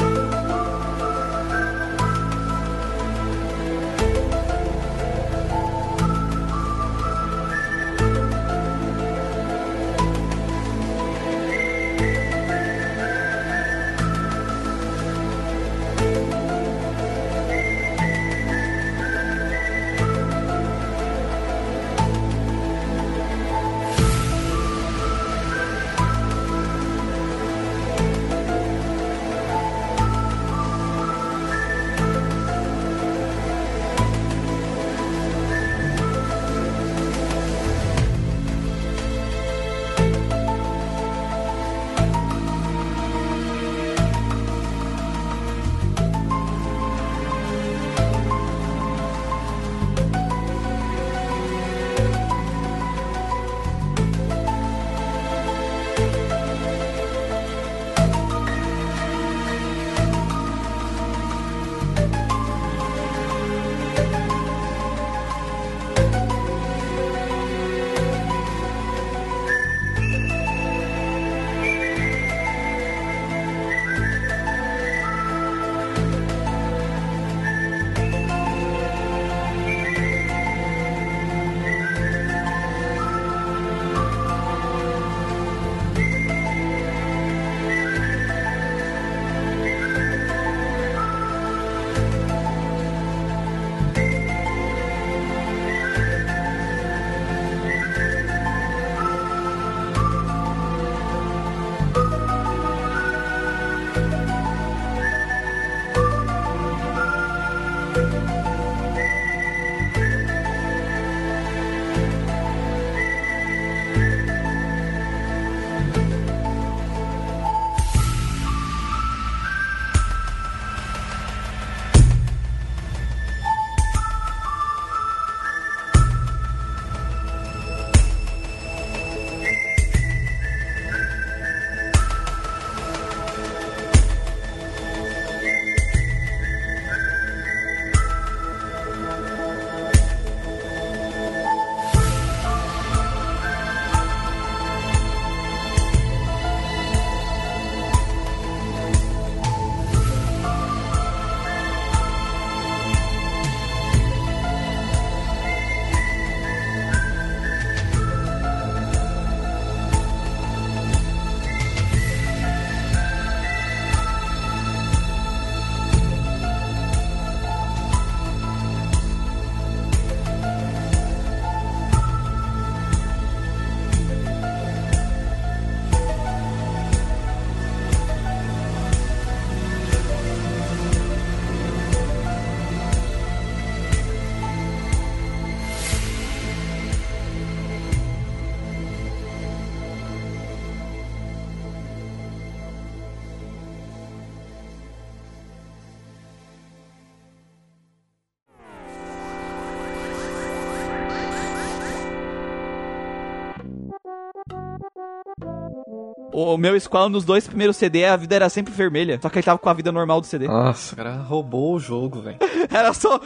O meu Squall nos dois primeiros CD, a vida era sempre vermelha. Só que ele tava com a vida normal do CD. Nossa, o cara roubou o jogo, velho. Era só.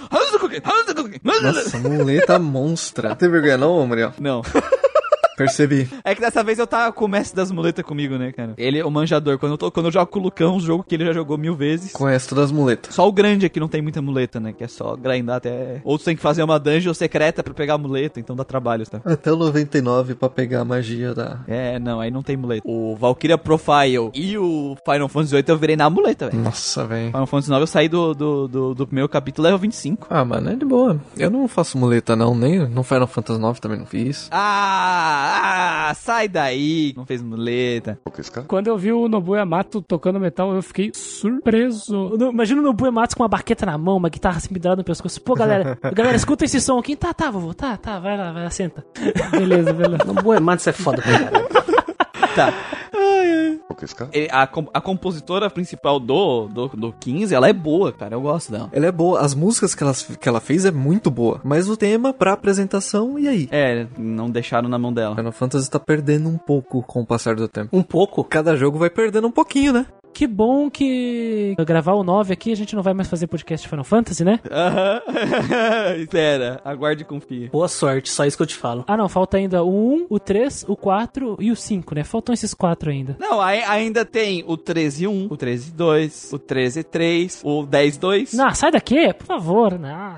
Nossa, muleta monstra. Não tem vergonha não, Muriel? Não. Percebi. É que dessa vez eu tava com o mestre das muletas comigo, né, cara? Ele é o manjador. Quando eu, tô, quando eu jogo com o Lucão, um jogo que ele já jogou mil vezes. Conhece todas as muletas. Só o grande aqui não tem muita muleta, né? Que é só grindar até. Outros tem que fazer uma dungeon secreta pra pegar a muleta, então dá trabalho, tá? Até o 99 pra pegar a magia da. É, não, aí não tem muleta. O Valkyria Profile e o Final Fantasy VIII eu virei na muleta, velho. Nossa, velho. Final Fantasy IX eu saí do, do, do, do primeiro capítulo level 25. Ah, mano, é de boa. Eu não faço muleta, não. Nem no Final Fantasy IX também não fiz. Ah, ah, sai daí. Não fez muleta. Quando eu vi o Nobu Yamato tocando metal, eu fiquei surpreso. Imagina o Nobu Ematsu com uma baqueta na mão, uma guitarra assim pendurada no pescoço. Pô, galera, galera, escuta esse som aqui. Tá, tá, vovô, tá, tá, vai lá, vai lá, senta. Beleza, beleza. Nobu Ematsu é foda Ele- a, a compositora principal do, do, do 15, ela é boa, cara. Eu gosto dela. Ela é boa. As músicas que ela, que ela fez é muito boa. Mas o tema pra apresentação, e aí? É, não deixaram na mão dela. Final Fantasy tá perdendo um pouco com o passar do tempo. Um pouco. Cada jogo vai perdendo um pouquinho, né? Que bom que gravar o 9 aqui, a gente não vai mais fazer podcast de Final Fantasy, né? Aham. Espera, aguarde e confie. Boa sorte, só isso que eu te falo. Ah, não, falta ainda o 1, o 3, o 4 e o 5, né? Faltam esses quatro ainda. Não, aí ainda tem o 13-1, o 13-2, o 13-3, o 10-2. Não, sai daqui, por favor. Não.